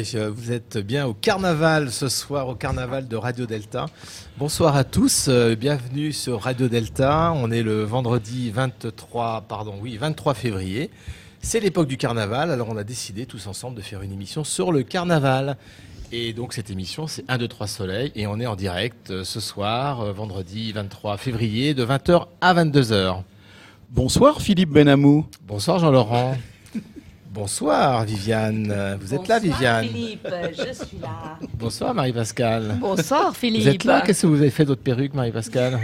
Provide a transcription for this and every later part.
Vous êtes bien au carnaval ce soir, au carnaval de Radio Delta. Bonsoir à tous, euh, bienvenue sur Radio Delta. On est le vendredi 23, pardon, oui, 23 février. C'est l'époque du carnaval, alors on a décidé tous ensemble de faire une émission sur le carnaval. Et donc cette émission, c'est 1, 2, 3 Soleil, et on est en direct euh, ce soir, euh, vendredi 23 février, de 20h à 22h. Bonsoir Philippe Benamou. Bonsoir Jean-Laurent. Bonsoir Viviane. Vous êtes là Viviane Philippe, je suis là. Bonsoir Marie-Pascale. Bonsoir Philippe. Vous êtes là? Qu'est-ce que vous avez fait d'autres perruques Marie-Pascale?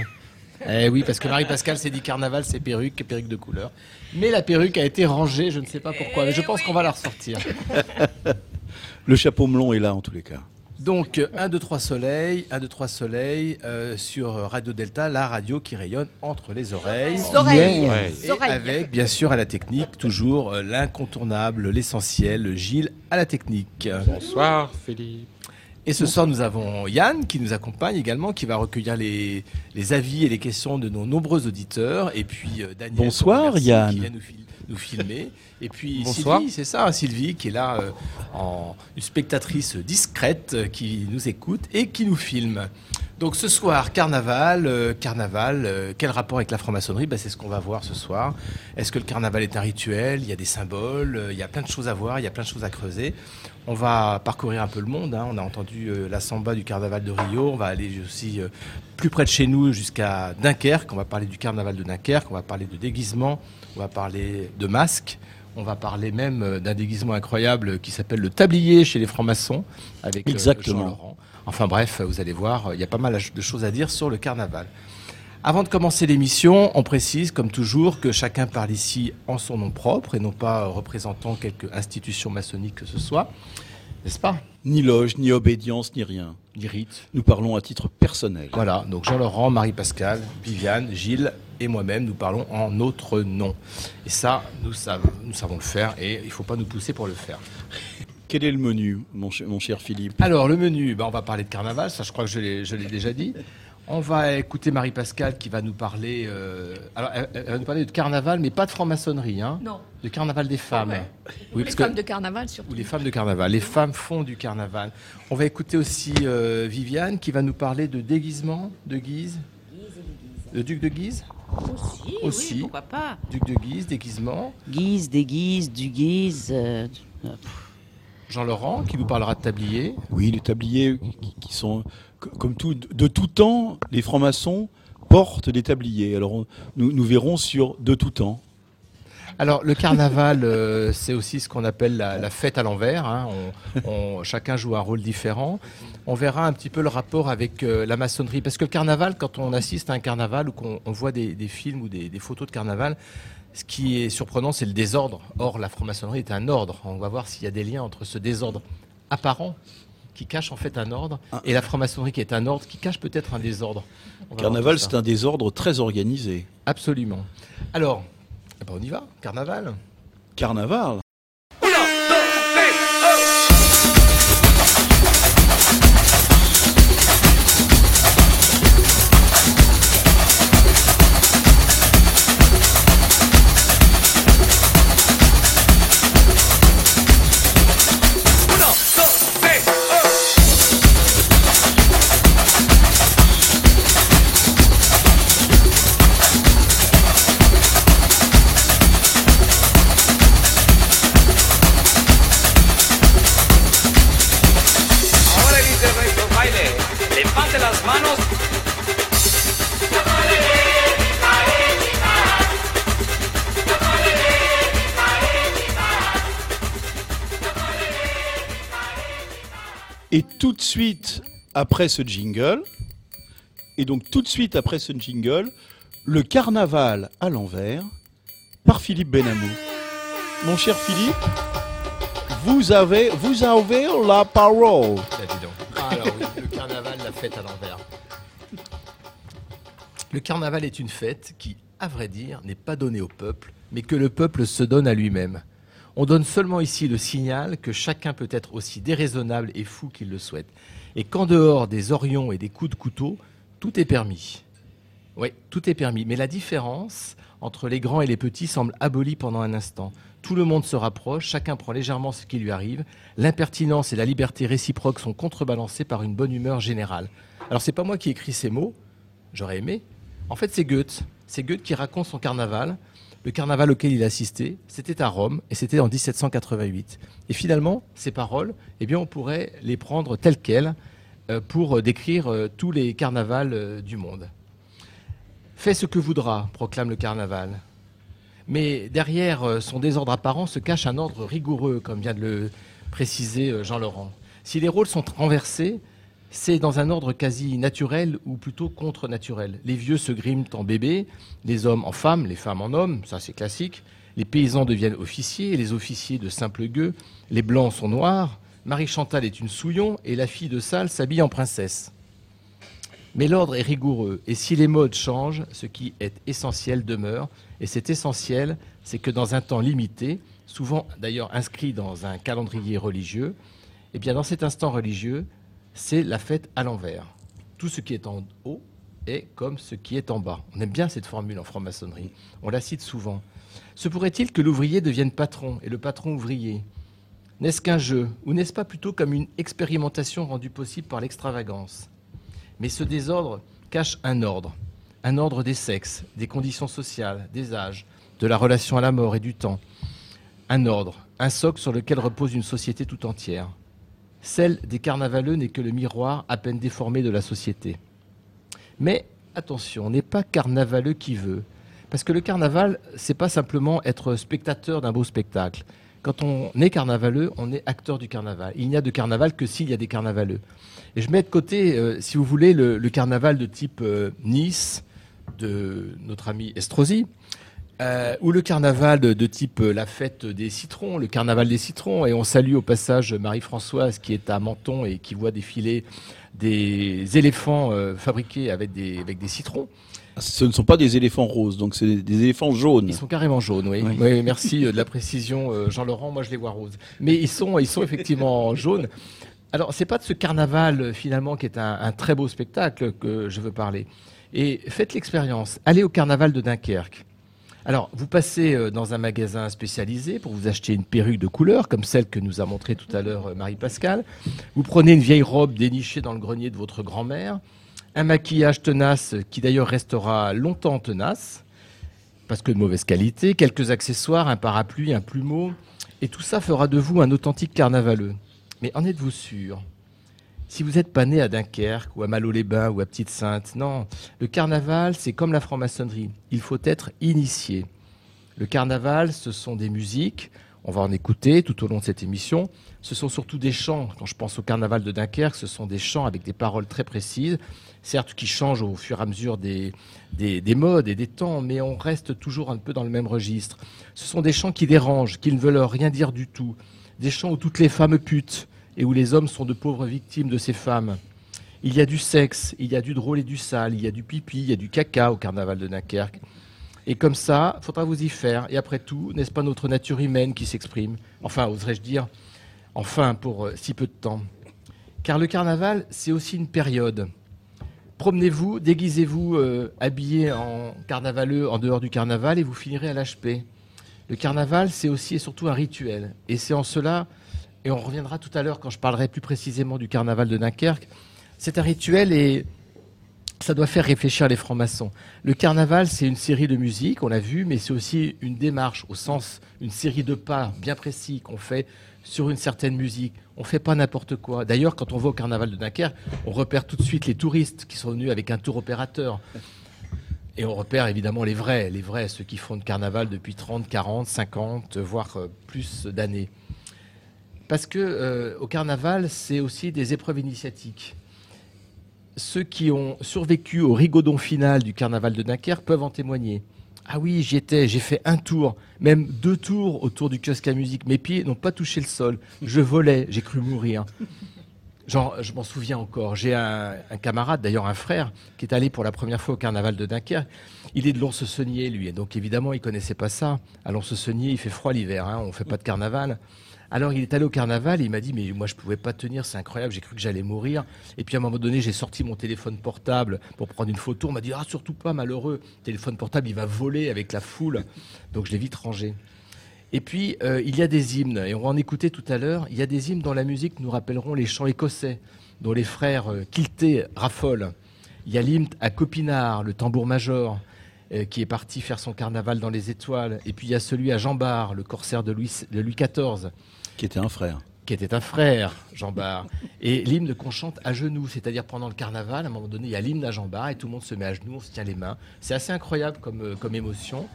Eh oui, parce que Marie-Pascale s'est dit carnaval, c'est perruque, perruque de couleur. Mais la perruque a été rangée, je ne sais pas pourquoi, mais je pense qu'on va la ressortir. Le chapeau melon est là en tous les cas. Donc, 1, 2, 3 soleil, 1, 2, 3 soleil euh, sur Radio Delta, la radio qui rayonne entre les oreilles. Oreilles. Et avec, bien sûr, à la technique, toujours euh, l'incontournable, l'essentiel, Gilles à la technique. Bonsoir, Philippe. Et ce soir, nous avons Yann qui nous accompagne également, qui va recueillir les, les avis et les questions de nos nombreux auditeurs. Et puis euh, Daniel. Bonsoir, Yann. Qui vient nous, nous filmer. Et puis Sylvie, c'est ça, Sylvie, qui est là, euh, en, une spectatrice discrète euh, qui nous écoute et qui nous filme. Donc ce soir, carnaval, euh, carnaval, quel rapport avec la franc-maçonnerie? Ben, C'est ce qu'on va voir ce soir. Est-ce que le carnaval est un rituel? Il y a des symboles, il y a plein de choses à voir, il y a plein de choses à creuser. On va parcourir un peu le monde. Hein. On a entendu la samba du carnaval de Rio. On va aller aussi plus près de chez nous jusqu'à Dunkerque. On va parler du carnaval de Dunkerque. On va parler de déguisement. On va parler de masques. On va parler même euh, d'un déguisement incroyable qui s'appelle le tablier chez les francs-maçons avec euh, Exactement. Jean Laurent. Enfin bref, vous allez voir, il y a pas mal de choses à dire sur le carnaval. Avant de commencer l'émission, on précise, comme toujours, que chacun parle ici en son nom propre et non pas représentant quelque institution maçonnique que ce soit. N'est-ce pas? Ni loge, ni obédience, ni rien. Ni rite. Nous parlons à titre personnel. Voilà, donc Jean-Laurent, Marie-Pascal, Viviane, Gilles et moi-même, nous parlons en notre nom. Et ça, nous savons, nous savons le faire et il ne faut pas nous pousser pour le faire. Quel est le menu, mon, cher Philippe? Alors, le menu, ben, on va parler de carnaval, ça je crois que je l'ai déjà dit. On va écouter Marie-Pascale qui va nous parler. Euh, alors, elle, va nous parler de carnaval, mais pas de franc-maçonnerie. Hein, non. De carnaval des femmes. Oui, les femmes de carnaval surtout. Ou les femmes de carnaval. Les femmes font du carnaval. On va écouter aussi euh, Viviane qui va nous parler de déguisement, de guise. Le duc de Guise Aussi, Aussi. Oui, pourquoi pas. Duc de Guise, déguisement. Guise, déguise, du Guise. Euh, Jean-Laurent qui nous parlera de tabliers. Oui, les tabliers qui sont comme tout, de tout temps, les francs-maçons portent des tabliers. Alors nous, verrons sur de tout temps. Alors le carnaval, euh, c'est aussi ce qu'on appelle la, fête à l'envers. Hein. chacun joue un rôle différent. On verra un petit peu le rapport avec euh, la maçonnerie, parce que le carnaval, quand on assiste à un carnaval ou qu'on voit des, films ou des, photos de carnaval, ce qui est surprenant, c'est le désordre. Or, la franc-maçonnerie est un ordre. On va voir s'il y a des liens entre ce désordre apparent qui cache en fait un ordre, ah. et la franc-maçonnerie qui est un ordre qui cache peut-être un désordre. Carnaval, c'est un désordre très organisé. Absolument. Alors, eh ben, on y va, carnaval. Carnaval suite après ce jingle, et donc tout de suite après ce jingle, le carnaval à l'envers par Philippe Benamou. Mon cher Philippe, vous avez, vous avez la parole. Ah, carnaval, la fête à l'envers. Le carnaval est une fête qui, à vrai dire, n'est pas donnée au peuple, mais que le peuple se donne à lui-même. On donne seulement ici le signal que chacun peut être aussi déraisonnable et fou qu'il le souhaite. Et qu'en dehors des orions et des coups de couteau, tout est permis. Oui, tout est permis. Mais la différence entre les grands et les petits semble abolie pendant un instant. Tout le monde se rapproche, chacun prend légèrement ce qui lui arrive. L'impertinence et la liberté réciproque sont contrebalancées par une bonne humeur générale. Alors c'est pas moi qui écris ces mots, j'aurais aimé. En fait, c'est Goethe. C'est Goethe qui raconte son carnaval le carnaval auquel il assistait, c'était à Rome et c'était en 1788. Et finalement, ces paroles, eh bien, on pourrait les prendre telles quelles euh, pour décrire euh, tous les carnavals euh, du monde. Fais ce que voudra, proclame le carnaval. Mais derrière son désordre apparent se cache un ordre rigoureux, comme vient de le préciser Jean Laurent. Si les rôles sont renversés, c'est dans un ordre quasi naturel ou plutôt contre-naturel. Les vieux se griment en bébés, les hommes en femmes, les femmes en hommes, ça c'est classique. Les paysans deviennent officiers, les officiers de simples gueux. Les blancs sont noirs. Marie Chantal est une souillon et la fille de Salle s'habille en princesse. Mais l'ordre est rigoureux et si les modes changent, ce qui est essentiel demeure. Et c'est essentiel, c'est que dans un temps limité, souvent d'ailleurs inscrit dans un calendrier religieux, eh bien dans cet instant religieux, c'est la fête à l'envers. Tout ce qui est en haut est comme ce qui est en bas. On aime bien cette formule en franc-maçonnerie. On la cite souvent. Se pourrait-il que l'ouvrier devienne patron et le patron ouvrier? N'est-ce qu'un jeu ou n'est-ce pas plutôt comme une expérimentation rendue possible par l'extravagance? Mais ce désordre cache un ordre, un ordre des sexes, des conditions sociales, des âges, de la relation à la mort et du temps. Un ordre, un socle sur lequel repose une société tout entière. Celle des carnavaleux n'est que le miroir à peine déformé de la société. Mais attention, on n'est pas carnavaleux qui veut. Parce que le carnaval, c'est pas simplement être spectateur d'un beau spectacle. Quand on est carnavaleux, on est acteur du carnaval. Il n'y a de carnaval que s'il y a des carnavaleux. Et je mets de côté, euh, si vous voulez, le, carnaval de type euh, Nice, de notre ami Estrosi, euh, ou le carnaval de, type euh, la fête des citrons, le carnaval des citrons. Et on salue au passage Marie-Françoise qui est à Menton et qui voit défiler des éléphants euh, fabriqués avec des, avec des citrons. Ce ne sont pas des éléphants roses, donc c'est des éléphants jaunes. Ils sont carrément jaunes, oui. oui. merci de la précision, Jean-Laurent. Moi, je les vois roses. Mais ils sont, ils sont effectivement jaunes. Alors, c'est pas de ce carnaval, finalement, qui est un, un, très beau spectacle que je veux parler. Et faites l'expérience. Allez au carnaval de Dunkerque. Alors, vous passez euh, dans un magasin spécialisé pour vous acheter une perruque de couleur, comme celle que nous a montrée tout à l'heure euh, Marie-Pascale. Vous prenez une vieille robe dénichée dans le grenier de votre grand-mère, un maquillage tenace qui d'ailleurs restera longtemps tenace, parce que de mauvaise qualité, quelques accessoires, un parapluie, un plumeau, et tout ça fera de vous un authentique carnavaleux. Mais en êtes-vous sûr? Si vous n'êtes pas né à Dunkerque ou à Malo-les-Bains ou à Petite-Sainte, non. Le carnaval, c'est comme la franc-maçonnerie. Il faut être initié. Le carnaval, ce sont des musiques. On va en écouter tout au long de cette émission. Ce sont surtout des chants. Quand je pense au carnaval de Dunkerque, ce sont des chants avec des paroles très précises, certes qui changent au fur et à mesure des, des, des, modes et des temps, mais on reste toujours un peu dans le même registre. Ce sont des chants qui dérangent, qui ne veulent rien dire du tout. Des chants où toutes les femmes putent, et où les hommes sont de pauvres victimes de ces femmes. Il y a du sexe, il y a du drôle et du sale, il y a du pipi, il y a du caca au carnaval de Dunkerque. Et comme ça, faudra vous y faire. Et après tout, n'est-ce pas notre nature humaine qui s'exprime Enfin, oserais-je dire, enfin, pour euh, si peu de temps. Car le carnaval, c'est aussi une période. Promenez-vous, déguisez-vous, euh, habillé en carnavaleux en dehors du carnaval, et vous finirez à l'HP. Le carnaval, c'est aussi et surtout un rituel. Et c'est en cela et on reviendra tout à l'heure quand je parlerai plus précisément du carnaval de Dunkerque. C'est un rituel et ça doit faire réfléchir les francs-maçons. Le carnaval, c'est une série de musique, on l'a vu, mais c'est aussi une démarche, au sens, une série de pas bien précis qu'on fait sur une certaine musique. On ne fait pas n'importe quoi. D'ailleurs, quand on va au carnaval de Dunkerque, on repère tout de suite les touristes qui sont venus avec un tour opérateur. Et on repère évidemment les vrais, les vrais, ceux qui font le carnaval depuis 30, 40, 50, voire euh, plus d'années. Parce que euh, au carnaval, c'est aussi des épreuves initiatiques ceux qui ont survécu au rigodon final du carnaval de Dunkerque peuvent en témoigner. Ah oui, j'y étais, j'ai fait un tour, même deux tours autour du kiosque à musique. Mes pieds n'ont pas touché le sol. Je volais, j'ai cru mourir. Genre, je m'en souviens encore. J'ai un, camarade, d'ailleurs un frère, qui est allé pour la première fois au carnaval de Dunkerque. Il est de Lons-Saunier, lui. Et donc, évidemment, il connaissait pas ça. À Lons-Saunier, il fait froid l'hiver. Hein, on ne fait pas de carnaval. Alors il est allé au carnaval, il m'a dit mais moi je pouvais pas tenir, c'est incroyable, j'ai cru que j'allais mourir. Et puis à un moment donné, j'ai sorti mon téléphone portable pour prendre une photo. On m'a dit ah surtout pas malheureux, téléphone portable il va voler avec la foule. Donc je l'ai vite rangé. Et puis euh, il y a des hymnes et on va en écouter tout à l'heure. Il y a des hymnes dont la musique nous rappelleront les chants écossais dont les frères euh, Kilté raffolent. Il y a l'hymne à Copinard, le tambour-major. Euh, qui est parti faire son carnaval dans les étoiles. Et puis il y a celui à Jean Bart, le corsaire de Louis XIV. Qui était un frère. Qui était un frère, Jean Bart. Et l'hymne qu'on chante à genoux, c'est-à-dire pendant le carnaval, à un moment donné, il y a l'hymne à Jean Bart et tout le monde se met à genoux, on se tient les mains. C'est assez incroyable comme, euh, comme émotion.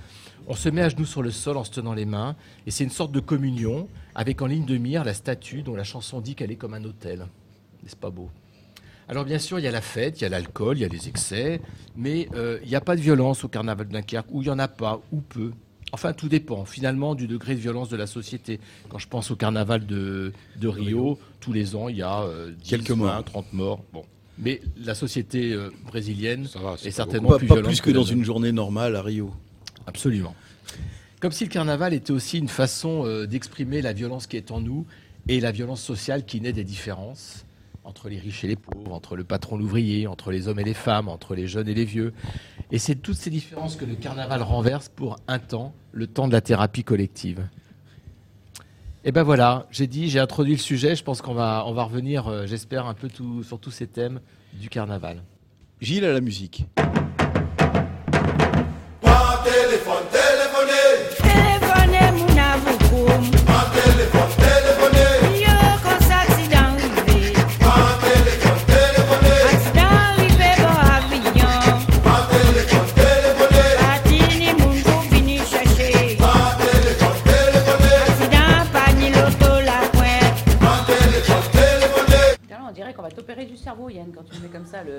On se met à genoux sur le sol en se tenant les mains. Et c'est une sorte de communion avec en ligne de mire la statue dont la chanson dit qu'elle est comme un hôtel. N'est-ce pas beau? Alors bien sûr, il y a la fête, il y a l'alcool, il y a les excès, mais euh, il n'y a pas de violence au carnaval de Dunkerque, ou il n'y en a pas, ou peu. Enfin, tout dépend finalement du degré de violence de la société. Quand je pense au carnaval de, Rio, tous les ans, il y a euh, quelques 20, 30 morts. Bon. Mais la société euh, brésilienne est, certainement plus violente. Pas plus que, dans une journée normale à Rio. Absolument. Comme si le carnaval était aussi une façon d'exprimer la violence qui est en nous et la violence sociale qui naît des différences entre les riches et les pauvres, entre le patron et l'ouvrier, entre les hommes et les femmes, entre les jeunes et les vieux. Et c'est toutes ces différences que le carnaval renverse pour un temps, le temps de la thérapie collective. Et ben voilà, j'ai dit, j'ai introduit le sujet. Je pense qu'on va, on va revenir, euh, j'espère, un peu sur tous ces thèmes du carnaval. Gilles à la musique.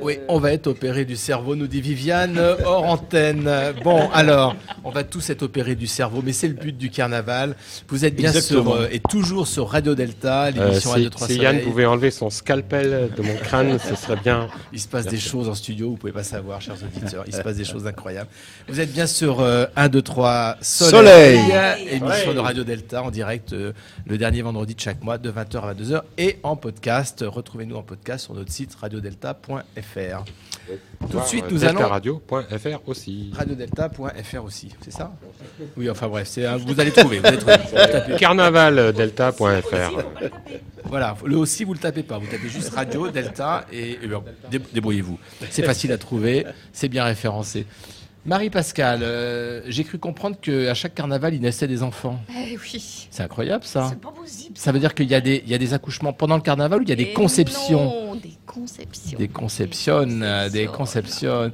Oui, on va être opéré du cerveau, nous dit Viviane, hors antenne. Bon, alors, on va tous être opérés du cerveau, mais c'est le but du carnaval. Vous êtes bien sur, euh, et toujours sur Radio Delta, l'émission euh, Radio 3 Si Yann pouvait enlever son scalpel de mon crâne, ce serait bien. Il se passe des choses en studio, vous pouvez pas savoir, chers auditeurs. Il se passe des choses incroyables. Vous êtes bien sur 1, 2, 3, Soleil. Émission de Radio Delta en direct euh, le dernier vendredi de chaque mois de 20h à 22h et en podcast. Retrouvez-nous en podcast sur notre site radiodelta.fr. Tout de suite, nous allons. Radio.fr aussi. Radiodelta.fr aussi, c'est ça? Oui, enfin bref, c'est vous allez trouver. Vous allez trouver. Carnavaldelta.fr. Voilà, le aussi, vous le tapez pas. Vous tapez juste Radio Delta et, débrouillez-vous. C'est facile à trouver, c'est bien référencé. Marie-Pascale, euh, j'ai cru comprendre qu'à chaque carnaval, il naissait des enfants. Eh oui. C'est incroyable, ça. C'est pas possible. Ça veut dire qu'il y, a des, il y a des accouchements pendant le carnaval ou il y a des conceptions Non, des conceptions. Des conceptions, des conceptions.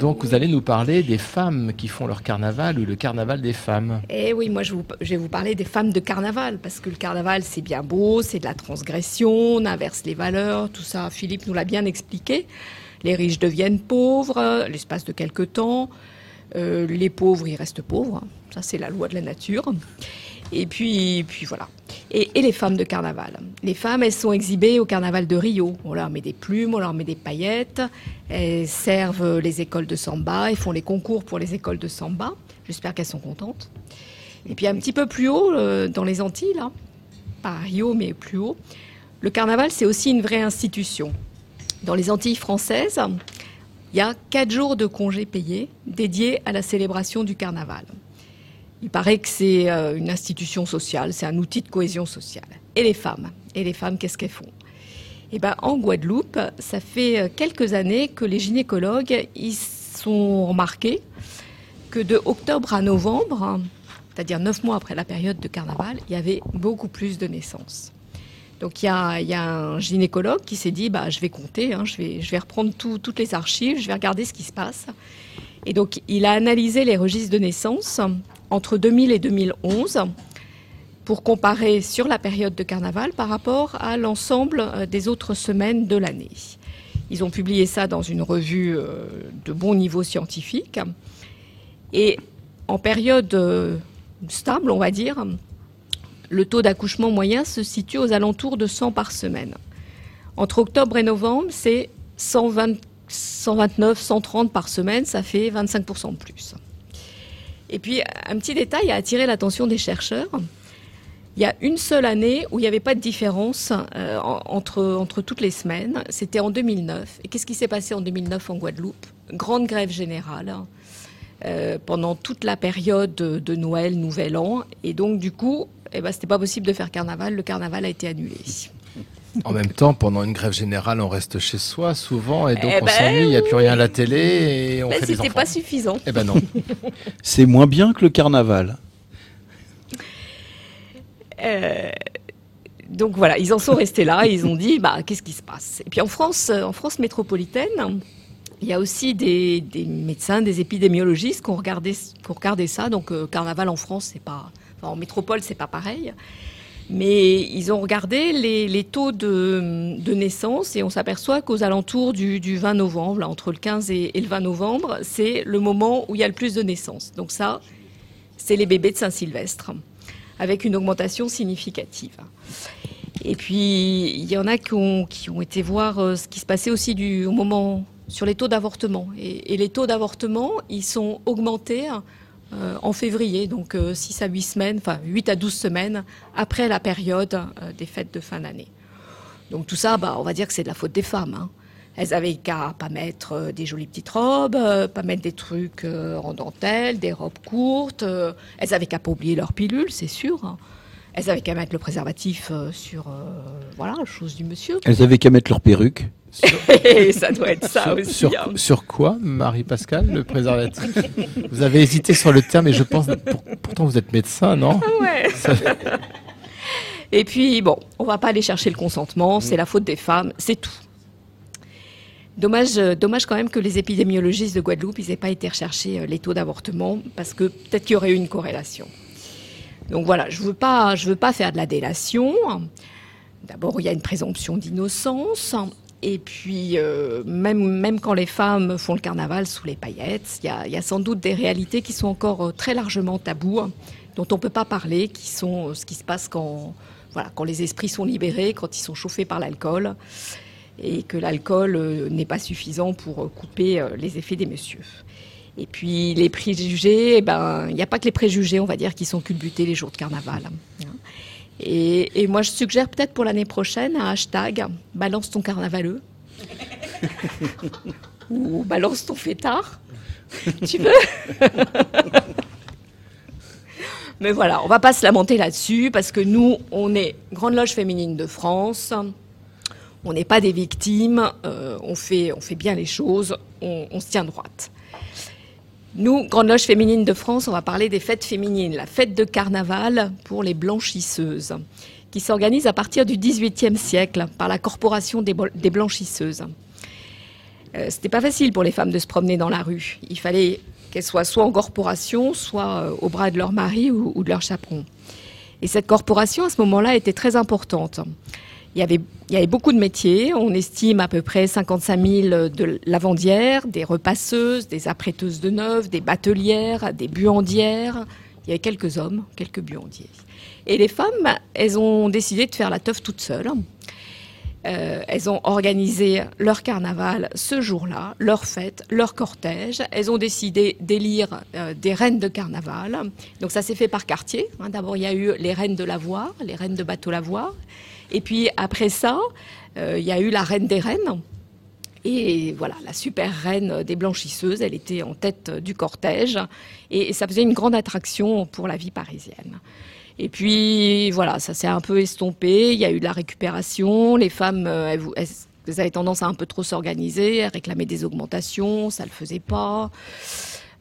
Donc, vous allez nous parler des femmes qui font leur carnaval ou le carnaval des femmes. Eh oui, moi, je, je vais vous parler des femmes de carnaval parce que le carnaval, c'est bien beau, c'est de la transgression, on inverse les valeurs, tout ça. Philippe nous l'a bien expliqué. Les riches deviennent pauvres l'espace de quelques temps. Euh, les pauvres, ils restent pauvres. Ça, c'est la loi de la nature. Et puis, voilà. Et, les femmes de carnaval. Les femmes, elles sont exhibées au carnaval de Rio. On leur met des plumes, on leur met des paillettes. Elles servent les écoles de samba. Elles font les concours pour les écoles de samba. J'espère qu'elles sont contentes. Et puis un petit peu plus haut, euh, dans les Antilles, là, pas Rio, mais plus haut, le carnaval, c'est aussi une vraie institution. Dans les Antilles françaises, il y a quatre jours de congés payés dédiés à la célébration du carnaval. Il paraît que c'est euh, une institution sociale, c'est un outil de cohésion sociale. Et les femmes Et les femmes, qu'est-ce qu'elles font? Eh ben, en Guadeloupe, ça fait quelques années que les gynécologues ils sont remarqués que de octobre à novembre, c'est-à-dire neuf mois après la période de carnaval, il y avait beaucoup plus de naissances. Donc il y a, un gynécologue qui s'est dit, bah, je vais compter, hein, je, vais, reprendre toutes les archives, je vais regarder ce qui se passe. Et donc il a analysé les registres de naissance entre 2000 et 2011 pour comparer sur la période de carnaval par rapport à l'ensemble euh, des autres semaines de l'année. Ils ont publié ça dans une revue euh, de bon niveau scientifique. Et en période euh, stable, on va dire, le taux d'accouchement moyen se situe aux alentours de 100 par semaine. Entre octobre et novembre, c'est 120, 129, 130 par semaine, ça fait 25% de plus. Et puis, un petit détail a attiré l'attention des chercheurs. Il y a une seule année où il n'y avait pas de différence euh, entre, toutes les semaines. C'était en 2009. Et qu'est-ce qui s'est passé en 2009 en Guadeloupe? Grande grève générale euh, pendant toute la période de Noël, Nouvel An. Et donc, du coup, eh ben, c'était pas possible de faire carnaval. Le carnaval a été annulé. En même temps, pendant une grève générale, on reste chez soi souvent et donc eh on s'ennuie, il n'y a plus rien à la télé et on ben, fait des C'était pas suffisant. Eh ben non. C'est moins bien que le carnaval. Euh, donc voilà, ils en sont restés là. ils ont dit, bah qu'est-ce qui se passe? Et puis en France, en France métropolitaine, il y a aussi des, médecins, des épidémiologistes qui ont regardé, ça. Donc euh, carnaval en France, c'est pas en métropole, c'est pas pareil. Mais ils ont regardé les, taux de, naissance et on s'aperçoit qu'aux alentours du, 20 novembre, entre le 15 et, le 20 novembre, c'est le moment où il y a le plus de naissances. Donc ça, c'est les bébés de Saint-Sylvestre, avec une augmentation significative. Et puis, il y en a qui ont, été voir euh, ce qui se passait aussi au moment sur les taux d'avortement. Et, et, les taux d'avortement, ils sont augmentés en février, donc 6 euh, à 8 semaines, enfin 8 à 12 semaines après la période euh, des fêtes de fin d'année. Donc tout ça, bah, on va dire que c'est de la faute des femmes. Hein. Elles avaient qu'à pas mettre des jolies petites robes, pas mettre des trucs en dentelle, des robes courtes. elles avaient qu'à pas oublier leurs pilules, c'est sûr. Hein. Elles avaient qu'à mettre le préservatif sur, voilà, chose du monsieur. Elles avaient qu'à mettre leur perruque. ça doit être ça aussi. Hein. Sur, quoi, Marie-Pascale, le préservatif? Vous avez hésité sur le terme, et je pense. pourtant, vous êtes médecin, non? Ah ouais. Et puis, bon, on va pas aller chercher le consentement, c'est la faute des femmes, c'est tout. Dommage, dommage quand même que les épidémiologistes de Guadeloupe n'aient pas été rechercher euh, les taux d'avortement, parce que peut-être qu'il y aurait eu une corrélation. Donc voilà, je ne veux, pas, je veux pas faire de la délation. D'abord, il y a une présomption d'innocence. Et puis, euh, même, même quand les femmes font le carnaval sous les paillettes, il y, a, sans doute des réalités qui sont encore euh, très largement taboues, dont on ne peut pas parler, qui sont euh, ce qui se passe quand, voilà, quand les esprits sont libérés, quand ils sont chauffés par l'alcool, et que l'alcool n'est pas suffisant pour couper les effets des messieurs. Et puis les préjugés, eh ben, il n'y a pas que les préjugés, on va dire, qui sont culbutés les jours de carnaval. Et, moi, je suggère peut-être pour l'année prochaine un hashtag balance ton carnavaleux ou balance ton fêtard. tu veux Mais voilà, on va pas se lamenter là-dessus parce que nous, on est Grande Loge féminine de France. On n'est pas des victimes, euh, on, fait, on fait bien les choses, on, on se tient droite. Nous, Grande Loge féminine de France, on va parler des fêtes féminines, la fête de carnaval pour les blanchisseuses, qui s'organise à partir du XVIIIe siècle par la Corporation des, blanchisseuses. Euh, C'était pas facile pour les femmes de se promener dans la rue. Il fallait qu'elles soient soit en corporation, soit euh, au bras de leur mari ou, ou de leur chaperon. Et cette corporation, à ce moment-là, était très importante. Il y, avait, beaucoup de métiers. On estime à peu près 55 000 de lavandières, des repasseuses, des apprêteuses de neuf, des batelières, des buandières. Il y avait quelques hommes, quelques buandiers. Et les femmes, elles ont décidé de faire la teuf toutes seules. Euh, elles ont organisé leur carnaval ce jour-là, leur fête, leur cortège. Elles ont décidé d'élire euh, des reines de carnaval. Donc ça s'est fait par quartier. Hein. D'abord, il y a eu les reines de la voie, les reines de bateau la voie. Et puis après ça, euh, il y a eu la reine des reines. Et voilà, la super reine des blanchisseuses, elle était en tête du cortège. Et ça faisait une grande attraction pour la vie parisienne. Et puis voilà, ça s'est un peu estompé. Il y a eu de la récupération. Les femmes, elles, avaient tendance à un peu trop s'organiser, à réclamer des augmentations. Ça le faisait pas.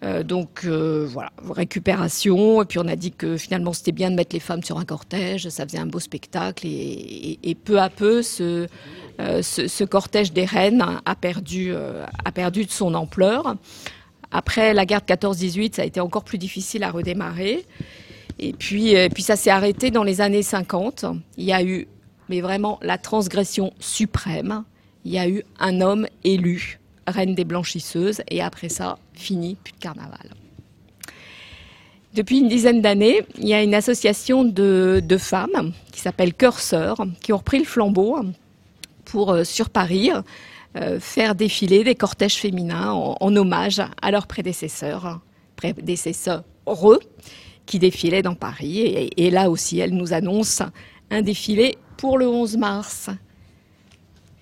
Euh, donc euh, voilà, récupération. Et puis on a dit que finalement c'était bien de mettre les femmes sur un cortège, ça faisait un beau spectacle. Et, peu à peu, ce, euh, ce, cortège des reines a perdu, a perdu de son ampleur. Après la guerre de 14-18, ça a été encore plus difficile à redémarrer. Et puis, puis ça s'est arrêté dans les années 50. Il y a eu, mais vraiment, la transgression suprême. Il y a eu un homme élu reine des blanchisseuses, et après ça, fini, plus de carnaval. Depuis une dizaine d'années, il y a une association de, femmes qui s'appelle Cœur qui ont repris le flambeau pour, euh, sur Paris, euh, faire défiler des cortèges féminins en, hommage à leurs prédécesseurs, prédécesseurs heureux, qui défilaient dans Paris. Et, et là aussi, elles nous annoncent un défilé pour le 11 mars.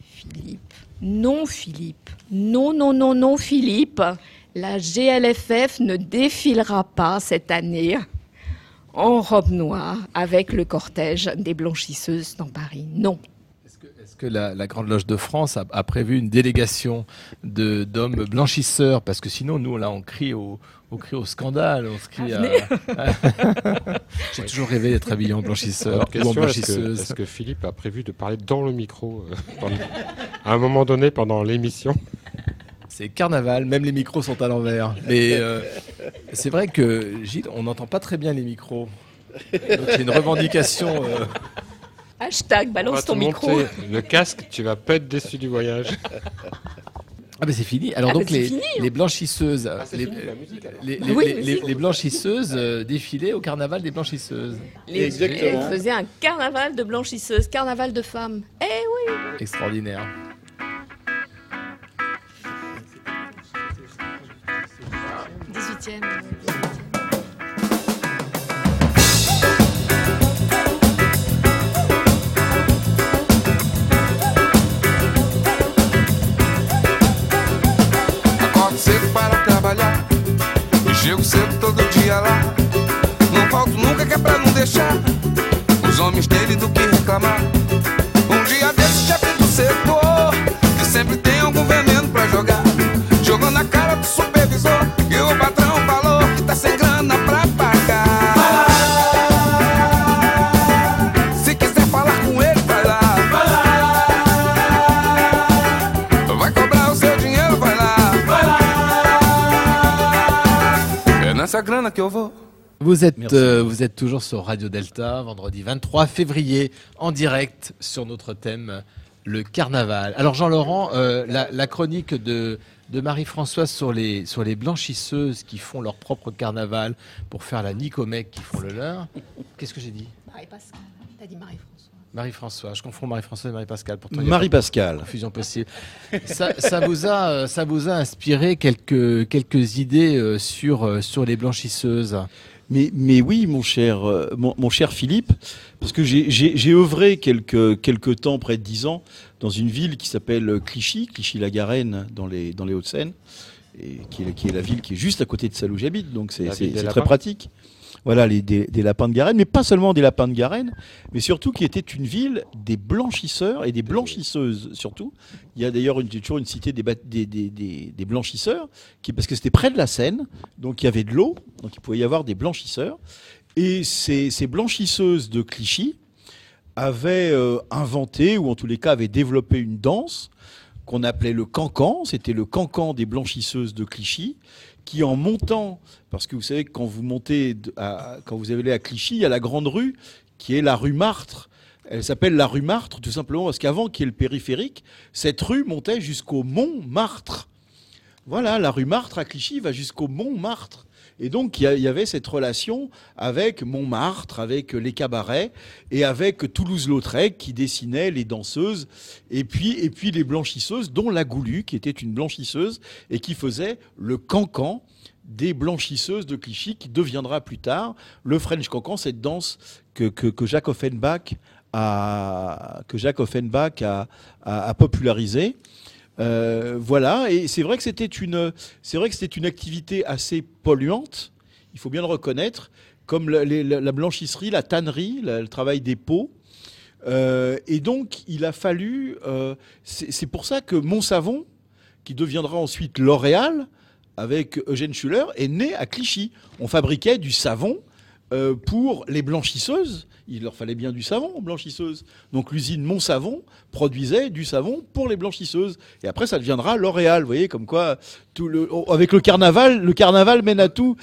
Philippe, non Philippe, non, non, non, non, Philippe. La GLFF ne défilera pas cette année en robe noire avec le cortège des blanchisseuses dans Paris. Non. Que, la, Grande Loge de France a, prévu une délégation d'hommes blanchisseurs Parce que sinon, nous, là, on crie au, crie au scandale, on crie J'ai toujours rêvé d'être habillé en blanchisseur ou en blanchisseuse. Est-ce que, Philippe a prévu de parler dans le micro euh, à un moment donné pendant l'émission? C'est carnaval, même les micros sont à l'envers. Mais euh, c'est vrai que, Gilles, on n'entend pas très bien les micros. C'est une revendication. Euh. Hashtag balance ton micro. Le casque, tu vas pas être déçu du voyage. Ah ben c'est fini. Alors ah, donc les, les, blanchisseuses, ah, les, les, blanchisseuses euh, défilaient au carnaval des blanchisseuses. Exactement. Elles faisaient un carnaval de blanchisseuses, carnaval de femmes. Eh oui. Extraordinaire. 18e. Chego cedo todo dia lá. Não falto nunca que é pra não deixar os homens terem do que reclamar. Um dia desse chefe do setor que sempre tem algum veneno pra jogar, jogando na cara do supervisor e Vous êtes, euh, vous êtes toujours sur Radio Delta, vendredi 23 février, en direct sur notre thème, le carnaval. Alors Jean-Laurent, euh, la, chronique de, de Marie-Françoise sur les, sur les blanchisseuses qui font leur propre carnaval pour faire la Nicomec qui font le leur. Qu'est-ce que j'ai dit? Marie-Pascale, t'as dit Marie-Françoise. Marie-François, je confonds Marie-François et Marie-Pascale. Marie-Pascale. Fusion possible. ça, vous a, euh, ça vous a inspiré quelques, quelques idées euh, sur, euh, sur les blanchisseuses? Mais, mais oui, mon cher, mon, cher Philippe, parce que j'ai œuvré quelques, quelques temps, près de dix ans, dans une ville qui s'appelle Clichy, Clichy-la-Garenne, dans les, dans les Hauts-de-Seine, et qui est, qui est la ville qui est juste à côté de celle où j'habite, donc c'est très pratique voilà, les, des, lapins de Garenne, mais pas seulement des lapins de Garenne, mais surtout qui était une ville des blanchisseurs et des blanchisseuses surtout. Il y a d'ailleurs toujours une cité des, blanchisseurs, qui, parce que c'était près de la Seine, donc il y avait de l'eau, donc il pouvait y avoir des blanchisseurs. Et ces, ces blanchisseuses de Clichy avaient euh, inventé, ou en tous les cas avaient développé une danse qu'on appelait le cancan, c'était le cancan des blanchisseuses de Clichy, qui en montant, parce que vous savez que quand vous montez, quand vous allez à Clichy, il y a la grande rue qui est la rue Martre. Elle s'appelle la rue Martre tout simplement parce qu'avant qu'il y ait le périphérique, cette rue montait jusqu'au Mont Martre. Voilà, la rue Martre à Clichy va jusqu'au Mont Martre. Et donc, il y avait cette relation avec Montmartre, avec les cabarets, et avec Toulouse-Lautrec, qui dessinait les danseuses, et puis, et puis les blanchisseuses, dont la Goulue, qui était une blanchisseuse, et qui faisait le cancan des blanchisseuses de Clichy, qui deviendra plus tard le French cancan, cette danse que, que, Jacques Offenbach a, que a, a, popularisé. Euh, voilà, et c'est vrai que c'était une, c'est vrai que c'était une activité assez polluante. Il faut bien le reconnaître. comme la, blanchisserie, la tannerie, le travail des peaux. et donc, il a fallu. c'est pour ça que Montsavon, qui deviendra ensuite L'Oréal, avec Eugène Schuller, est né à Clichy. On fabriquait du savon pour les blanchisseuses il leur fallait bien du savon aux blanchisseuses. Donc l'usine Montsavon produisait du savon pour les blanchisseuses. Et après, ça deviendra L'Oréal. Vous voyez, comme quoi, tout le, avec le carnaval, le carnaval mène à tout.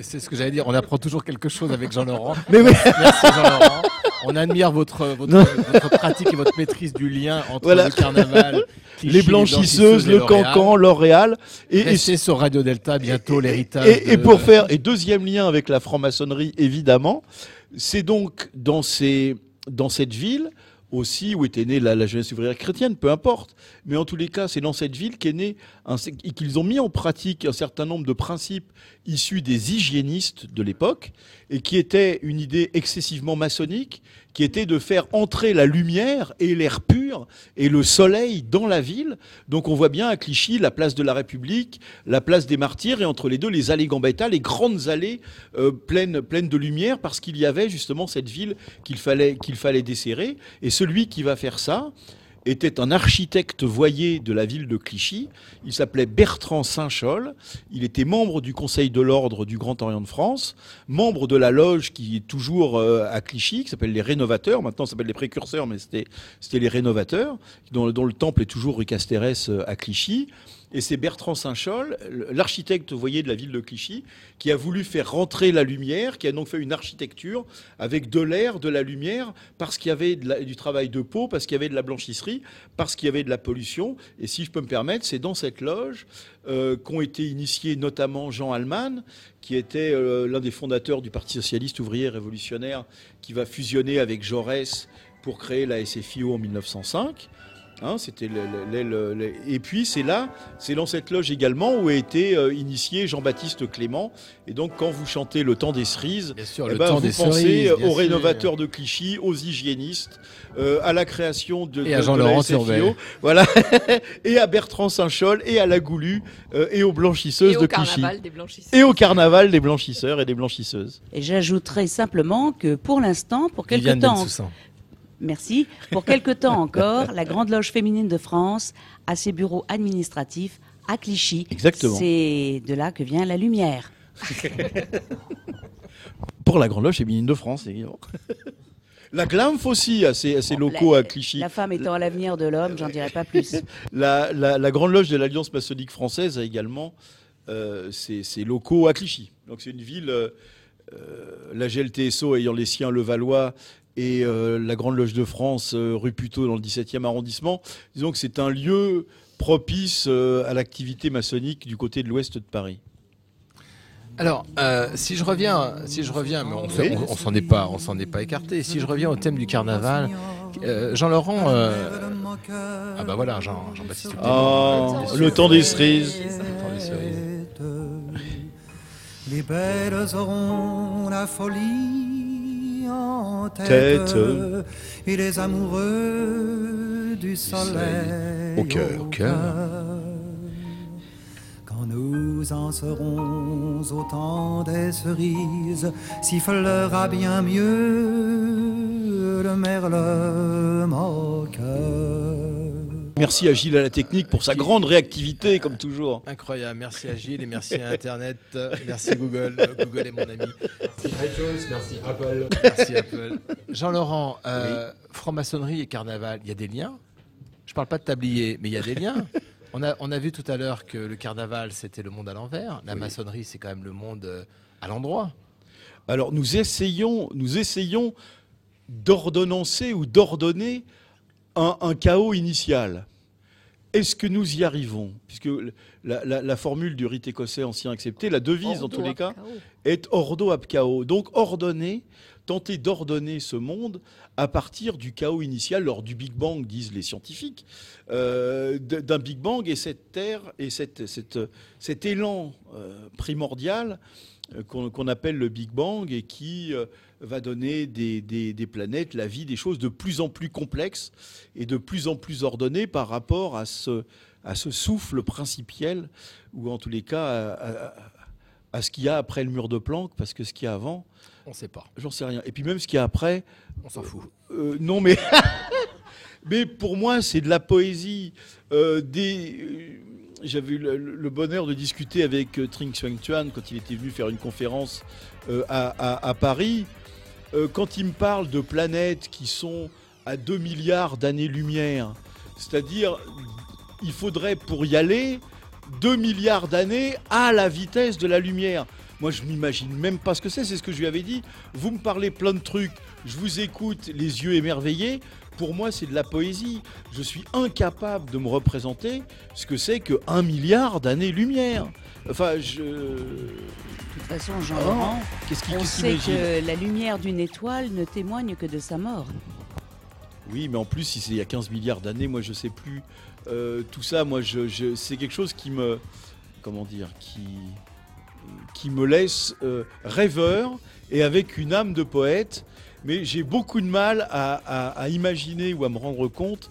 C'est ce que j'allais dire. On apprend toujours quelque chose avec Jean-Laurent. Mais oui. Merci Jean-Laurent. On admire votre, votre, pratique et votre maîtrise du lien entre le carnaval, les blanchisseuses, le cancan, L'Oréal. Et, c'est sur Radio Delta bientôt l'héritage. Et, pour faire et deuxième lien avec la franc-maçonnerie évidemment, c'est donc dans, cette ville aussi où était née la, jeunesse ouvrière chrétienne, peu importe. Mais en tous les cas, c'est dans cette ville qu'est né qu'ils ont mis en pratique un certain nombre de principes issus des hygiénistes de l'époque et qui étaient une idée excessivement maçonnique qui était de faire entrer la lumière et l'air pur et le soleil dans la ville. Donc on voit bien à Clichy la place de la République, la place des Martyrs et entre les deux les allées Gambetta, les grandes allées euh, pleines, pleines de lumière parce qu'il y avait justement cette ville qu'il fallait, qu'il fallait desserrer. Et celui qui va faire ça, était un architecte voyer de la ville de Clichy. Il s'appelait Bertrand Saint-Chol. Il était membre du Conseil de l'Ordre du Grand Orient de France, membre de la loge qui est toujours euh, à Clichy, qui s'appelle les Rénovateurs. Maintenant, ça s'appelle les Précurseurs, mais c'était les Rénovateurs, dont, dont, le temple est toujours rue Castérès euh, à Clichy. Et c'est Bertrand Saint-Chol, l'architecte, voyez, de la ville de Clichy, qui a voulu faire rentrer la lumière, qui a donc fait une architecture avec de l'air, de la lumière, parce qu'il y avait du travail de peau, parce qu'il y avait de la blanchisserie, parce qu'il y avait de la pollution. Et si je peux me permettre, c'est dans cette loge euh, qu'ont été initiés notamment Jean Alman, qui était euh, l'un des fondateurs du Parti socialiste ouvrier révolutionnaire, qui va fusionner avec Jaurès pour créer la SFIO en 1905. Hein, c'était et puis c'est là, c'est dans cette loge également où a été euh, initié Jean-Baptiste Clément. Et donc quand vous chantez le temps des cerises, eh ben, vous pensez aux rénovateurs de Clichy, aux hygiénistes, euh, à la création de, et à Jean-Laurent voilà, et à Bertrand Saint-Chol, et à la Goulue, euh, et aux blanchisseuses de Clichy, et au carnaval des blanchisseurs et des blanchisseuses. Et j'ajouterai simplement que pour l'instant, pour quelque temps, Merci. Pour quelque temps encore, la Grande Loge féminine de France a ses bureaux administratifs à Clichy. Exactement. C'est de là que vient la lumière. Pour la Grande Loge féminine de France, évidemment. La Glamf aussi a ses, locaux à Clichy. La femme étant l'avenir de l'homme, j'en dirai pas plus. La, Grande Loge de l'Alliance maçonnique française a également euh, ses, locaux à Clichy. Donc c'est une ville, euh, euh, la GLTSO ayant les siens Levallois et euh, la Grande Loge de France, euh, rue Puteaux, dans le 17e arrondissement. Disons que c'est un lieu propice euh, à l'activité maçonnique du côté de l'ouest de Paris. Alors, si je reviens, si je reviens, mais on, on, s'en est pas, on s'en est pas écarté. Si je reviens au thème du carnaval, Jean Laurent, ah bah voilà, Jean, Jean-Baptiste. Oh, le temps des cerises. Les belles auront la folie tête, et les amoureux du soleil au cœur, au cœur. Quand nous en serons au temps des cerises, sifflera bien mieux le merle moqueur. Merci à Gilles à la technique pour sa grande réactivité, comme toujours. Incroyable. Merci à Gilles et merci à Internet. Merci Google. Google est mon ami. Merci merci Apple. Merci Apple. Jean-Laurent, euh, franc-maçonnerie et carnaval, il y a des liens? Je ne parle pas de tablier, mais il y a des liens. On a, on a vu tout à l'heure que le carnaval, c'était le monde à l'envers. La maçonnerie, c'est quand même le monde euh, à l'endroit. Alors nous essayons, nous essayons d'ordonnancer ou d'ordonner un, chaos initial. Est-ce que nous y arrivons? Puisque la, formule du rite écossais ancien accepté, la devise en tous les cas, est ordo ab chaos. Donc ordonner, tenter d'ordonner ce monde à partir du chaos initial, lors du Big Bang, disent les scientifiques, euh, d'un Big Bang et cette terre et cette, cet élan euh, primordial euh, qu'on appelle le Big Bang et qui va donner des, planètes, la vie, des choses de plus en plus complexes et de plus en plus ordonnées par rapport à ce, à ce souffle principiel, ou en tous les cas à ce qu'il y a après le mur de Planck, parce que ce qu'il y a avant, on ne sait pas. J'en sais rien. Et puis même ce qu'il y a après, on s'en fout. Euh, non, mais mais pour moi, c'est de la poésie. des j'avais eu le, bonheur de discuter avec Tring Xuan Chuan quand il était venu faire une conférence à, à, Paris. Quand il me parle de planètes qui sont à 2 milliards d'années-lumière, c'est-à-dire il faudrait pour y aller 2 milliards d'années à la vitesse de la lumière. Moi, je m'imagine même pas ce que c'est, c'est ce que je lui avais dit. Vous me parlez plein de trucs, je vous écoute les yeux émerveillés. Pour moi, c'est de la poésie. Je suis incapable de me représenter ce que c'est que 1 milliard d'années-lumière. Enfin, je. De toute façon, Jean-Laurent, qu'est-ce on sait que la lumière d'une étoile ne témoigne que de sa mort. Oui, mais en plus, si c'est il y a 15 milliards d'années, moi je sais plus. Euh, tout ça, moi, je, c'est quelque chose qui me, comment dire, qui, qui me laisse euh, rêveur et avec une âme de poète. Mais j'ai beaucoup de mal à, imaginer ou à me rendre compte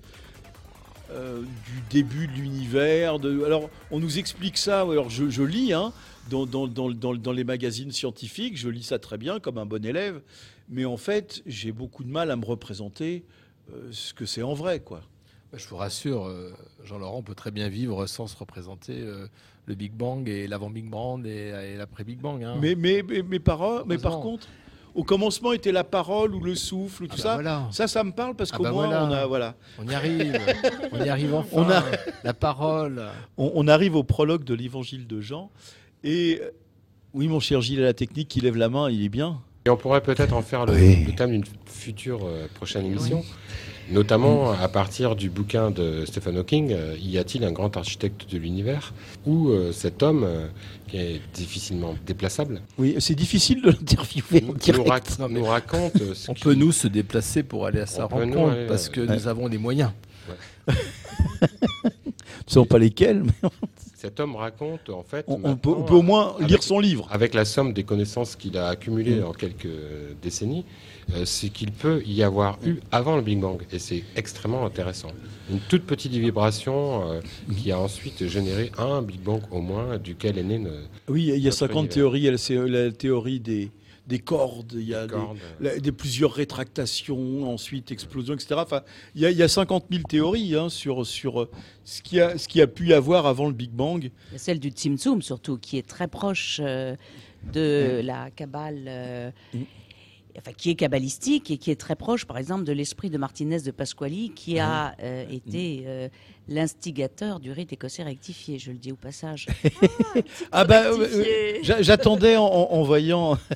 euh, du début de l'univers. De... Alors, on nous explique ça. Alors, je, lis hein, dans, dans, dans, dans, les magazines scientifiques, je lis ça très bien comme un bon élève. Mais en fait, j'ai beaucoup de mal à me représenter ce que c'est en vrai, quoi. Bah, je vous rassure, euh, Jean-Laurent peut très bien vivre sans se représenter euh, le Big Bang et l'avant Big Bang et, l'après Big Bang. Hein. Mais, mais, mais, mais, par, mais par contre, au commencement était la parole ou le souffle, tout ah bah ça. Ça, ça me parle parce ah qu'au bah moins on a, voilà. On y arrive, on y arrive enfin. On a la parole. On, arrive au prologue de l'Évangile de Jean et oui, mon cher Gilles, à la technique qui lève la main, il est bien. Et on pourrait peut-être en faire le, thème d'une future euh, prochaine émission. Notamment à partir du bouquin de Stephen Hawking, euh, Y a-t-il un grand architecte de l'univers Où euh, cet homme, euh, qui est difficilement déplaçable. Oui, c'est difficile de l'interviewer nous, nous, raconte. on peut nous se déplacer pour aller à sa rencontre parce que nous avons des moyens. Ouais. ne savons pas lesquels. Mais... Cet homme raconte en fait. On, peut, au moins lire son livre. Avec la somme des connaissances qu'il a accumulées mm. en quelques décennies, c'est qu'il peut y avoir eu avant le Big Bang. Et c'est extrêmement intéressant. Une toute petite vibration euh, qui a ensuite généré un Big Bang au moins, duquel est né. oui, il y a 50 théories. C'est la théorie des, des cordes, il y a des, plusieurs rétractations, ensuite explosions, etc. Enfin, il y a, il y a 50 000 théories hein, sur, sur euh, ce, qui a, ce qui a pu y avoir avant le Big Bang. Celle du Tzimtzum, surtout, qui est très proche de mm. la Kabbale. Mm enfin, qui est kabbalistique et qui est très proche, par exemple, de l'esprit de Martinez de Pasquali, qui a ah. euh, été euh, l'instigateur du rite écossais rectifié, je le dis au passage. ah, bah, euh, j'attendais en, voyant.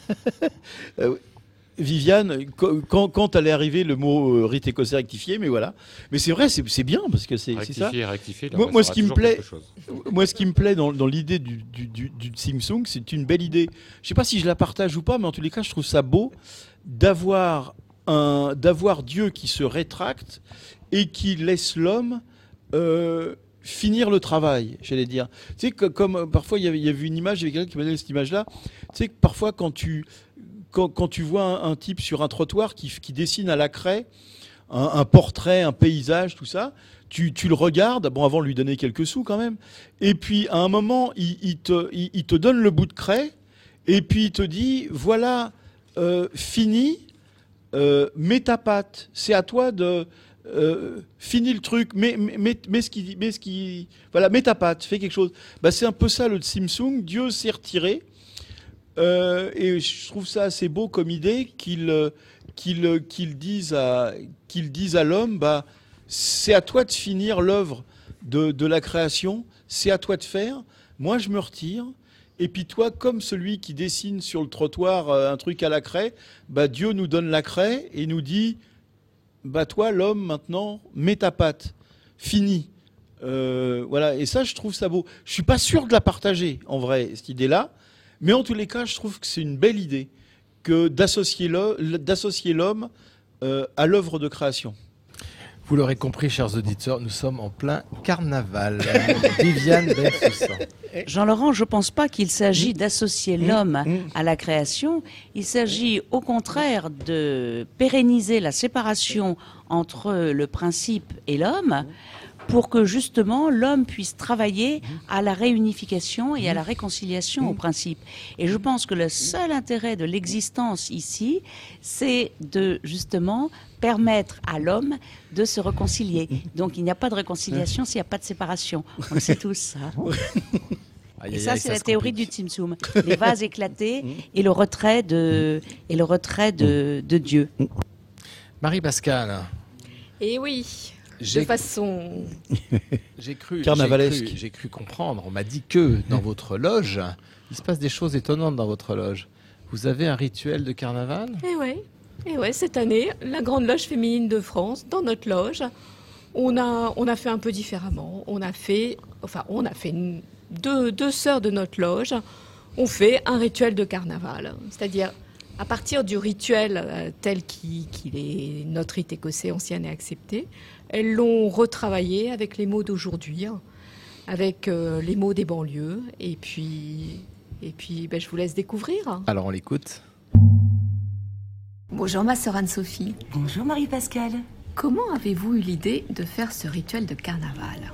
Viviane, quand, quand, allait arriver le mot rite écossais rectifié, mais voilà. Mais c'est vrai, c'est bien parce que c'est ça. Rectifié, moi, ce qui me plaît, moi, ce qui me plaît dans, dans l'idée du, du, du, c'est une belle idée. Je sais pas si je la partage ou pas, mais en tous les cas, je trouve ça beau d'avoir un d'avoir Dieu qui se rétracte et qui laisse l'homme euh, finir le travail, j'allais dire. Tu sais, comme, euh, parfois il y, avait, il une image, il y quelqu'un qui m'a donné cette image-là. Tu sais, que parfois quand tu, quand, quand tu vois un, type sur un trottoir qui, qui dessine à la craie un, portrait, un paysage, tout ça, tu, tu, le regardes, bon, avant de lui donner quelques sous quand même, et puis à un moment, il te, il te donne le bout de craie, et puis il te dit, voilà euh, fini, euh, mets ta patte. C'est à toi de euh, le truc, mets, ce qui, mets ce qui, voilà, mets ta patte, fais quelque chose. Bah, c'est un peu ça le Simsung. Dieu s'est retiré. et je trouve ça assez beau comme idée qu'il dise à à l'homme bah c'est à toi de finir l'œuvre de, de la création c'est à toi de faire moi je me retire et puis toi, comme celui qui dessine sur le trottoir euh, un truc à la craie, bah Dieu nous donne la craie et nous dit, bah toi, l'homme, maintenant, mets ta patte, fini. Euh, voilà. Et ça, je trouve ça beau. Je suis pas sûr de la partager, en vrai, cette idée-là. Mais en tous les cas, je trouve que c'est une belle idée que d'associer l'homme euh, à l'œuvre de création. Vous l'aurez compris, chers auditeurs, nous sommes en plein carnaval. Viviane Jean-Laurent, je ne pense pas qu'il s'agit d'associer l'homme à la création. Il s'agit au contraire de pérenniser la séparation entre le principe et l'homme pour que justement l'homme puisse travailler à la réunification et à la réconciliation au principe. Et je pense que le seul intérêt de l'existence ici, c'est de justement permettre à l'homme de se réconcilier. Donc il n'y a pas de réconciliation s'il n'y a pas de séparation. On le sait tous, ça. Et ça, c'est la théorie du Tsum Les vases éclatés et le retrait de, et le retrait de, de Dieu. Marie-Pascale. Eh oui, de façon... J'ai cru, carnavalesque. J'ai cru, comprendre. On m'a dit que dans votre loge, il se passe des choses étonnantes dans votre loge. Vous avez un rituel de carnaval? Eh oui. Et ouais, cette année, la Grande Loge féminine de France, dans notre loge, on a, on a fait un peu différemment. On a fait, enfin, on a fait deux, deux sœurs de notre loge ont fait un rituel de carnaval. C'est-à-dire, à partir du rituel euh, tel qu'il est notre rite écossais ancien et accepté, elles l'ont retravaillé avec les mots d'aujourd'hui, hein, avec euh, les mots des banlieues. Et puis, et puis ben, je vous laisse découvrir. Alors, on l'écoute. Bonjour ma sœur Anne-Sophie. Bonjour Marie-Pascale. Comment avez-vous eu l'idée de faire ce rituel de carnaval?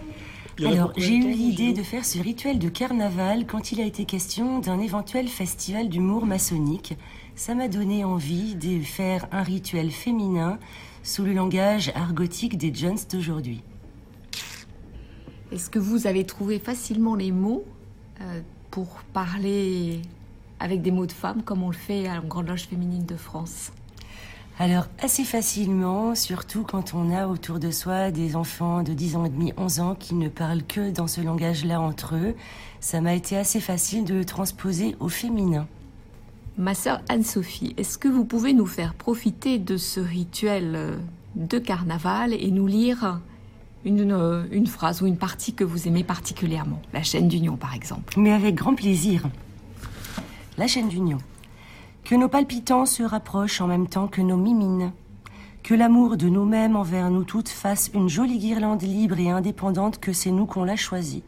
Alors, j'ai eu l'idée de faire ce rituel de carnaval quand il a été question d'un éventuel festival d'humour maçonnique. Ça m'a donné envie de faire un rituel féminin sous le langage argotique des Jones d'aujourd'hui. Est-ce que vous avez trouvé facilement les mots euh, pour parler avec des mots de femme comme on le fait à la Grande Loge féminine de France? Alors, assez facilement, surtout quand on a autour de soi des enfants de 10 ans et demi, 11 ans qui ne parlent que dans ce langage-là entre eux, ça m'a été assez facile de le transposer au féminin. Ma sœur Anne-Sophie, est-ce que vous pouvez nous faire profiter de ce rituel euh, de carnaval et nous lire une, euh, une phrase ou une partie que vous aimez particulièrement? La chaîne d'union, par exemple. Mais avec grand plaisir. La chaîne d'union. Que nos palpitants se rapprochent en même temps que nos mimines. Que l'amour de nous-mêmes envers nous toutes fasse une jolie guirlande libre et indépendante que c'est nous qu'on l'a choisie.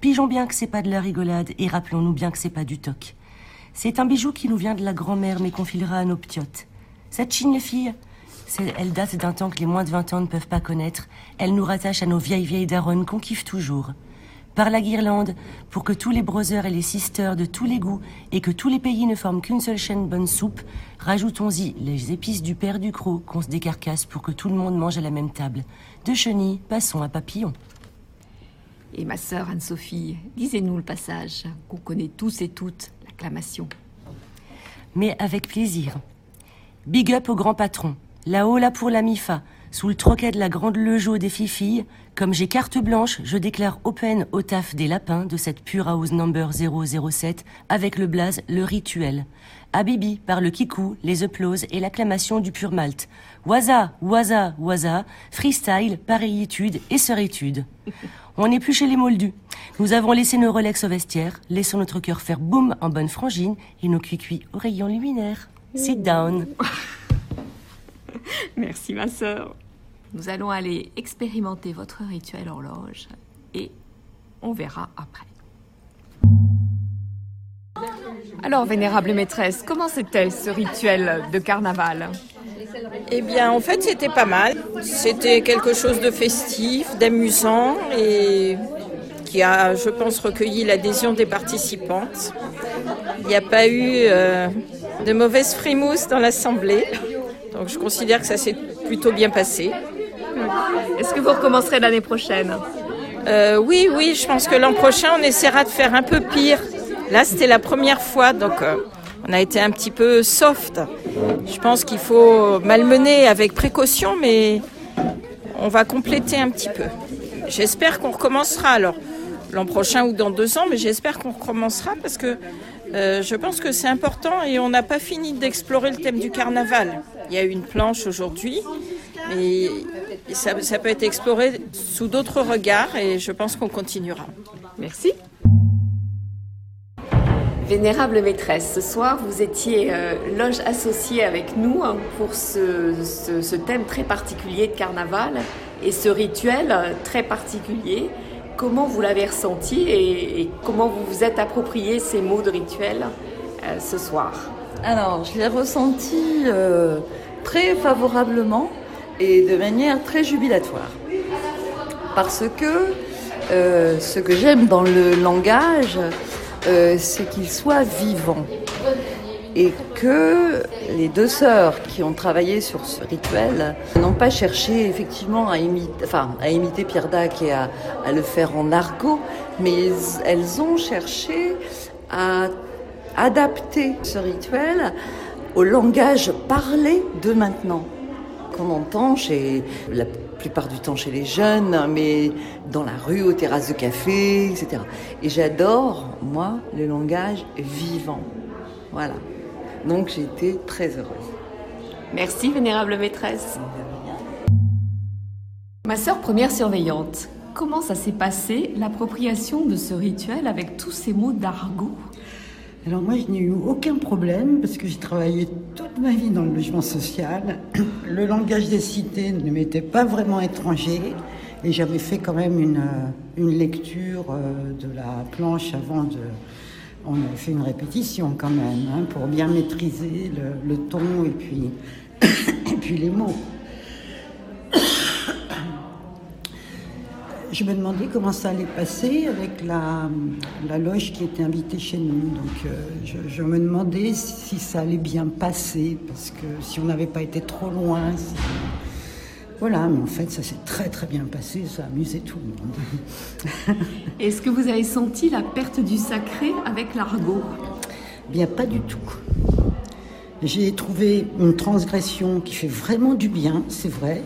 Pigeons bien que c'est pas de la rigolade et rappelons-nous bien que c'est pas du toc. C'est un bijou qui nous vient de la grand-mère mais qu'on filera à nos ptiotes. Cette chine, les filles, elle date d'un temps que les moins de 20 ans ne peuvent pas connaître. Elle nous rattache à nos vieilles vieilles daronnes qu'on kiffe toujours par la guirlande, pour que tous les brothers et les sisters de tous les goûts et que tous les pays ne forment qu'une seule chaîne bonne soupe, rajoutons-y les épices du père du croc qu'on se décarcasse pour que tout le monde mange à la même table. De chenilles, passons à papillon. Et ma sœur Anne-Sophie, disez-nous le passage qu'on connaît tous et toutes, Mais avec plaisir. Big up au grand patron. Là-haut, là pour la MIFA. Sous le troquet de la grande lejo des filles, comme j'ai carte blanche, je déclare open au taf des lapins de cette pure house number 007 avec le blaze Le Rituel. Bibi par le kikou, les applauses et l'acclamation du pur malte. Waza, waza, waza, freestyle, pareillitude et sœuritude. On n'est plus chez les moldus. Nous avons laissé nos Rolex au vestiaire, laissons notre cœur faire boum en bonne frangine et nos cuicuis au rayon luminaire. Sit down. Merci ma sœur. Nous allons aller expérimenter votre rituel horloge et on verra après. Alors, vénérable maîtresse, comment c'était ce rituel de carnaval? Eh bien, en fait, c'était pas mal. C'était quelque chose de festif, d'amusant et qui a, je pense, recueilli l'adhésion des participantes. Il n'y a pas eu euh, de mauvaise frimousse dans l'assemblée. Donc je considère que ça s'est plutôt bien passé. Est-ce que vous recommencerez l'année prochaine? Euh, Oui, oui, je pense que l'an prochain, on essaiera de faire un peu pire. Là, c'était la première fois, donc euh, on a été un petit peu soft. Je pense qu'il faut malmener avec précaution, mais on va compléter un petit peu. J'espère qu'on recommencera alors l'an prochain ou dans deux ans, mais j'espère qu'on recommencera parce que euh, je pense que c'est important et on n'a pas fini d'explorer le thème du carnaval. Il y a une planche aujourd'hui, mais ça, peut être exploré sous d'autres regards et je pense qu'on continuera. Merci. Vénérable maîtresse, ce soir vous étiez euh, loge associée avec nous hein, pour ce, thème très particulier de carnaval et ce rituel euh, très particulier. Comment vous l'avez ressenti et, comment vous vous êtes approprié ces mots de rituel euh, ce soir Alors, je l'ai ressenti très favorablement et de manière très jubilatoire. parce que euh, ce que j'aime dans le langage, euh, c'est qu'il soit vivant. Et que les deux sœurs qui ont travaillé sur ce rituel n'ont pas cherché effectivement à imiter, enfin, à imiter Pierre Dac et à, le faire en argot, mais elles ont cherché à adapter ce rituel au langage parlé de maintenant, qu'on entend chez la plupart du temps chez les jeunes, mais dans la rue, aux terrasses de café, etc. Et j'adore, moi, le langage vivant. Voilà. Donc j'ai été très heureuse. Merci, vénérable maîtresse. Ma sœur première surveillante, comment ça s'est passé, l'appropriation de ce rituel avec tous ces mots d'argot? Alors moi, je n'ai eu aucun problème parce que j'ai travaillé toute ma vie dans le logement social. Le langage des cités ne m'était pas vraiment étranger et j'avais fait quand même une, une lecture euh, de la planche avant de... On avait fait une répétition quand même hein, pour bien maîtriser le, ton et puis, les mots. je me demandais comment ça allait passer avec la, loge qui était invitée chez nous. Donc euh, je, me demandais si ça allait bien passer, parce que si on n'avait pas été trop loin. Voilà, mais en fait, ça s'est très très bien passé, ça a amusé tout le monde. Est-ce que vous avez senti la perte du sacré avec l'argot? Bien, pas du tout. J'ai trouvé une transgression qui fait vraiment du bien, c'est vrai,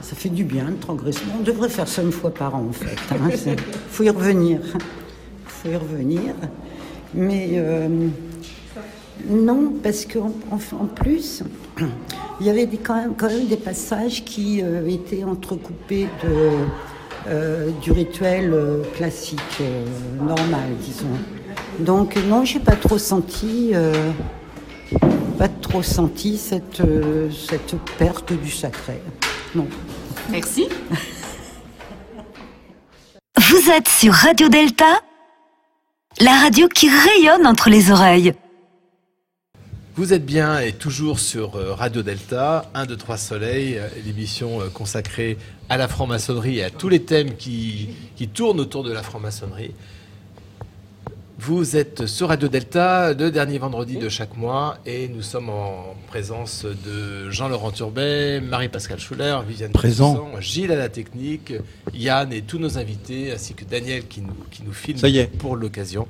ça fait du bien, le transgression. On devrait faire ça une fois par an, en fait. Il hein. faut y revenir. Il faut y revenir. Mais euh, non, parce qu'en en, plus, il y avait des, quand, même, quand, même, des passages qui euh, étaient entrecoupés de, euh, du rituel euh, classique, euh, normal, disons. Donc non, j'ai pas trop senti, euh, pas trop senti cette, cette perte du sacré. Non. Merci. Vous êtes sur Radio Delta, la radio qui rayonne entre les oreilles. Vous êtes bien et toujours sur Radio Delta, 1, 2, 3 Soleil, l'émission consacrée à la franc-maçonnerie et à tous les thèmes qui, qui tournent autour de la franc-maçonnerie. Vous êtes sur Radio Delta, le dernier vendredi de chaque mois, et nous sommes en présence de Jean-Laurent Turbet, Marie-Pascale Schuller, Viviane Présent. Gilles à la technique, Yann et tous nos invités, ainsi que Daniel qui nous, qui nous filme pour l'occasion.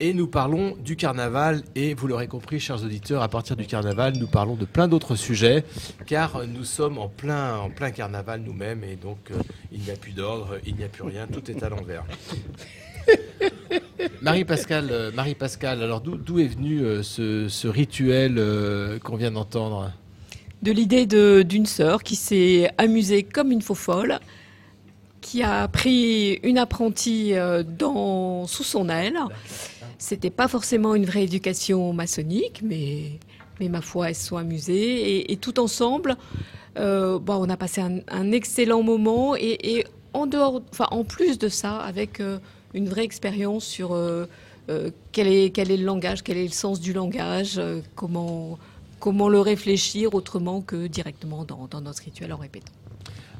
Et nous parlons du carnaval, et vous l'aurez compris, chers auditeurs, à partir du carnaval, nous parlons de plein d'autres sujets, car nous sommes en plein, en plein carnaval nous-mêmes, et donc euh, il n'y a plus d'ordre, il n'y a plus rien, tout est à l'envers. Marie-Pascale, euh, Marie-Pascale, alors d'où est venu euh, ce, ce, rituel euh, qu'on vient d'entendre? De l'idée d'une sœur qui s'est amusée comme une faux folle, qui a pris une apprentie dans, sous son aile. C'était pas forcément une vraie éducation maçonnique, mais, mais ma foi, elles se sont amusées. Et, tout ensemble, bon, on a passé un, excellent moment. Et, en, dehors, enfin, en plus de ça, avec une vraie expérience sur euh, euh, quel, est, quel est le langage, quel est le sens du langage, euh, comment, comment le réfléchir autrement que directement dans, dans notre rituel en répétant.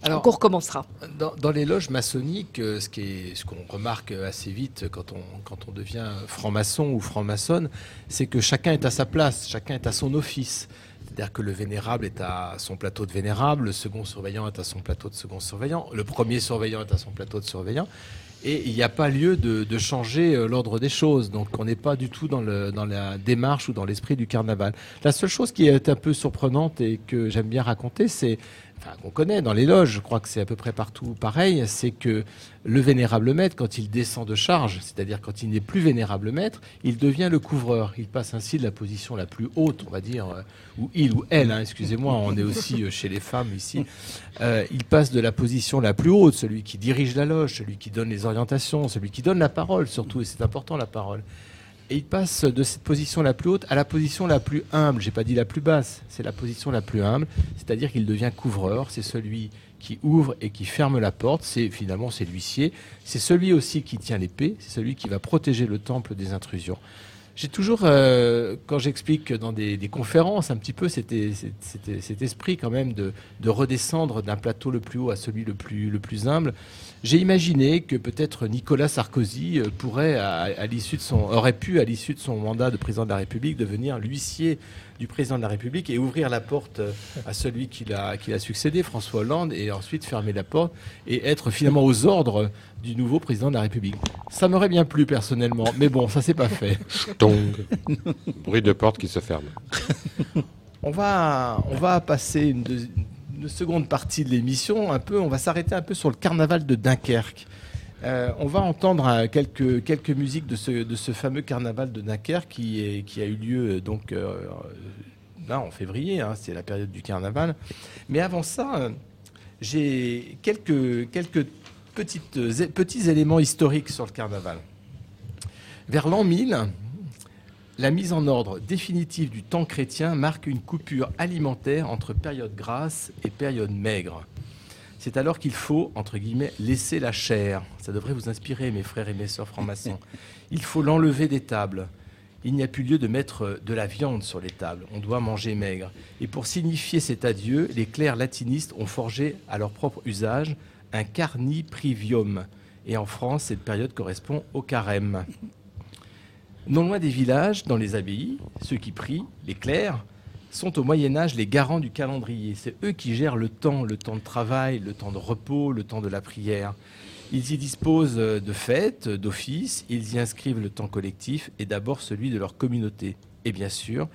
Alors, on recommencera. Dans, dans, les loges maçonniques, ce qu'on ce qu'on remarque assez vite quand on, quand on devient franc-maçon ou franc-maçonne, c'est que chacun est à sa place, chacun est à son office. C'est-à-dire que le vénérable est à son plateau de vénérable, le second surveillant est à son plateau de second surveillant, le premier surveillant est à son plateau de surveillant. Et il n'y a pas lieu de, de changer euh, l'ordre des choses. Donc on n'est pas du tout dans, le, dans la démarche ou dans l'esprit du carnaval. La seule chose qui est un peu surprenante et que j'aime bien raconter, c'est, enfin qu'on connaît dans les loges, je crois que c'est à peu près partout pareil, c'est que le vénérable maître, quand il descend de charge, c'est-à-dire quand il n'est plus vénérable maître, il devient le couvreur. Il passe ainsi de la position la plus haute, on va dire, euh, ou il ou elle, hein, excusez-moi, on est aussi euh, chez les femmes ici. Euh, il passe de la position la plus haute, celui qui dirige la loge, celui qui donne les orientations, celui qui donne la parole surtout, et c'est important la parole. Et il passe de cette position la plus haute à la position la plus humble. J'ai pas dit la plus basse, c'est la position la plus humble, c'est-à-dire qu'il devient couvreur. C'est celui qui ouvre et qui ferme la porte. C'est finalement c'est l'huissier. C'est celui aussi qui tient l'épée. C'est celui qui va protéger le temple des intrusions. J'ai toujours, euh, quand j'explique dans des, conférences, un petit peu cet, cet esprit quand même de, redescendre d'un plateau le plus haut à celui le plus, le plus humble. J'ai imaginé que peut-être Nicolas Sarkozy euh, pourrait, à, l'issue de son, aurait pu, à l'issue de son mandat de président de la République, devenir l'huissier du président de la République et ouvrir la porte euh, à celui qui l'a, qui l'a succédé, François Hollande, et ensuite fermer la porte et être finalement aux ordres du nouveau président de la République. Ça m'aurait bien plu personnellement, mais bon, ça s'est pas fait. Tong. Bruit de porte qui se ferme. On va, on va passer une, une seconde partie de l'émission, un peu, on va s'arrêter un peu sur le carnaval de Dunkerque. Euh, on va entendre euh, quelques, musiques de ce, fameux carnaval de Dunkerque qui, a eu lieu euh, donc là en février, hein, c'est la période du carnaval. Mais avant ça, j'ai quelques, petits éléments historiques sur le carnaval. Vers l'an 1000, la mise en ordre définitive du temps chrétien marque une coupure alimentaire entre période grasse et période maigre. C'est alors qu'il faut, entre guillemets, laisser la chair. Ça devrait vous inspirer, mes frères et mes sœurs francs-maçons. Il faut l'enlever des tables. Il n'y a plus lieu de mettre de la viande sur les tables. On doit manger maigre. Et pour signifier cet adieu, les clercs latinistes ont forgé à leur propre usage un carniprivium. Et en France, cette période correspond au carême. Non loin des villages, dans les abbayes, ceux qui prient, les clercs, sont au Moyen Âge les garants du calendrier. C'est eux qui gèrent le temps, le temps de travail, le temps de repos, le temps de la prière. Ils y disposent de fêtes, d'offices, ils y inscrivent le temps collectif et d'abord celui de leur communauté. Et bien sûr,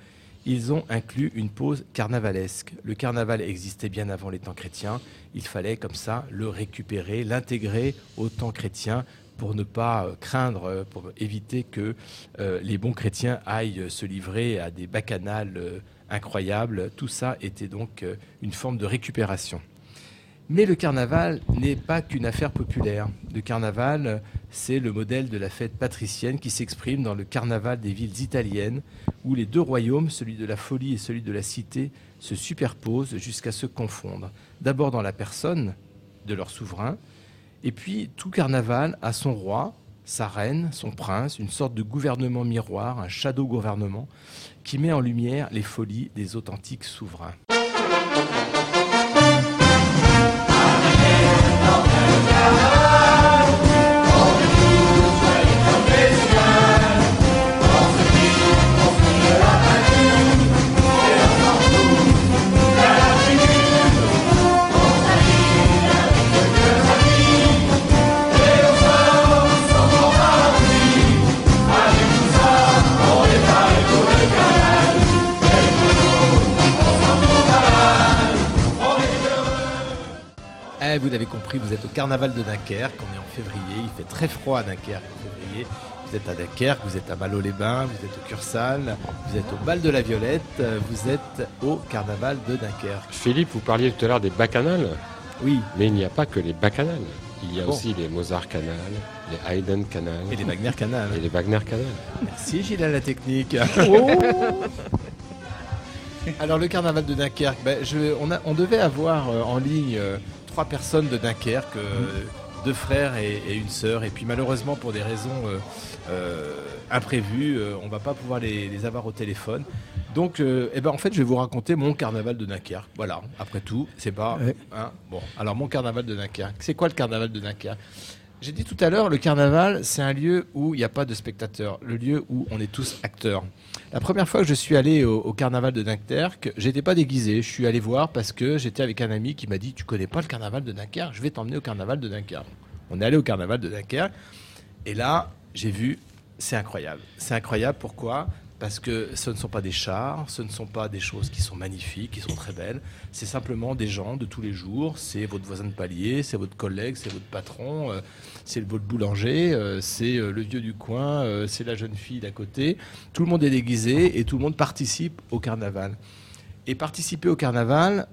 ils ont inclus une pause carnavalesque. Le carnaval existait bien avant les temps chrétiens. Il fallait comme ça le récupérer, l'intégrer au temps chrétien pour ne pas craindre, pour éviter que euh, les bons chrétiens aillent se livrer à des bacchanales euh, incroyable. Tout ça était donc euh, une forme de récupération. Mais le carnaval n'est pas qu'une affaire populaire. Le carnaval, c'est le modèle de la fête patricienne qui s'exprime dans le carnaval des villes italiennes, où les deux royaumes, celui de la folie et celui de la cité, se superposent jusqu'à se confondre. D'abord dans la personne de leur souverain, et puis tout carnaval a son roi, sa reine, son prince, une sorte de gouvernement miroir, un shadow gouvernement, qui met en lumière les folies des authentiques souverains. Carnaval de Dunkerque, on est en février, il fait très froid à Dunkerque en février. Vous êtes à Dunkerque, vous êtes à Malo-les-Bains, vous êtes au Cursal, vous êtes au Bal de la Violette, vous êtes au carnaval de Dunkerque. Philippe, vous parliez tout à l'heure des bacchanales. Oui. Mais il n'y a pas que les bacchanales. Il y a aussi les Mozart Canal, les Haydn Canal. Et les Wagner Canal. Et les Wagner Canal. Merci Gilles à la technique. Oh Alors le carnaval de Dunkerque, ben, on, devait avoir euh, en ligne euh, trois personnes de Dunkerque, euh, deux frères et, une sœur. Et puis malheureusement, pour des raisons euh, euh, imprévues, on va pas pouvoir les, avoir au téléphone. Donc, eh ben, en fait, je vais vous raconter mon carnaval de Dunkerque. Voilà, après tout, c'est pas. Hein, bon, alors mon carnaval de Dunkerque. C'est quoi le carnaval de Dunkerque? J'ai dit tout à l'heure, le carnaval, c'est un lieu où il n'y a pas de spectateurs, le lieu où on est tous acteurs. La première fois que je suis allé au, carnaval de Dunkerque, j'étais pas déguisé. Je suis allé voir parce que j'étais avec un ami qui m'a dit Tu connais pas le carnaval de Dunkerque? Je vais t'emmener au carnaval de Dunkerque. On est allé au carnaval de Dunkerque. Et là, j'ai vu, c'est incroyable. C'est incroyable pourquoi? Parce que ce ne sont pas des chars, ce ne sont pas des choses qui sont magnifiques, qui sont très belles. C'est simplement des gens de tous les jours. C'est votre voisin de palier, c'est votre collègue, c'est votre patron, euh, c'est votre boulanger, euh, c'est euh, le vieux du coin, c'est la jeune fille d'à côté. Tout le monde est déguisé et tout le monde participe au carnaval. Et participer au carnaval,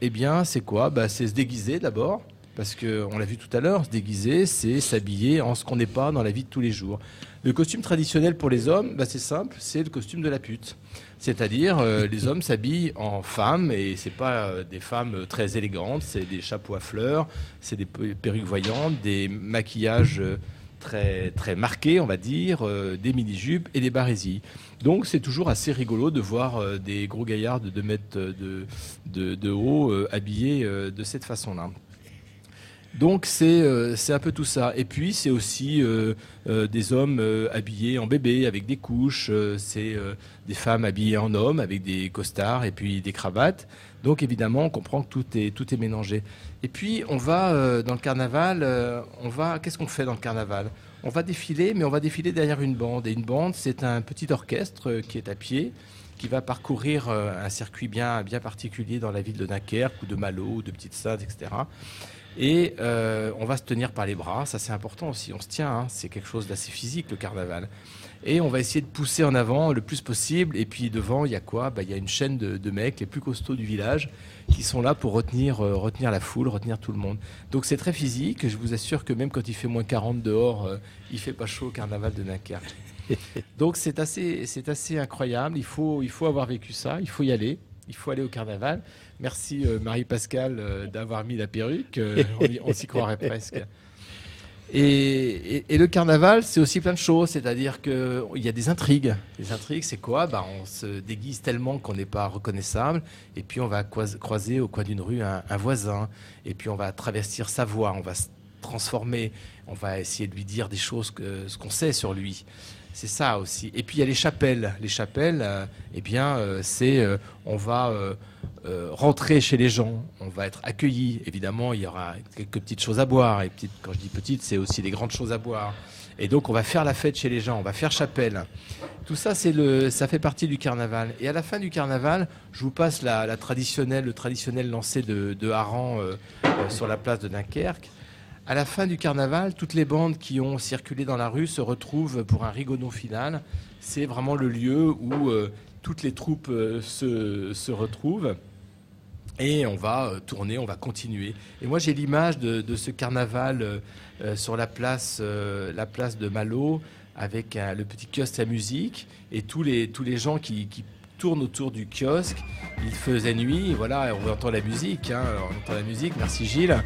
eh bien, c'est quoi? Bah, C'est se déguiser d'abord parce qu'on l'a vu tout à l'heure, se déguiser, c'est s'habiller en ce qu'on n'est pas dans la vie de tous les jours. Le costume traditionnel pour les hommes, bah, c'est simple, c'est le costume de la pute. C'est-à-dire, euh, les hommes s'habillent en femmes, et c'est pas euh, des femmes très élégantes, c'est des chapeaux à fleurs, c'est des perruques voyantes, des maquillages euh, très, marquées, on va dire, des mini-jupes et des barésies. Donc c'est toujours assez rigolo de voir des gros gaillards de 2 mètres de haut habillés de cette façon-là. Donc euh, c'est un peu tout ça. Et puis c'est aussi euh, euh, des hommes habillés en bébé avec des couches, c'est des femmes habillées en hommes avec des costards et puis des cravates. Donc évidemment on comprend que tout est, tout est mélangé. Et puis on va dans le carnaval, on va qu'est-ce qu'on fait dans le carnaval? On va défiler, mais on va défiler derrière une bande. Et une bande c'est un petit orchestre qui est à pied qui va parcourir un circuit bien, bien particulier dans la ville de Dunkerque ou de Malo ou de Petite-Sainte, etc. Et euh, on va se tenir par les bras, ça c'est important aussi, on se tient, hein. c'est quelque chose d'assez physique le carnaval. Et on va essayer de pousser en avant le plus possible. Et puis devant, il y a quoi? Bah, Il y a une chaîne de, mecs, les plus costauds du village, qui sont là pour retenir, euh, retenir la foule, retenir tout le monde. Donc c'est très physique. Je vous assure que même quand il fait moins 40 dehors, euh, il fait pas chaud au carnaval de Dunkerque. Donc c'est assez, c'est assez incroyable. Il faut, il faut avoir vécu ça, il faut y aller, il faut aller au carnaval. Merci euh, Marie-Pascale euh, d'avoir mis la perruque. Euh, on, s'y croirait presque. Et, le carnaval, c'est aussi plein de choses. C'est-à-dire qu'il y a des intrigues. Les intrigues, c'est quoi? Bah, On se déguise tellement qu'on n'est pas reconnaissable. Et puis, on va croiser au coin d'une rue un, voisin. Et puis, on va travestir sa voix. On va se transformer. On va essayer de lui dire des choses, que, ce qu'on sait sur lui. C'est ça aussi. Et puis il y a les chapelles. Les chapelles, euh, eh bien, euh, c'est euh, on va rentrer chez les gens, on va être accueilli. Évidemment, il y aura quelques petites choses à boire. Et quand je dis petites, c'est aussi des grandes choses à boire. Et donc on va faire la fête chez les gens, on va faire chapelle. Tout ça, c'est le, ça fait partie du carnaval. Et à la fin du carnaval, je vous passe la, traditionnelle, le traditionnel lancer de, de harangue sur la place de Dunkerque. À la fin du carnaval, toutes les bandes qui ont circulé dans la rue se retrouvent pour un rigodon final. C'est vraiment le lieu où euh, toutes les troupes euh, se, retrouvent. Et on va euh, tourner, on va continuer. Et moi, j'ai l'image de, ce carnaval sur la place, la place de Malo, avec le petit kiosque à musique, et tous les, tous les gens qui, qui tourne autour du kiosque. Il faisait nuit, voilà, on entend la musique, hein, on entend la musique, merci Gilles.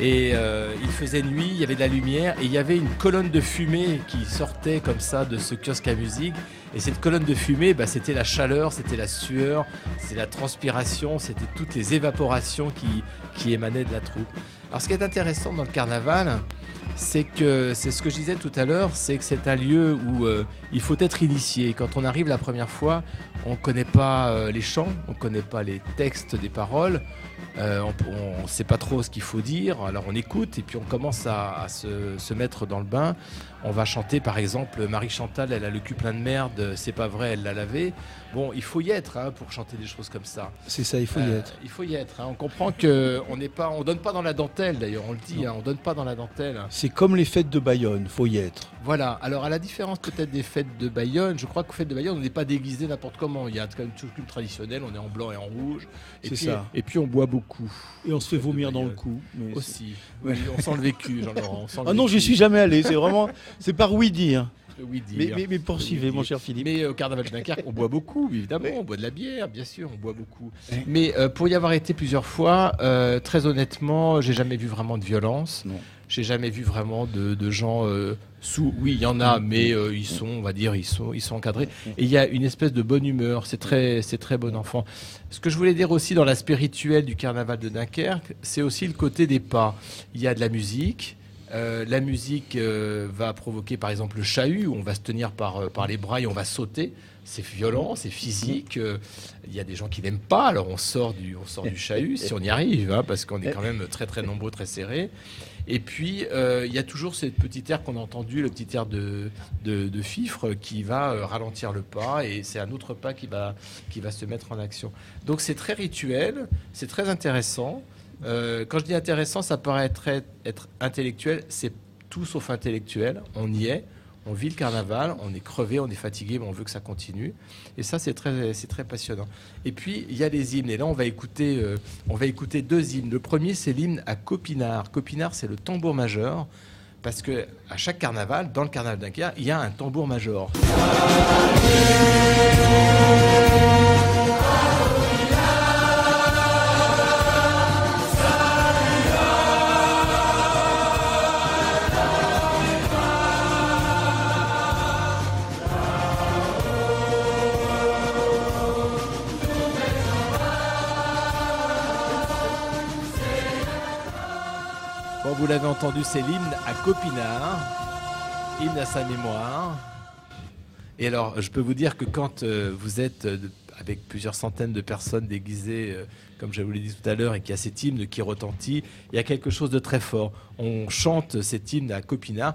Et euh, il faisait nuit, il y avait de la lumière et il y avait une colonne de fumée qui sortait comme ça de ce kiosque à musique. Et cette colonne de fumée, bah, c'était la chaleur, c'était la sueur, c'était la transpiration, c'était toutes les évaporations qui, qui émanaient de la troupe. Alors ce qui est intéressant dans le carnaval, c'est que c'est ce que je disais tout à l'heure, c'est que c'est un lieu où euh, il faut être initié. Quand on arrive la première fois, on ne connaît pas euh, les chants, on ne connaît pas les textes des paroles, euh, on ne sait pas trop ce qu'il faut dire, alors on écoute et puis on commence à, se, mettre dans le bain. On va chanter par exemple Marie Chantal, elle a le cul plein de merde, c'est pas vrai, elle l'a lavé. Bon, il faut y être hein, pour chanter des choses comme ça. C'est ça, il faut y euh, être. Il faut y être. Hein. On comprend que on n'est pas, on donne pas dans la dentelle d'ailleurs, on le dit, hein, on donne pas dans la dentelle. C'est comme les fêtes de Bayonne, faut y être. Voilà. Alors à la différence peut-être des fêtes de Bayonne, je crois qu'aux fêtes de Bayonne, on n'est pas déguisé n'importe comment. Il y a quand même une traditionnelle, on est en blanc et en rouge. C'est ça. Et puis on boit beaucoup. Et on se fait vomir dans le cou. Aussi. Oui, on sent le vécu, Jean-Laurent. Ah non, j'y suis jamais allé. C'est vraiment, c'est par oui dire. Mais, mais, poursuivez, mon cher Philippe. Mais au carnaval de Dunkerque, on boit beaucoup, évidemment. On boit de la bière, bien sûr, on boit beaucoup. Mais euh, pour y avoir été plusieurs fois, euh, très honnêtement, j'ai jamais vu vraiment de violence. Non. J'ai jamais vu vraiment de, gens euh, sous. Oui, il y en a, mais ils sont, on va dire, ils sont, ils sont encadrés. Et il y a une espèce de bonne humeur. C'est très, c'est très bon enfant. Ce que je voulais dire aussi dans la spirituelle du carnaval de Dunkerque, c'est aussi le côté des pas. Il y a de la musique. Euh, la musique euh, va provoquer par exemple le chahut, où on va se tenir par, euh, par les bras et on va sauter. C'est violent, c'est physique. Il y a des gens qui n'aiment pas, alors on sort du, on sort du chahut si on y arrive, hein, parce qu'on est quand même très très nombreux, très serrés. Et puis il y a toujours cette petite air qu'on a entendu, le petit air de, de, fifre qui va ralentir le pas et c'est un autre pas qui va, qui va se mettre en action. Donc c'est très rituel, c'est très intéressant. Euh, quand je dis intéressant, ça paraît être, intellectuel. C'est tout sauf intellectuel. On y est. On vit le carnaval, on est crevé, on est fatigué, mais on veut que ça continue. Et ça, c'est très, très passionnant. Et puis, il y a les hymnes. Et là, on va écouter, euh, on va écouter deux hymnes. Le premier, c'est l'hymne à Copinard. Copinard, c'est le tambour majeur. Parce que à chaque carnaval, dans le carnaval d'Inquier, il y a un tambour major. L'avez entendu, c'est l'hymne à Copinard, hymne à sa mémoire. Et alors, je peux vous dire que quand euh, vous êtes euh, avec plusieurs centaines de personnes déguisées, euh, comme je vous l'ai dit tout à l'heure, et qu'il y a cet hymne qui retentit, il y a quelque chose de très fort. On chante cet hymne à Copinard.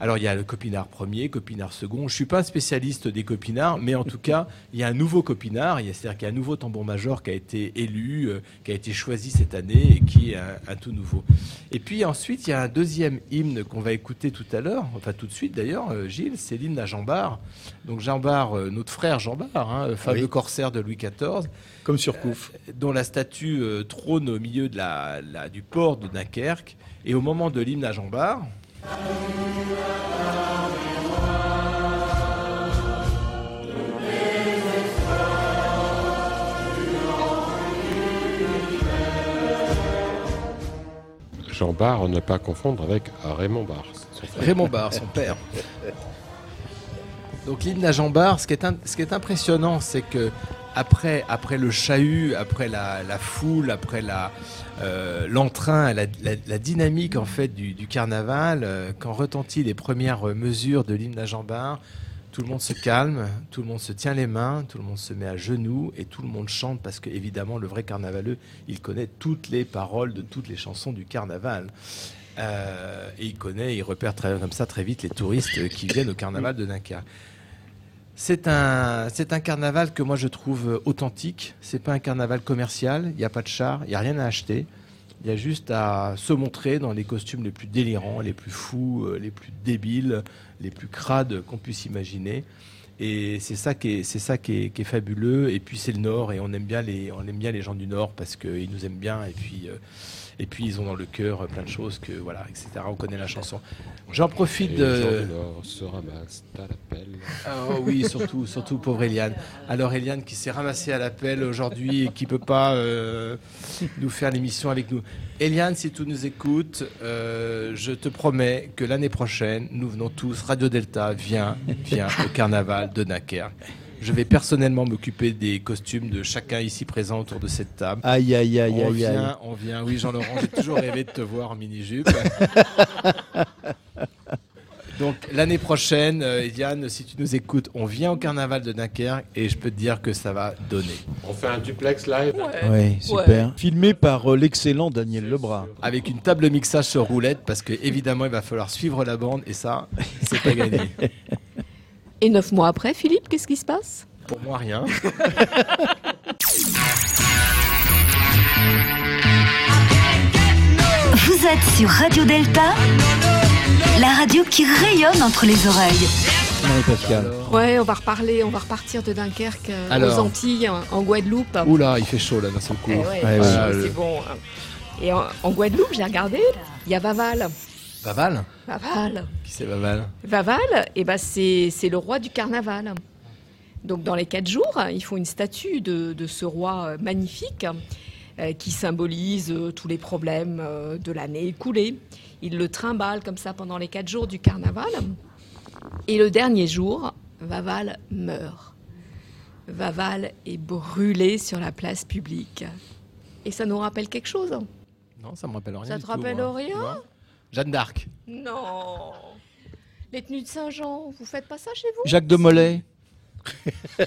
Alors il y a le copinard premier, copinard second. Je ne suis pas un spécialiste des copinards, mais en tout cas, il y a un nouveau copinard, c'est-à-dire qu'il y a un nouveau tambour-major qui a été élu, euh, qui a été choisi cette année et qui est un, tout nouveau. Et puis ensuite, il y a un deuxième hymne qu'on va écouter tout à l'heure, enfin tout de suite d'ailleurs, euh, Gilles, c'est l'hymne à Jean Bart. Donc Jean Bart, euh, notre frère Jean Bart, hein, fameux corsaire de Louis XIV. Comme Surcouf. dont la statue trône au milieu de la, du port de Dunkerque. Et au moment de l'hymne à Jean Bart, Jean Barre, ne pas confondre avec Raymond Barre. Raymond Barre, son père. Donc l'hymne à Jean Barre, ce qui est, ce qui est impressionnant, c'est que après, le chahut, après la, foule, après la, euh, l'entrain, la, dynamique en fait du, carnaval, euh, quand retentit les premières mesures de l'hymne à Jean Bart, tout le monde se calme, tout le monde se tient les mains, tout le monde se met à genoux et tout le monde chante parce que évidemment le vrai carnavaleux, il connaît toutes les paroles de toutes les chansons du carnaval. Euh, et il connaît, il repère comme ça très vite les touristes qui viennent au carnaval de Dunkerque. C'est un, c'est un carnaval que moi je trouve authentique. C'est pas un carnaval commercial. Il n'y a pas de char, il n'y a rien à acheter. Il y a juste à se montrer dans les costumes les plus délirants, les plus fous, euh, les plus débiles, les plus crades qu'on puisse imaginer. Et c'est ça qui est, c'est ça qui est, fabuleux. Et puis c'est le Nord et on aime bien les, on aime bien les gens du Nord parce qu'ils nous aiment bien. Et puis euh, et puis ils ont dans le cœur plein de choses que voilà, etc. On connaît la chanson. J'en profite de. se ramasse à l'appel. Ah, oh oui, surtout, surtout pauvre Eliane. Alors Eliane qui s'est ramassée à l'appel aujourd'hui et qui peut pas euh, nous faire l'émission avec nous. Eliane, si tu nous écoutes, euh, je te promets que l'année prochaine, nous venons tous. Radio Delta vient, vient au carnaval de Dunkerque. Je vais personnellement m'occuper des costumes de chacun ici présent autour de cette table. Aïe, aïe, aïe, on aïe, vient, On vient, oui, Jean-Laurent, j'ai toujours rêvé de te voir en mini-jupe. Donc l'année prochaine, euh, Yann, si tu nous écoutes, on vient au carnaval de Dunkerque et je peux te dire que ça va donner. On fait un duplex live Oui, super. Filmé par euh, l'excellent Daniel Lebras. Avec une table mixage sur roulette parce que évidemment il va falloir suivre la bande et ça, c'est pas gagné. Et neuf mois après, Philippe, qu'est-ce qui se passe? Pour moi, rien. Vous êtes sur Radio Delta, la radio qui rayonne entre les oreilles. Marie-Pascal. Ouais, on va reparler, on va repartir de Dunkerque euh, aux Antilles, en Guadeloupe. Oula, il fait chaud là d'un seul coup. Eh c'est bon. Hein. Et en, en Guadeloupe, j'ai regardé, il y a Vaval. Vaval Vaval. Qui c'est Vaval Vaval, eh ben c'est, le roi du carnaval. Donc dans les quatre jours, ils font une statue de, ce roi euh, magnifique euh, qui symbolise euh, tous les problèmes de l'année écoulée. Ils le trimballent comme ça pendant les quatre jours du carnaval. Et le dernier jour, Vaval meurt. Vaval est brûlé sur la place publique. Et ça nous rappelle quelque chose Non, ça me rappelle rien. Ça te rappelle rien? Jeanne d'Arc. Non. Les tenues de Saint-Jean, vous faites pas ça chez vous? Jacques de Molay.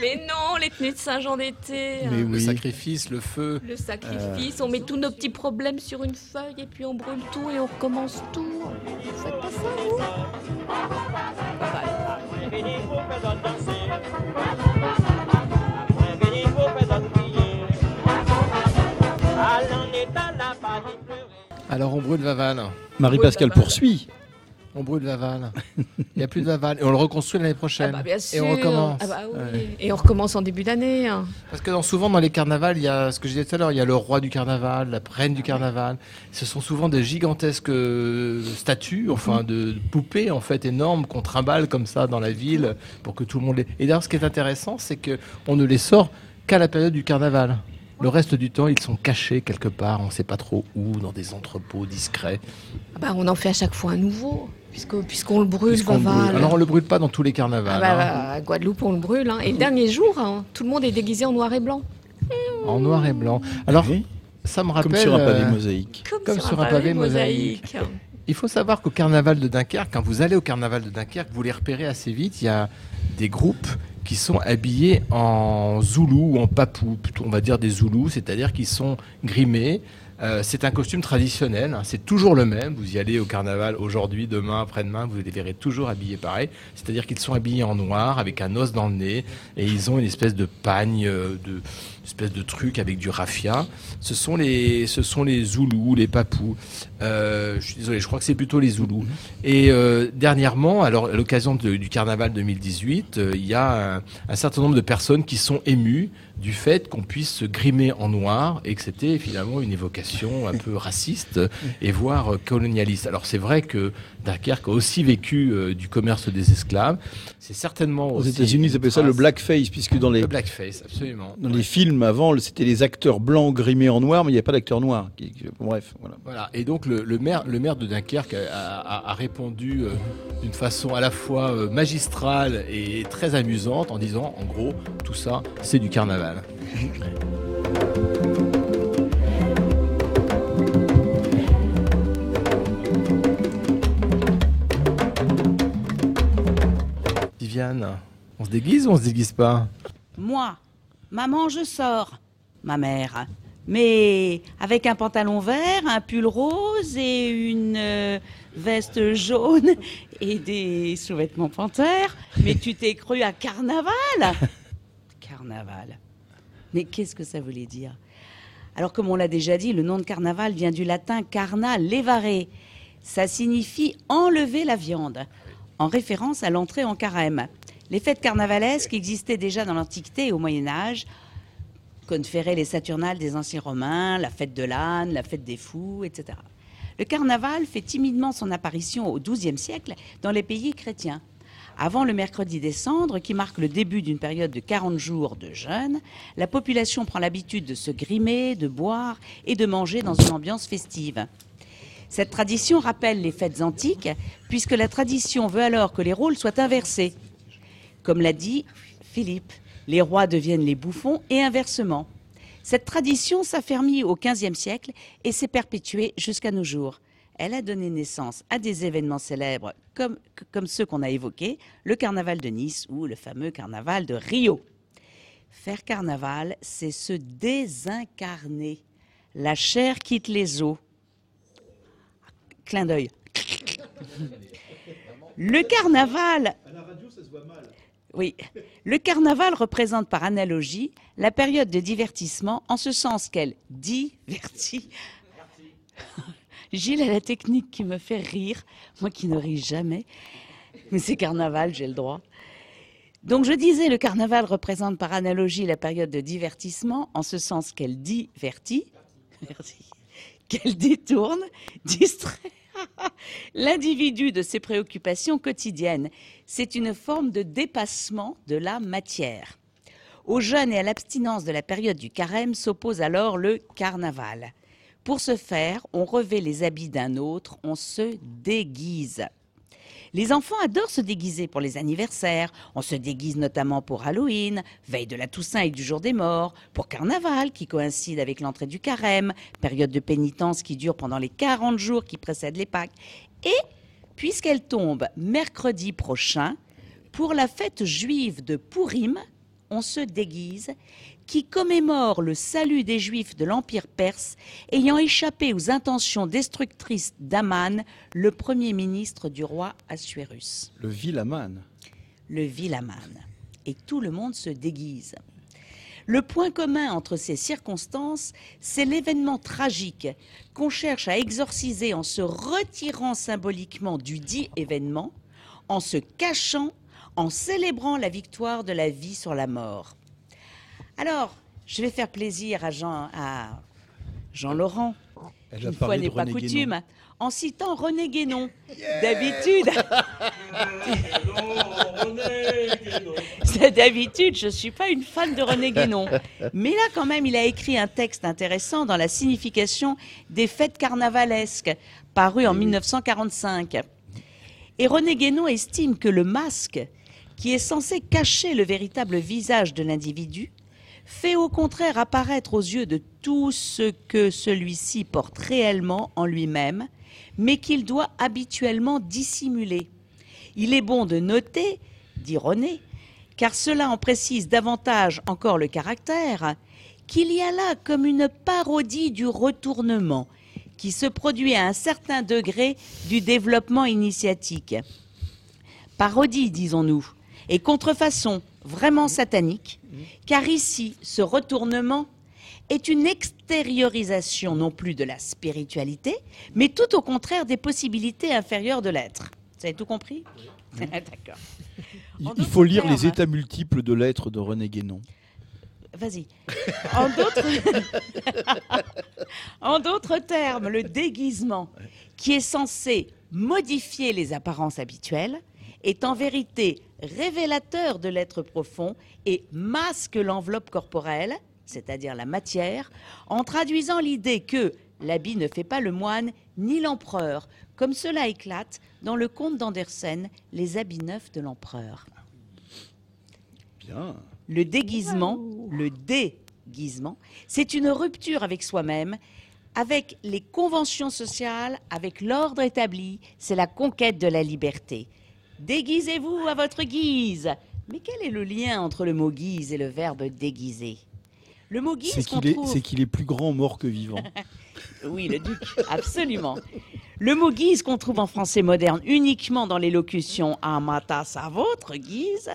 Mais non, les tenues de Saint-Jean d'été. Mais Le sacrifice, le feu. Le sacrifice, on met tous nos petits problèmes sur une feuille et puis on brûle tout et on recommence tout. Vous faites pas ça, vous? Alors on brûle Vaval. Marie-Pascal poursuit. On brûle Vaval. Il n'y a plus de Vaval. Et on le reconstruit l'année prochaine. Ah bah, bien sûr. Et on recommence. Ah bah et on recommence en début d'année. Hein. Parce que souvent dans les carnavals, il y a ce que je disais tout à l'heure, il y a le roi du carnaval, la reine du carnaval. Ce sont souvent des gigantesques euh, statues, enfin de poupées en fait énormes qu'on trimballe comme ça dans la ville pour que tout le monde les. Et d'ailleurs, ce qui est intéressant, c'est que on ne les sort qu'à la période du carnaval. Le reste du temps, ils sont cachés quelque part, on ne sait pas trop où, dans des entrepôts discrets. Ah bah, on en fait à chaque fois un nouveau, puisqu'on le brûle, Vaval. Alors on ne le brûle pas dans tous les carnavals. Ah bah, hein. À Guadeloupe, on le brûle. Hein. Et le dernier jour, hein, tout le monde est déguisé en noir et blanc. En noir et blanc. Alors, ça me rappelle. Comme sur un pavé euh, mosaïque. Comme, sur, un pavé, mosaïque. Il faut savoir qu'au carnaval de Dunkerque, quand vous allez au carnaval de Dunkerque, vous les repérez assez vite. Il y a des groupes qui sont habillés en zoulou ou en papou, on va dire des zoulous, c'est-à-dire qu'ils sont grimés. Euh, c'est un costume traditionnel, hein. c'est toujours le même. Vous y allez au carnaval aujourd'hui, demain, après-demain, vous les verrez toujours habillés pareil. C'est-à-dire qu'ils sont habillés en noir avec un os dans le nez et ils ont une espèce de pagne, euh, de, espèce de truc avec du raffia. Ce sont les, ce sont les Zoulous, les Papous. Euh, je suis désolé, je crois que c'est plutôt les Zoulous. Et euh, dernièrement, alors à l'occasion du carnaval 2018, euh, il y a un, un, certain nombre de personnes qui sont émues du fait qu'on puisse se grimer en noir et que c'était finalement une évocation un peu raciste et voire colonialiste. Alors c'est vrai que Dunkerque a aussi vécu euh, du commerce des esclaves. C'est certainement aux États-Unis ils appellent ça le blackface puisque dans les le blackface absolument dans les films avant c'était les acteurs blancs grimés en noir mais il n'y a pas d'acteurs noirs. Qui, bref voilà. Voilà et donc le, le, maire le maire de Dunkerque a, a, a répondu euh, d'une façon à la fois euh, magistrale et très amusante en disant en gros tout ça c'est du carnaval. On se déguise ou on se déguise pas Moi, maman, je sors. Ma mère. Mais avec un pantalon vert, un pull rose et une euh, veste jaune et des sous-vêtements panthères. Mais tu t'es cru à carnaval Carnaval. Mais qu'est-ce que ça voulait dire? Alors, comme on l'a déjà dit, le nom de carnaval vient du latin carna, levare. Ça signifie enlever la viande, en référence à l'entrée en carême. Les fêtes carnavalesques existaient déjà dans l'Antiquité et au Moyen Âge, conféraient les Saturnales des anciens Romains, la fête de l'âne, la fête des fous, etc. Le carnaval fait timidement son apparition au XIIe siècle dans les pays chrétiens. Avant le mercredi des cendres, qui marque le début d'une période de 40 jours de jeûne, la population prend l'habitude de se grimer, de boire et de manger dans une ambiance festive. Cette tradition rappelle les fêtes antiques, puisque la tradition veut alors que les rôles soient inversés. Comme l'a dit Philippe, les rois deviennent les bouffons et inversement. Cette tradition s'affermit au XVe siècle et s'est perpétuée jusqu'à nos jours. Elle a donné naissance à des événements célèbres comme, comme ceux qu'on a évoqués, le carnaval de Nice ou le fameux carnaval de Rio. Faire carnaval, c'est se désincarner. La chair quitte les os. Clin d'œil. Le carnaval. Oui. Le carnaval représente par analogie la période de divertissement en ce sens qu'elle divertit. Gilles a la technique qui me fait rire, moi qui ne ris jamais. Mais c'est carnaval, j'ai le droit. Donc je disais, le carnaval représente par analogie la période de divertissement en ce sens qu'elle divertit, qu'elle détourne, distrait l'individu de ses préoccupations quotidiennes. C'est une forme de dépassement de la matière. Au jeûne et à l'abstinence de la période du carême s'oppose alors le carnaval. Pour ce faire, on revêt les habits d'un autre, on se déguise. Les enfants adorent se déguiser pour les anniversaires. On se déguise notamment pour Halloween, veille de la Toussaint et du jour des morts, pour Carnaval qui coïncide avec l'entrée du carême, période de pénitence qui dure pendant les 40 jours qui précèdent les Pâques. Et, puisqu'elle tombe mercredi prochain, pour la fête juive de Purim, on se déguise, qui commémore le salut des Juifs de l'Empire perse ayant échappé aux intentions destructrices d'Aman, le premier ministre du roi Assuérus. Le vil Aman. Le vil Aman. Et tout le monde se déguise. Le point commun entre ces circonstances, c'est l'événement tragique qu'on cherche à exorciser en se retirant symboliquement du dit événement, en se cachant, en célébrant la victoire de la vie sur la mort. Alors, je vais faire plaisir à Jean, à Jean Laurent. Elle une fois n'est pas coutume, en citant René Guénon. Yeah D'habitude. D'habitude, je ne suis pas une fan de René Guénon. Mais là, quand même, il a écrit un texte intéressant dans la signification des fêtes carnavalesques, paru en 1945. Et René Guénon estime que le masque, qui est censé cacher le véritable visage de l'individu, fait au contraire apparaître aux yeux de tout ce que celui-ci porte réellement en lui-même, mais qu'il doit habituellement dissimuler. Il est bon de noter, dit René, car cela en précise davantage encore le caractère, qu'il y a là comme une parodie du retournement qui se produit à un certain degré du développement initiatique. Parodie, disons-nous, et contrefaçon vraiment satanique, car ici, ce retournement est une extériorisation non plus de la spiritualité, mais tout au contraire des possibilités inférieures de l'être. Vous avez tout compris? D'accord. Il, faut lire les états multiples de l'être de René Guénon. Vas-y. En d'autres termes, le déguisement, qui est censé modifier les apparences habituelles, est en vérité révélateur de l'être profond et masque l'enveloppe corporelle, c'est-à-dire la matière, en traduisant l'idée que l'habit ne fait pas le moine ni l'empereur, comme cela éclate dans le conte d'Andersen, Les habits neufs de l'empereur. Bien. Le déguisement, le déguisement, c'est une rupture avec soi-même, avec les conventions sociales, avec l'ordre établi, c'est la conquête de la liberté. Déguisez-vous à votre guise. Mais quel est le lien entre le mot guise et le verbe déguiser? Le mot guise, c'est qu'il est, plus grand mort que vivant. oui, le duc, absolument. Le mot guise qu'on trouve en français moderne uniquement dans les locutions à matas à votre guise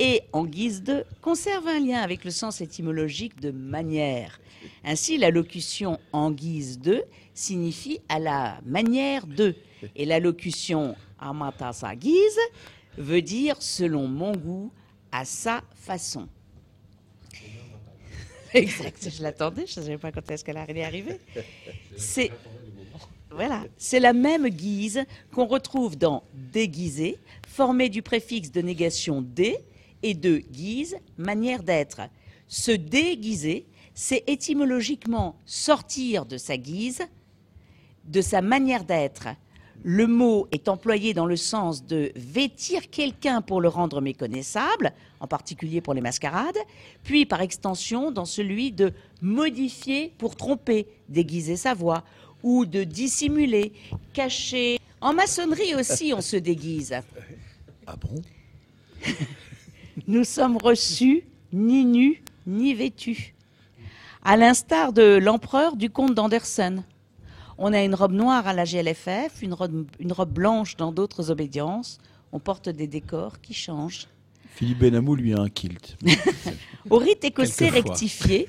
et en guise de conserve un lien avec le sens étymologique de manière. Ainsi, la locution en guise de signifie à la manière de et la locution à sa guise veut dire selon mon goût, à sa façon. Exact, je l'attendais, je ne savais pas quand est-ce qu'elle allait arriver. C'est voilà, c'est la même guise qu'on retrouve dans déguiser, formé du préfixe de négation dé et de guise, manière d'être. Se déguiser, c'est étymologiquement sortir de sa guise, de sa manière d'être. Le mot est employé dans le sens de vêtir quelqu'un pour le rendre méconnaissable, en particulier pour les mascarades, puis par extension dans celui de modifier pour tromper, déguiser sa voix, ou de dissimuler, cacher. En maçonnerie aussi, on se déguise. Ah bon? Nous sommes reçus ni nus ni vêtus, à l'instar de l'empereur du comte d'Andersen. On a une robe noire à la GLFF, une robe, blanche dans d'autres obédiences. On porte des décors qui changent. Philippe Benamou, lui, a un kilt. Au rite écossais rectifié,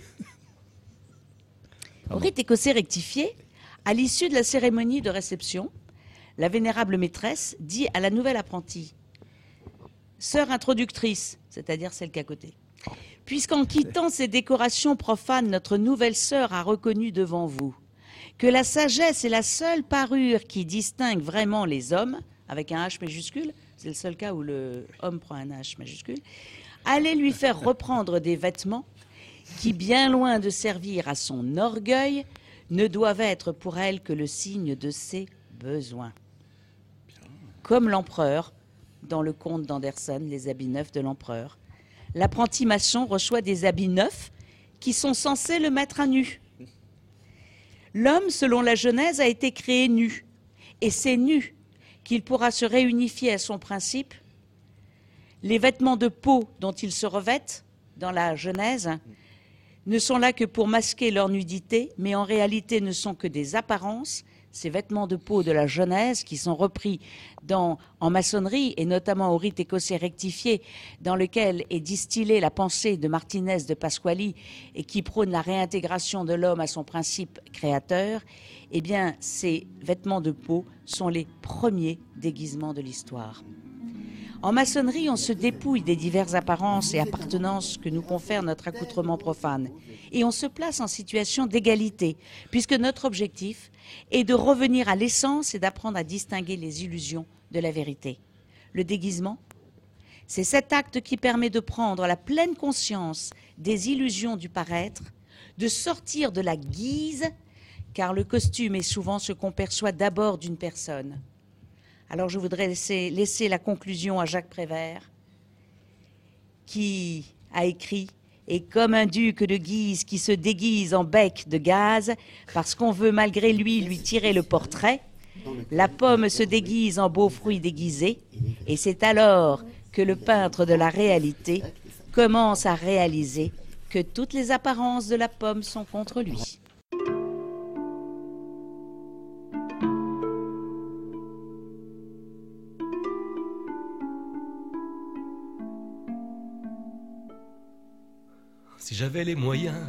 au rite écossais rectifié, à l'issue de la cérémonie de réception, la vénérable maîtresse dit à la nouvelle apprentie Sœur introductrice, c'est-à-dire celle qui à côté, puisqu'en quittant ces décorations profanes, notre nouvelle sœur a reconnu devant vous que la sagesse est la seule parure qui distingue vraiment les hommes, avec un H majuscule, c'est le seul cas où le homme prend un H majuscule, allez lui faire reprendre des vêtements qui, bien loin de servir à son orgueil, ne doivent être pour elle que le signe de ses besoins. Comme l'empereur, dans le conte d'Anderson, Les habits neufs de l'empereur, l'apprenti maçon reçoit des habits neufs qui sont censés le mettre à nu. L'homme, selon la Genèse, a été créé nu. Et c'est nu qu'il pourra se réunifier à son principe. Les vêtements de peau dont il se revête dans la Genèse ne sont là que pour masquer leur nudité, mais en réalité ne sont que des apparences ces vêtements de peau de la Genèse qui sont repris en maçonnerie et notamment au rite écossais rectifié dans lequel est distillée la pensée de Martinez de Pasquali et qui prône la réintégration de l'homme à son principe créateur, eh bien ces vêtements de peau sont les premiers déguisements de l'histoire. En maçonnerie, on se dépouille des diverses apparences et appartenances que nous confère notre accoutrement profane. Et on se place en situation d'égalité, puisque notre objectif est de revenir à l'essence et d'apprendre à distinguer les illusions de la vérité. Le déguisement, c'est cet acte qui permet de prendre la pleine conscience des illusions du paraître, de sortir de la guise, car le costume est souvent ce qu'on perçoit d'abord d'une personne. Alors je voudrais laisser, la conclusion à Jacques Prévert, qui a écrit Et comme un duc de Guise qui se déguise en bec de gaz, parce qu'on veut malgré lui lui tirer le portrait, la pomme se déguise en beau fruit déguisé, et c'est alors que le peintre de la réalité commence à réaliser que toutes les apparences de la pomme sont contre lui. Si j'avais les moyens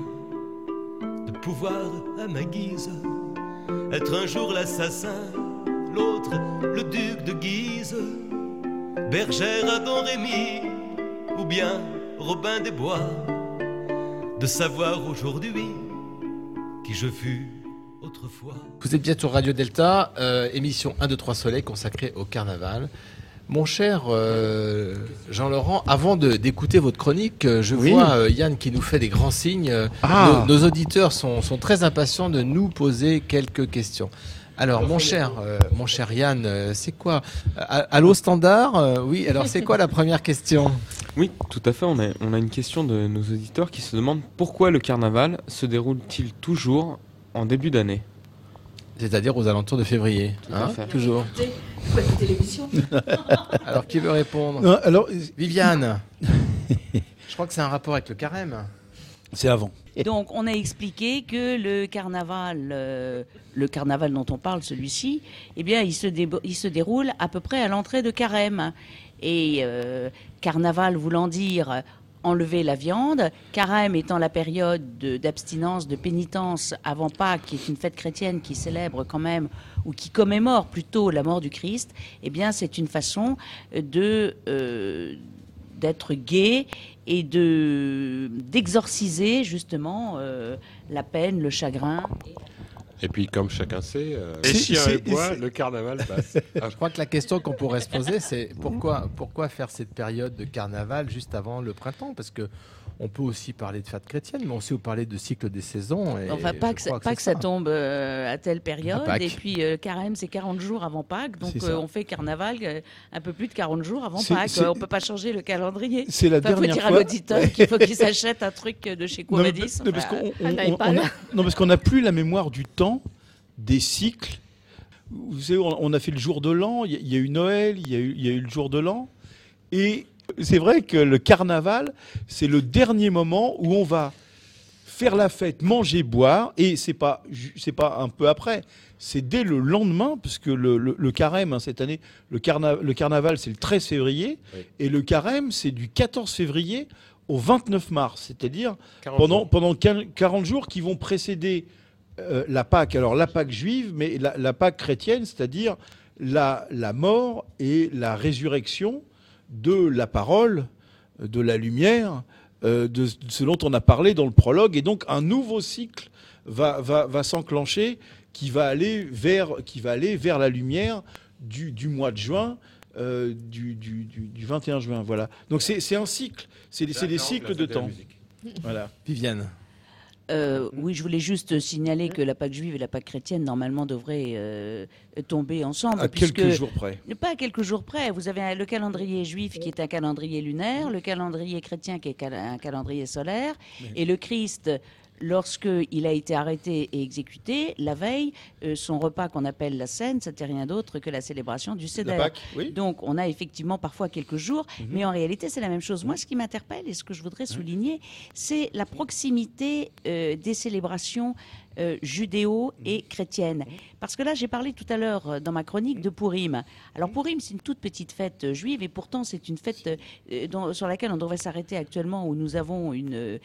de pouvoir à ma guise être un jour l'assassin, l'autre le duc de Guise, bergère à Don Rémy ou bien Robin des Bois, de savoir aujourd'hui qui je fus autrefois. Vous êtes bien sur Radio Delta, euh, émission 1, 2, 3 Soleil consacrée au carnaval. Mon cher euh, Jean-Laurent, avant d'écouter votre chronique, euh, je vois euh, Yann qui nous fait des grands signes. Ah. Nos, nos auditeurs sont, sont très impatients de nous poser quelques questions. Alors, mon cher, euh, mon cher Yann, c'est quoi À- Allô standard Oui, alors c'est quoi la première question? Oui, tout à fait. On a, on a une question de nos auditeurs qui se demandent pourquoi le carnaval se déroule-t-il toujours en début d'année? C'est-à-dire aux alentours de février. Tout à hein, fait. Toujours. Alors, qui veut répondre Non, alors, Viviane. Je crois que c'est un rapport avec le carême. C'est avant. Donc, on a expliqué que le carnaval, euh, le carnaval dont on parle, celui-ci, eh bien, il se, débo- il se déroule à peu près à l'entrée de carême. Et euh, carnaval voulant dire enlever la viande, carême étant la période de- d'abstinence, de, pénitence avant Pâques, qui est une fête chrétienne qui célèbre quand même, ou qui commémore plutôt la mort du Christ, eh bien, c'est une façon de... euh, d'être gai et de d'exorciser justement euh, la peine, le chagrin. Et puis, comme chacun sait, euh, et bois, le carnaval passe. Je crois que la question qu'on pourrait se poser, c'est pourquoi, pourquoi faire cette période de carnaval juste avant le printemps? Parce que on peut aussi parler de fête chrétienne, mais on sait aussi parler de cycle des saisons. Et Enfin, pas je que, ça, ça tombe euh, à telle période. Pâques. Et puis, euh, carême, c'est 40 jours avant Pâques. Donc, euh, on fait carnaval euh, un peu plus de 40 jours avant Pâques. Euh, on peut pas changer le calendrier. C'est la Enfin, dernière faut dire fois- à l'auditeur qu'il faut qu'il s'achète un truc de chez Non, mais- Courbadis. non, parce Enfin, qu'on n'a plus la mémoire du temps, des cycles. Vous savez, on, on a fait le jour de l'an, il y, a- il y a eu Noël, il y, a eu- il y a eu le jour de l'an. Et c'est vrai que le carnaval, c'est le dernier moment où on va faire la fête, manger, boire, et c'est pas c'est pas un peu après, c'est dès le lendemain, parce que le, le- le carême hein, cette année, le, carna- le carnaval c'est le 13 février, Oui. et le carême c'est du 14 février au 29 mars, c'est-à-dire 40 pendant, jours. pendant 15 40 jours qui vont précéder euh, la Pâque, alors la Pâque juive, mais la, la Pâque chrétienne, c'est-à-dire la, la mort et la résurrection de la parole, de la lumière, euh, de ce dont on a parlé dans le prologue. Et donc un nouveau cycle va, va, va s'enclencher qui, va aller vers- qui va aller vers la lumière du, du mois de juin. euh, du, du, du- du 21 juin, voilà. Donc c'est un cycle, c'est des- cycles de temps. Voilà. Viviane. Euh, oui, je voulais juste signaler que la Pâque juive et la Pâque chrétienne, normalement, devraient euh, tomber ensemble. À puisque- quelques jours près. Pas à quelques jours près. Vous avez le calendrier juif qui est un calendrier lunaire, le calendrier chrétien qui est un calendrier solaire, et le Christ. Lorsqu'il a été arrêté et exécuté, la veille, euh, son repas qu'on appelle la scène, c'était rien d'autre que la célébration du oui. Donc, on a effectivement parfois quelques jours, Mhm. mais en réalité, c'est la même chose. Moi, ce qui m'interpelle et ce que je voudrais souligner, c'est la proximité euh, des célébrations euh, judéo et chrétiennes. Parce que là, j'ai parlé tout à l'heure euh, dans ma chronique de Purim. Alors, Purim, c'est une toute petite fête euh, juive et pourtant, c'est une fête euh, dont- sur laquelle on devrait s'arrêter actuellement où nous avons une, euh,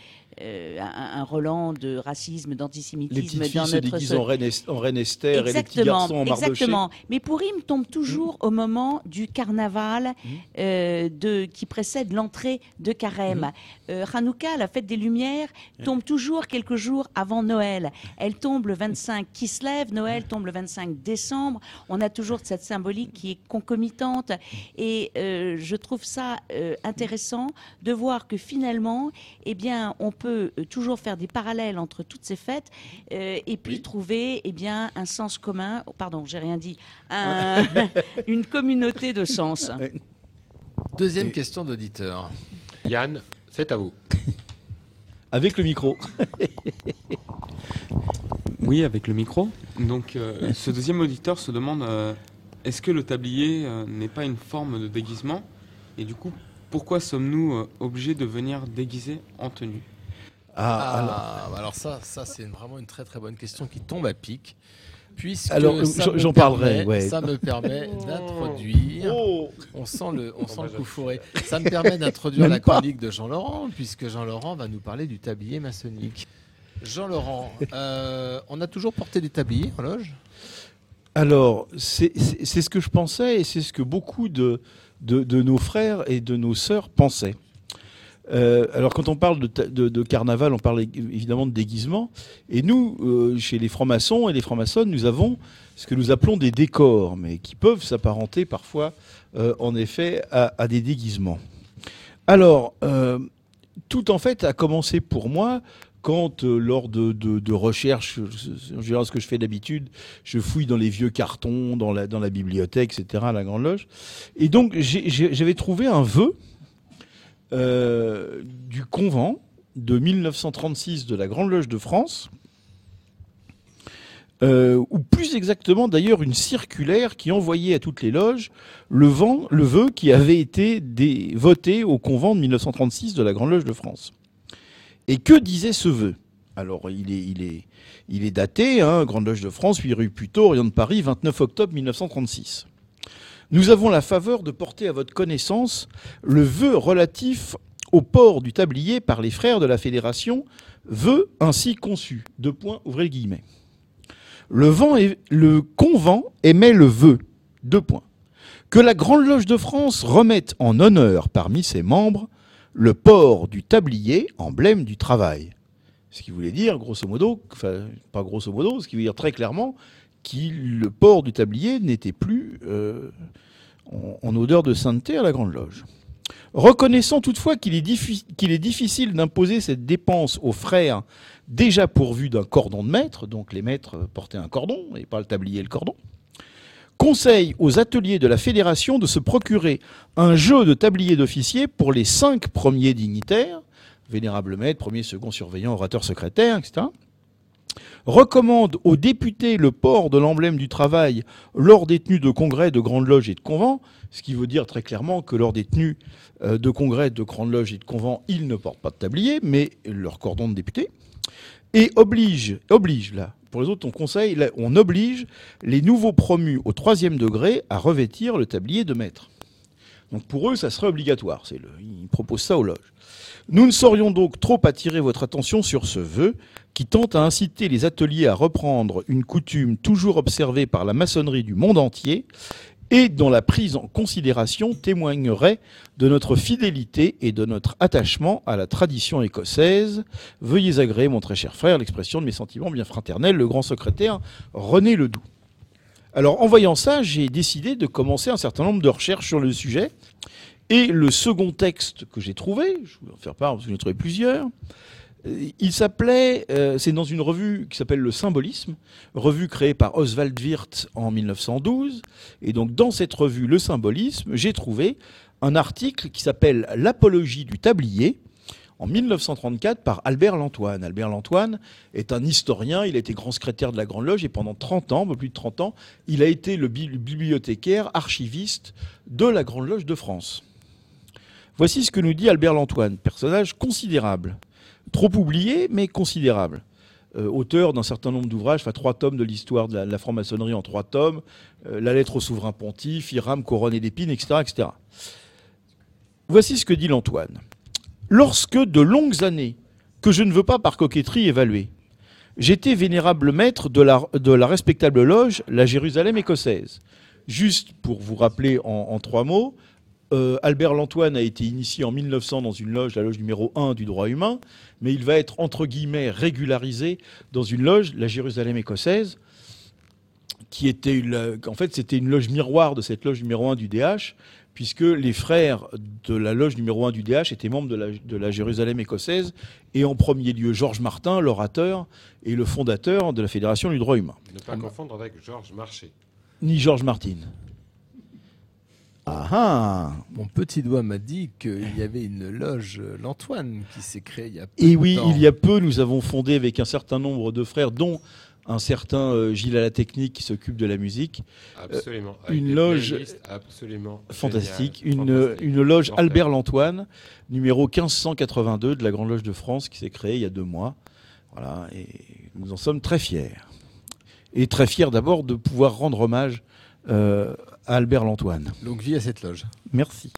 un, un relan de racisme, Les d'antisémitisme petites dans filles se notre déguisent so- en reine, en reine Esther et les petits garçons en mardoché. exactement. Mais Purim tombe toujours au moment du carnaval euh, de, qui précède l'entrée de Carême. Mmh. Hanouka, la fête des Lumières, tombe toujours quelques jours avant Noël. Elle tombe le 25 qui se lève, Noël tombe le 25 décembre. On a toujours cette symbolique qui est concomitante. Et euh, je trouve ça euh, intéressant de voir que finalement, eh bien, on peut euh, toujours faire des parallèles entre toutes ces fêtes euh, et puis trouver eh bien, un sens commun. oh, pardon, j'ai rien dit. Un- une communauté de sens. Deuxième question d'auditeur. Yann, c'est à vous. Avec le micro. oui, avec le micro. Donc, euh, ce deuxième auditeur se demande euh, est-ce que le tablier euh, n'est pas une forme de déguisement? Et du coup, pourquoi sommes-nous obligés de venir déguisés en tenue? Ah, ah, alors, ça, ça c'est vraiment une très très bonne question qui tombe à pic. Puisque alors j'en parlerai. Ouais. Ça me permet d'introduire. Oh. On sent le, on sent le coup fourré. Ça me permet d'introduire la chronique de Jean Laurent, puisque Jean Laurent va nous parler du tablier maçonnique. Jean Laurent, euh, on a toujours porté des tabliers en Alors c'est ce que je pensais et c'est ce que beaucoup de, de, de nos frères et de nos sœurs pensaient. Euh, alors quand on parle de, carnaval, on parle évidemment de déguisement. Et nous, euh, chez les francs-maçons et les francs-maçonnes, nous avons ce que nous appelons des décors, mais qui peuvent s'apparenter parfois, en effet, à, des déguisements. Alors, tout en fait a commencé pour moi quand, lors de, recherches, en général ce que je fais d'habitude, je fouille dans les vieux cartons, dans la, bibliothèque, etc., à la Grande Loge. Et donc j'avais trouvé un vœu euh, du convent de 1936 de la Grande Loge de France, euh, ou plus exactement d'ailleurs une circulaire qui envoyait à toutes les loges le vœu qui avait été voté au convent de 1936 de la Grande Loge de France. Et que disait ce vœu? Alors il est, daté, hein, Grande Loge de France, 8 rue Puteaux, Orient de Paris, 29 octobre 1936. Nous avons la faveur de porter à votre connaissance le vœu relatif au port du tablier par les frères de la Fédération, vœu ainsi conçu. Deux points, ouvrez le guillemet. Le, le convent émet le vœu. Deux points. Que la Grande Loge de France remette en honneur parmi ses membres le port du tablier, emblème du travail. Ce qui voulait dire, grosso modo, enfin, pas grosso modo, ce qui veut dire très clairement que le port du tablier n'était plus euh, en, odeur de sainteté à la Grande Loge. Reconnaissant toutefois qu'il est, est, difficile d'imposer cette dépense aux frères déjà pourvus d'un cordon de maître, donc les maîtres portaient un cordon et pas le tablier et le cordon, conseille aux ateliers de la fédération de se procurer un jeu de tablier d'officiers pour les cinq premiers dignitaires, vénérable maître, premier, second surveillant, orateur, secrétaire, etc., recommande aux députés le port de l'emblème du travail lors des tenues de congrès, de grandes loges et de convents, ce qui veut dire très clairement que lors des tenues euh, de congrès, de grandes loges et de convents, ils ne portent pas de tablier, mais leur cordon de député, et oblige, oblige là, pour les autres on conseille, on oblige les nouveaux promus au troisième degré à revêtir le tablier de maître. Donc pour eux, ça serait obligatoire. C'est le, ils proposent ça aux loges. Nous ne saurions donc trop attirer votre attention sur ce vœu qui tente à inciter les ateliers à reprendre une coutume toujours observée par la maçonnerie du monde entier et dont la prise en considération témoignerait de notre fidélité et de notre attachement à la tradition écossaise. Veuillez agréer, mon très cher frère, l'expression de mes sentiments bien fraternels, le grand secrétaire René Ledoux. Alors, en voyant ça, j'ai décidé de commencer un certain nombre de recherches sur le sujet. Et le second texte que j'ai trouvé, je vais en faire part parce que j'en ai trouvé plusieurs, il s'appelait, euh, c'est dans une revue qui s'appelle Le Symbolisme, revue créée par Oswald Wirth en 1912. Et donc dans cette revue Le Symbolisme, j'ai trouvé un article qui s'appelle L'apologie du tablier en 1934 par Albert Lantoine. Albert Lantoine est un historien, il a été grand secrétaire de la Grande Loge et pendant 30 ans, plus de 30 ans, il a été le bibliothécaire, archiviste de la Grande Loge de France. Voici ce que nous dit Albert Lantoine, personnage considérable. Trop oublié, mais considérable. Euh, auteur d'un certain nombre d'ouvrages, enfin trois tomes de l'histoire de la, franc-maçonnerie en trois tomes, euh, La lettre au souverain pontife, Iram, couronne d'épines, etc., etc. Voici ce que dit l'Antoine. Lorsque de longues années, que je ne veux pas par coquetterie évaluer, j'étais vénérable maître de la, respectable loge, la Jérusalem écossaise. Juste pour vous rappeler en trois mots, euh, Albert Lantoine a été initié en 1900 dans une loge, la loge numéro 1 du droit humain, mais il va être entre guillemets régularisé dans une loge, la Jérusalem écossaise, qui était en fait c'était une loge miroir de cette loge numéro 1 du DH, puisque les frères de la loge numéro 1 du DH étaient membres de la, de la Jérusalem écossaise, et en premier lieu Georges Martin, l'orateur et le fondateur de la Fédération du droit humain. Ne pas confondre avec Georges Marché. Ni Georges Martin. Ah ah Mon petit doigt m'a dit qu'il y avait une loge l'Antoine qui s'est créée il y a peu Et oui, de temps. il y a peu, nous avons fondé avec un certain nombre de frères, dont un certain euh, Gilles à la technique qui s'occupe de la musique. euh, Absolument. Avec une loge absolument fantastique. Une, loge. Albert Lantoine, numéro 1582 de la Grande Loge de France, qui s'est créée il y a deux mois. Voilà, et nous en sommes très fiers. Et très fiers d'abord de pouvoir rendre hommage euh, à Albert Lantoine. Longue vie à cette loge. Merci.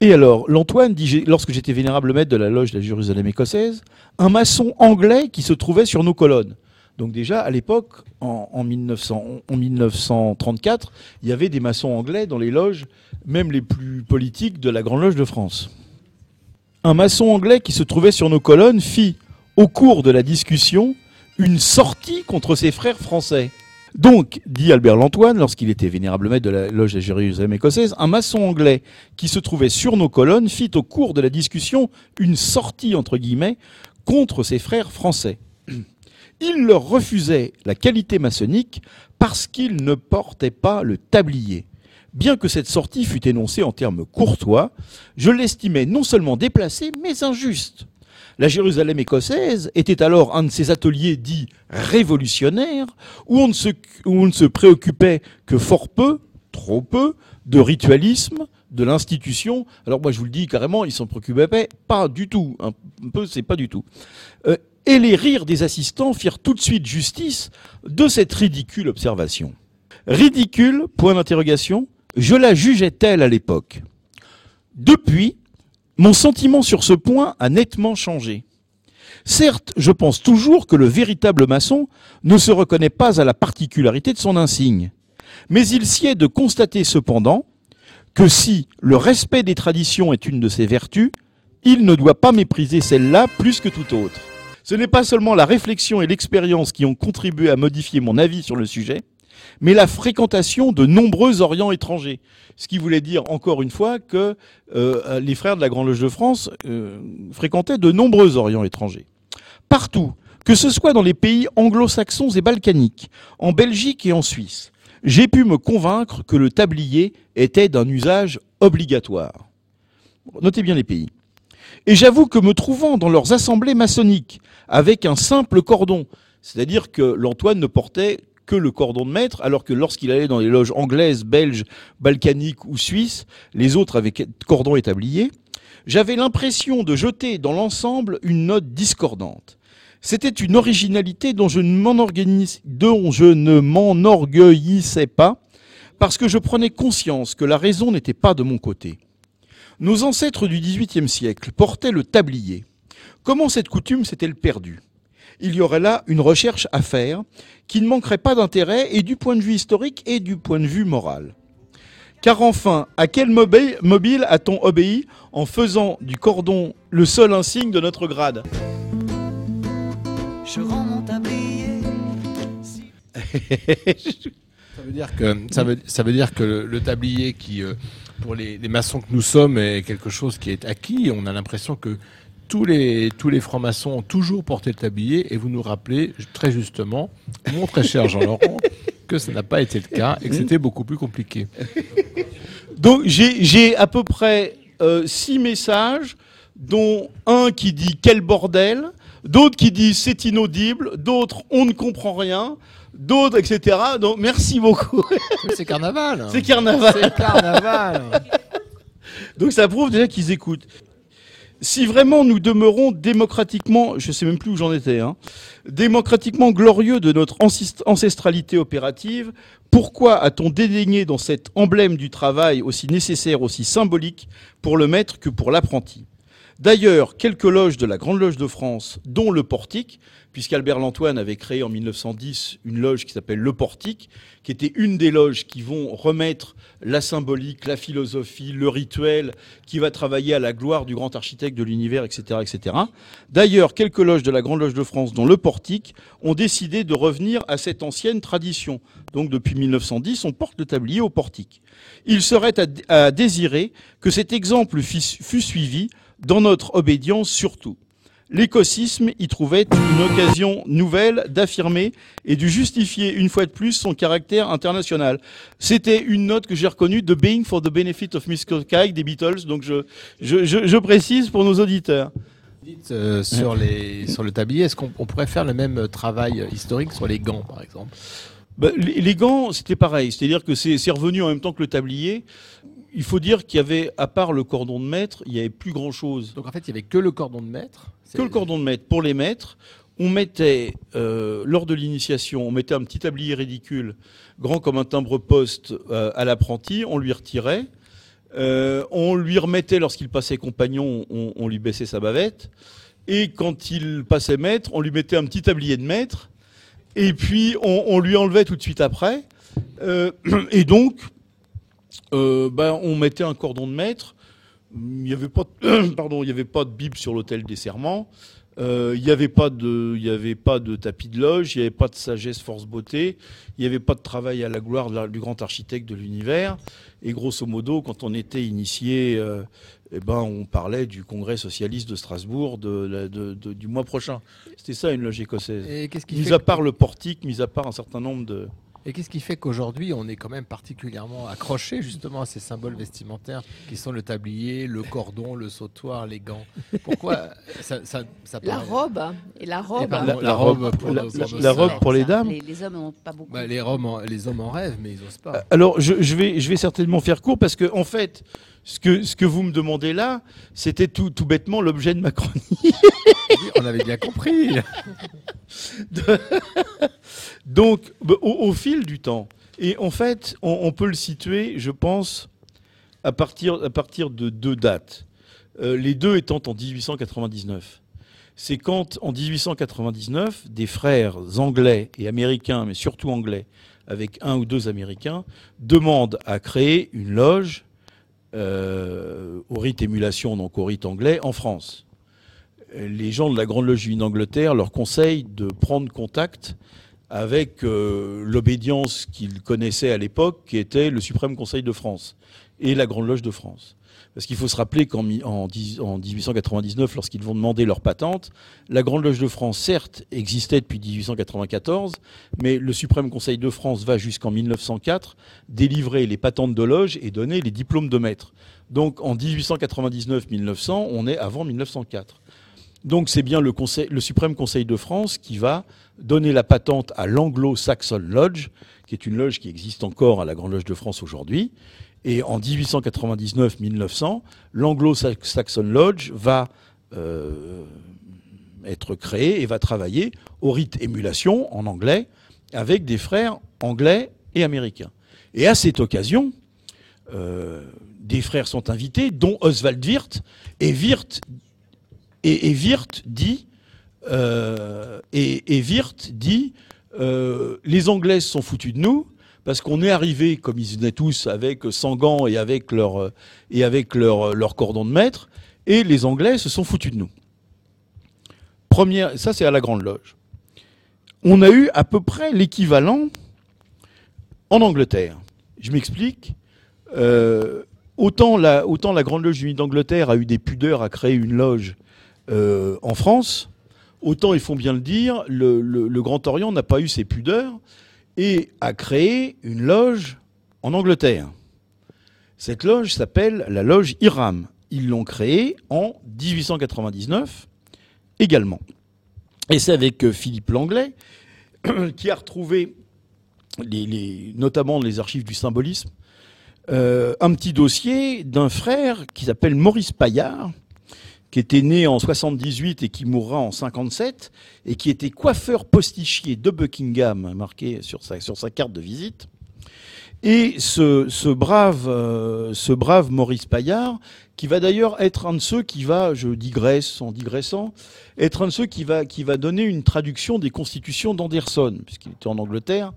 Et alors, l'Antoine dit, lorsque j'étais vénérable maître de la loge de la Jérusalem écossaise, un maçon anglais qui se trouvait sur nos colonnes. Donc déjà, à l'époque, en, en 1900 en 1934, il y avait des maçons anglais dans les loges, même les plus politiques de la Grande Loge de France. Un maçon anglais qui se trouvait sur nos colonnes fit, au cours de la discussion, une sortie contre ses frères français. Donc, dit Albert Lantoine, lorsqu'il était vénérable maître de la loge de Jérusalem écossaise, un maçon anglais qui se trouvait sur nos colonnes fit au cours de la discussion une sortie, entre guillemets, contre ses frères français. Il leur refusait la qualité maçonnique parce qu'ils ne portaient pas le tablier. Bien que cette sortie fût énoncée en termes courtois, je l'estimais non seulement déplacée, mais injuste. La Jérusalem écossaise était alors un de ces ateliers dits révolutionnaires où on ne se, préoccupait que fort peu, trop peu, de ritualisme, de l'institution. Alors moi je vous le dis carrément, ils s'en préoccupaient pas, pas du tout. Un peu, c'est pas du tout. Euh, et les rires des assistants firent tout de suite justice de cette ridicule observation. Ridicule, point d'interrogation, je la jugeais telle à l'époque. Depuis, mon sentiment sur ce point a nettement changé. Certes, je pense toujours que le véritable maçon ne se reconnaît pas à la particularité de son insigne. Mais il est de constater cependant que si le respect des traditions est une de ses vertus, il ne doit pas mépriser celle-là plus que tout autre. Ce n'est pas seulement la réflexion et l'expérience qui ont contribué à modifier mon avis sur le sujet, mais la fréquentation de nombreux Orients étrangers. Ce qui voulait dire, encore une fois, que euh, les frères de la Grande Loge de France euh, fréquentaient de nombreux Orients étrangers. Partout, que ce soit dans les pays anglo-saxons et balkaniques, en Belgique et en Suisse, j'ai pu me convaincre que le tablier était d'un usage obligatoire. Notez bien les pays. Et j'avoue que me trouvant dans leurs assemblées maçonniques, avec un simple cordon, c'est-à-dire que l'Antoine ne portait que le cordon de maître, alors que lorsqu'il allait dans les loges anglaises, belges, balkaniques ou suisses, les autres avaient cordon et tablier, j'avais l'impression de jeter dans l'ensemble une note discordante. C'était une originalité dont je ne m'enorgueillissais pas, parce que je prenais conscience que la raison n'était pas de mon côté. Nos ancêtres du XVIIIe siècle portaient le tablier. Comment cette coutume s'est-elle perdue? Il y aurait là une recherche à faire qui ne manquerait pas d'intérêt et du point de vue historique et du point de vue moral. Car enfin, à quel mobi- mobile a-t-on obéi en faisant du cordon le seul insigne de notre grade? Je rends mon tablier. Ça veut dire que, ça veut, ça veut dire que le, le tablier qui, euh, pour les, les maçons que nous sommes, est quelque chose qui est acquis. On a l'impression que tous les, tous les francs-maçons ont toujours porté le tablier et vous nous rappelez très justement, mon très cher Jean-Laurent, que ça n'a pas été le cas et que c'était beaucoup plus compliqué. Donc j'ai j'ai à peu près euh, six messages, dont un qui dit quel bordel, d'autres qui disent c'est inaudible, d'autres on ne comprend rien, d'autres etc. Donc merci beaucoup. C'est carnaval. C'est carnaval. C'est carnaval. Donc ça prouve déjà qu'ils écoutent. Si vraiment nous demeurons démocratiquement, je sais même plus où j'en étais, hein, démocratiquement glorieux de notre ancest- ancestralité opérative, pourquoi a-t-on dédaigné dans cet emblème du travail aussi nécessaire, aussi symbolique pour le maître que pour l'apprenti? D'ailleurs, quelques loges de la Grande Loge de France, dont le Portique, puisqu'Albert Lantoine avait créé en 1910 une loge qui s'appelle le Portique, qui était une des loges qui vont remettre la symbolique, la philosophie, le rituel, qui va travailler à la gloire du grand architecte de l'univers, etc., etc. D'ailleurs, quelques loges de la Grande Loge de France, dont le Portique, ont décidé de revenir à cette ancienne tradition. Donc, depuis 1910, on porte le tablier au Portique. Il serait à, désirer que cet exemple fût suivi dans notre obédience surtout. L'écosisme y trouvait une occasion nouvelle d'affirmer et de justifier une fois de plus son caractère international. C'était une note que j'ai reconnue de Being for the Benefit of Miss Kike des Beatles, donc je, je, je, précise pour nos auditeurs. Euh, sur, les, sur le tablier, est-ce qu'on pourrait faire le même travail historique sur les gants, par exemple? Bah, les, gants, c'était pareil, c'est-à-dire que c'est revenu en même temps que le tablier il faut dire qu'il y avait, à part le cordon de maître, il n'y avait plus grand-chose. Donc en fait, il n'y avait que le cordon de maître Que le cordon de maître. Pour les maîtres, on mettait, euh, lors de l'initiation, on mettait un petit tablier ridicule, grand comme un timbre-poste, euh, à l'apprenti, on lui retirait. Euh, on lui remettait lorsqu'il passait compagnon, on, lui baissait sa bavette. Et quand il passait maître, on lui mettait un petit tablier de maître. Et puis on, on lui enlevait tout de suite après. et donc, euh, ben, on mettait un cordon de maître. Il n'y avait pas, de, pardon, il y avait pas de bible sur l'autel des serments. Euh, il n'y avait pas de, il y avait pas de tapis de loge. Il n'y avait pas de sagesse, force, beauté. Il n'y avait pas de travail à la gloire du grand architecte de l'univers. Et grosso modo, quand on était initié, euh, eh ben, on parlait du congrès socialiste de Strasbourg de, du mois prochain. C'était ça une loge écossaise. Et qu'est-ce qui mis à part le portique, mis à part un certain nombre de et qu'est-ce qui fait qu'aujourd'hui, on est quand même particulièrement accroché justement à ces symboles vestimentaires qui sont le tablier, le cordon, le sautoir, les gants? Pourquoi ça, La robe et la robe. la, robe pour, la, robe pour les dames? Les, hommes n'ont pas beaucoup. Bah, les, les hommes en rêvent, mais ils n'osent pas. Alors, je, vais, je vais certainement faire court parce que en fait, ce que, ce que vous me demandez là, c'était tout, tout bêtement l'objet de ma chronique. on avait bien compris. Donc, bah, au, fil du temps, et en fait, on, peut le situer, je pense, à partir, à partir de deux dates. Euh, les deux étant en 1899. C'est quand, en 1899, des frères anglais et américains, mais surtout anglais, avec un ou deux américains, demandent à créer une loge euh, au rite émulation, donc au rite anglais, en France. Les gens de la Grande Loge d'Angleterre leur conseillent de prendre contact avec euh, l'obédience qu'ils connaissaient à l'époque, qui était le Suprême Conseil de France et la Grande Loge de France. Parce qu'il faut se rappeler qu'en en, 1899, lorsqu'ils vont demander leur patente, la Grande Loge de France, certes, existait depuis 1894, mais le Suprême Conseil de France va jusqu'en 1904 délivrer les patentes de loge et donner les diplômes de maître. Donc en 1899-1900, on est avant 1904. Donc c'est bien le, le, Suprême Conseil de France qui va donner la patente à l'Anglo-Saxon Lodge, qui est une loge qui existe encore à la Grande Loge de France aujourd'hui, et en 1899-1900, l'Anglo-Saxon Lodge va euh, être créé et va travailler au rite émulation en anglais avec des frères anglais et américains. Et à cette occasion, euh, des frères sont invités, dont Oswald Wirth, et Wirth, dit, euh, et, Wirth dit les Anglais sont foutus de nous, parce qu'on est arrivé, comme ils venaient tous, avec sans gants et avec leur, et leur, leur cordon de maître, et les Anglais se sont foutus de nous. Première, ça c'est à la Grande Loge. On a eu à peu près l'équivalent en Angleterre. Je m'explique. Euh, autant, la, Grande Loge unie d'Angleterre a eu des pudeurs à créer une loge euh, en France, autant il faut bien le dire, le, Grand Orient n'a pas eu ces pudeurs et a créé une loge en Angleterre. Cette loge s'appelle la loge Iram. Ils l'ont créée en 1899 également. Et c'est avec euh, Philippe Langlais qui a retrouvé, les, notamment les archives du symbolisme, euh, un petit dossier d'un frère qui s'appelle Maurice Paillard, qui était né en 78 et qui mourra en 57, et qui était coiffeur postichier de Buckingham, marqué sur sa, carte de visite. Et ce, ce, brave, euh, ce brave Maurice Paillard, qui va d'ailleurs être un de ceux qui va, je digresse en digressant, être un de ceux qui va, donner une traduction des constitutions d'Anderson, puisqu'il était en Angleterre.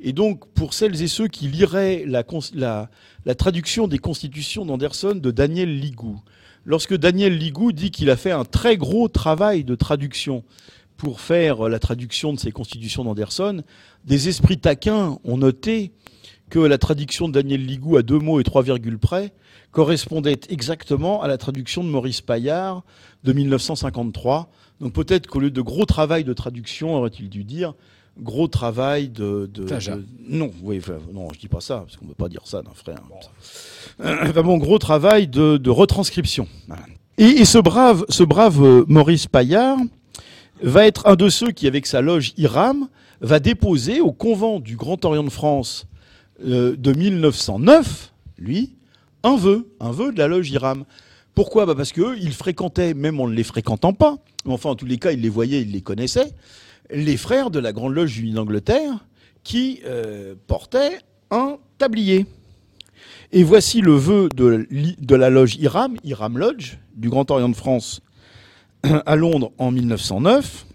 Et donc, pour celles et ceux qui liraient la, la, la traduction des constitutions d'Anderson de Daniel Ligou, lorsque Daniel Ligou dit qu'il a fait un très gros travail de traduction pour faire la traduction de ces constitutions d'Anderson, des esprits taquins ont noté que la traduction de Daniel Ligou à deux mots et trois virgules près correspondait exactement à la traduction de Maurice Paillard de 1953. Donc peut-être qu'au lieu de gros travail de traduction, aurait-il dû dire gros travail de, de, non, oui, non, je dis pas ça parce qu'on ne peut pas dire ça d'un frère. Vraiment gros travail de, de retranscription. Et, et, ce brave, ce brave euh, Maurice Paillard va être un de ceux qui, avec sa loge IRAM, va déposer au convent du Grand Orient de France euh, de 1909, lui, un vœu, un vœu de la loge IRAM. Pourquoi? Bah Parce qu'il fréquentait, même en ne les fréquentant pas, enfin en tous les cas il les voyait, il les connaissait, les frères de la Grande Loge unie d'Angleterre qui euh, portaient un tablier. Et voici le vœu de, de, la loge IRAM, IRAM Lodge, du Grand Orient de France, à Londres en 1909.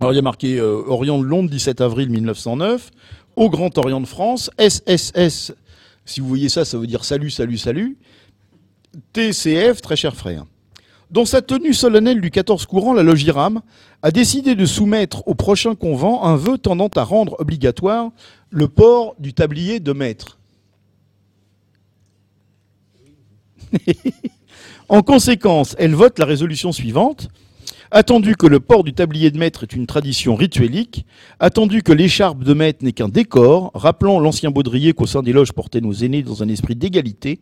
Alors il y a marqué euh, Orient de Londres, 17 avril 1909, au Grand Orient de France, SSS, si vous voyez ça, ça veut dire salut, salut, salut, TCF, très cher frère. Dans sa tenue solennelle du 14 courant, la loge IRAM a décidé de soumettre au prochain convent un vœu tendant à rendre obligatoire le port du tablier de maître. en conséquence, elle vote la résolution suivante. Attendu que le port du tablier de maître est une tradition rituelique, attendu que l'écharpe de maître n'est qu'un décor, rappelant l'ancien baudrier qu'au sein des loges portaient nos aînés dans un esprit d'égalité,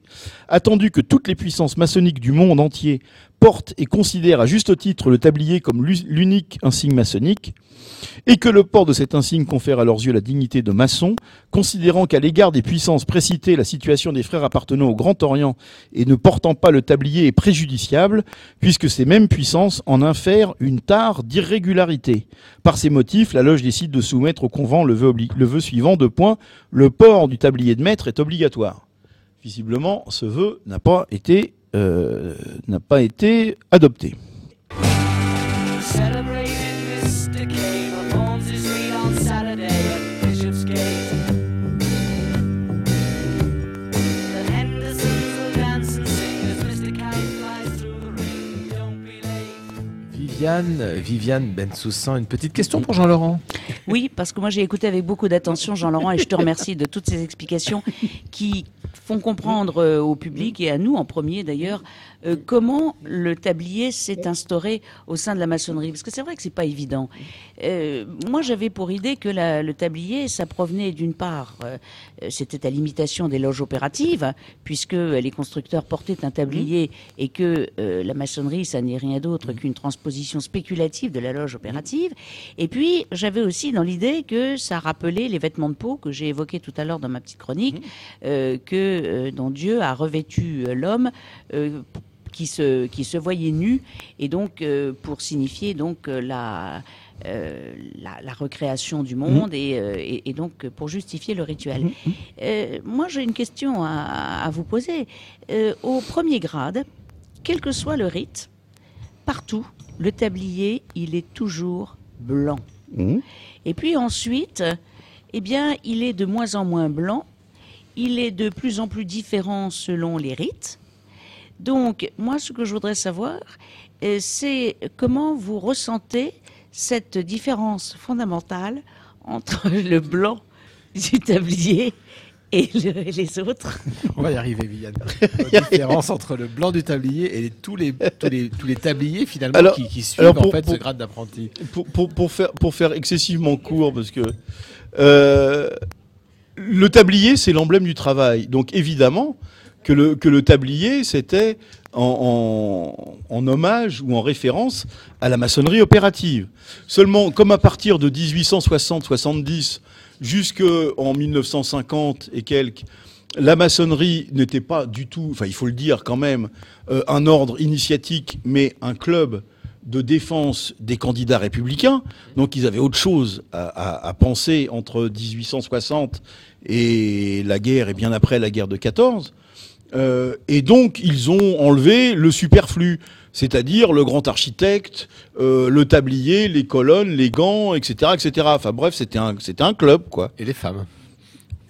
attendu que toutes les puissances maçonniques du monde entier portent et considèrent à juste titre le tablier comme l'unique insigne maçonnique, et que le port de cet insigne confère à leurs yeux la dignité de maçon, considérant qu'à l'égard des puissances précitées, la situation des frères appartenant au Grand Orient et ne portant pas le tablier est préjudiciable, puisque ces mêmes puissances en infèrent une tare d'irrégularité. Par ces motifs, la loge décide de soumettre au convent le vœu, suivant, de point, le port du tablier de maître est obligatoire. Visiblement, ce vœu n'a pas été, euh, n'a pas été adopté. Viviane, Viviane Bensoussan, une petite question pour Jean-Laurent. Oui, parce que moi j'ai écouté avec beaucoup d'attention Jean-Laurent et je te remercie de toutes ces explications qui font comprendre euh, au public et à nous en premier d'ailleurs euh, comment le tablier s'est instauré au sein de la maçonnerie Parce que c'est vrai que c'est pas évident. Euh, moi, j'avais pour idée que le tablier, ça provenait d'une part, euh, c'était à l'imitation des loges opératives, puisque les constructeurs portaient un tablier et que la maçonnerie, ça n'est rien d'autre qu'une transposition spéculative de la loge opérative. Et puis, j'avais aussi dans l'idée que ça rappelait les vêtements de peau que j'ai évoqués tout à l'heure dans ma petite chronique, que dont Dieu a revêtu l'homme qui se, qui se voyait nu, et donc euh, pour signifier donc euh, la, euh, la, recréation du monde et, et, donc pour justifier le rituel. moi, j'ai une question à, à vous poser. au premier grade, quel que soit le rite, partout, le tablier, il est toujours blanc. Et puis ensuite, eh bien, il est de moins en moins blanc. Il est de plus en plus différent selon les rites. Donc, moi, ce que je voudrais savoir, euh, c'est comment vous ressentez cette différence fondamentale entre le blanc du tablier et, les autres? On va y arriver, Viviane. La différence entre le blanc du tablier et tous, les, tous, les, tous les tabliers finalement qui, suivent en fait ce grade d'apprenti. Pour, pour, faire, pour faire excessivement court, parce que euh, le tablier, c'est l'emblème du travail. Donc évidemment, que le, tablier, c'était en, hommage ou en référence à la maçonnerie opérative. Seulement, comme à partir de 1860-70 jusqu'en 1950 et quelques, la maçonnerie n'était pas du tout, enfin il faut le dire quand même, euh, un ordre initiatique, mais un club de défense des candidats républicains. Donc ils avaient autre chose à, à penser entre 1860 et la guerre et bien après la guerre de 14. Euh, et donc, ils ont enlevé le superflu, c'est-à-dire le grand architecte, euh, le tablier, les colonnes, les gants, etc., etc. Enfin bref, c'était un, c'était un club, quoi. Et les femmes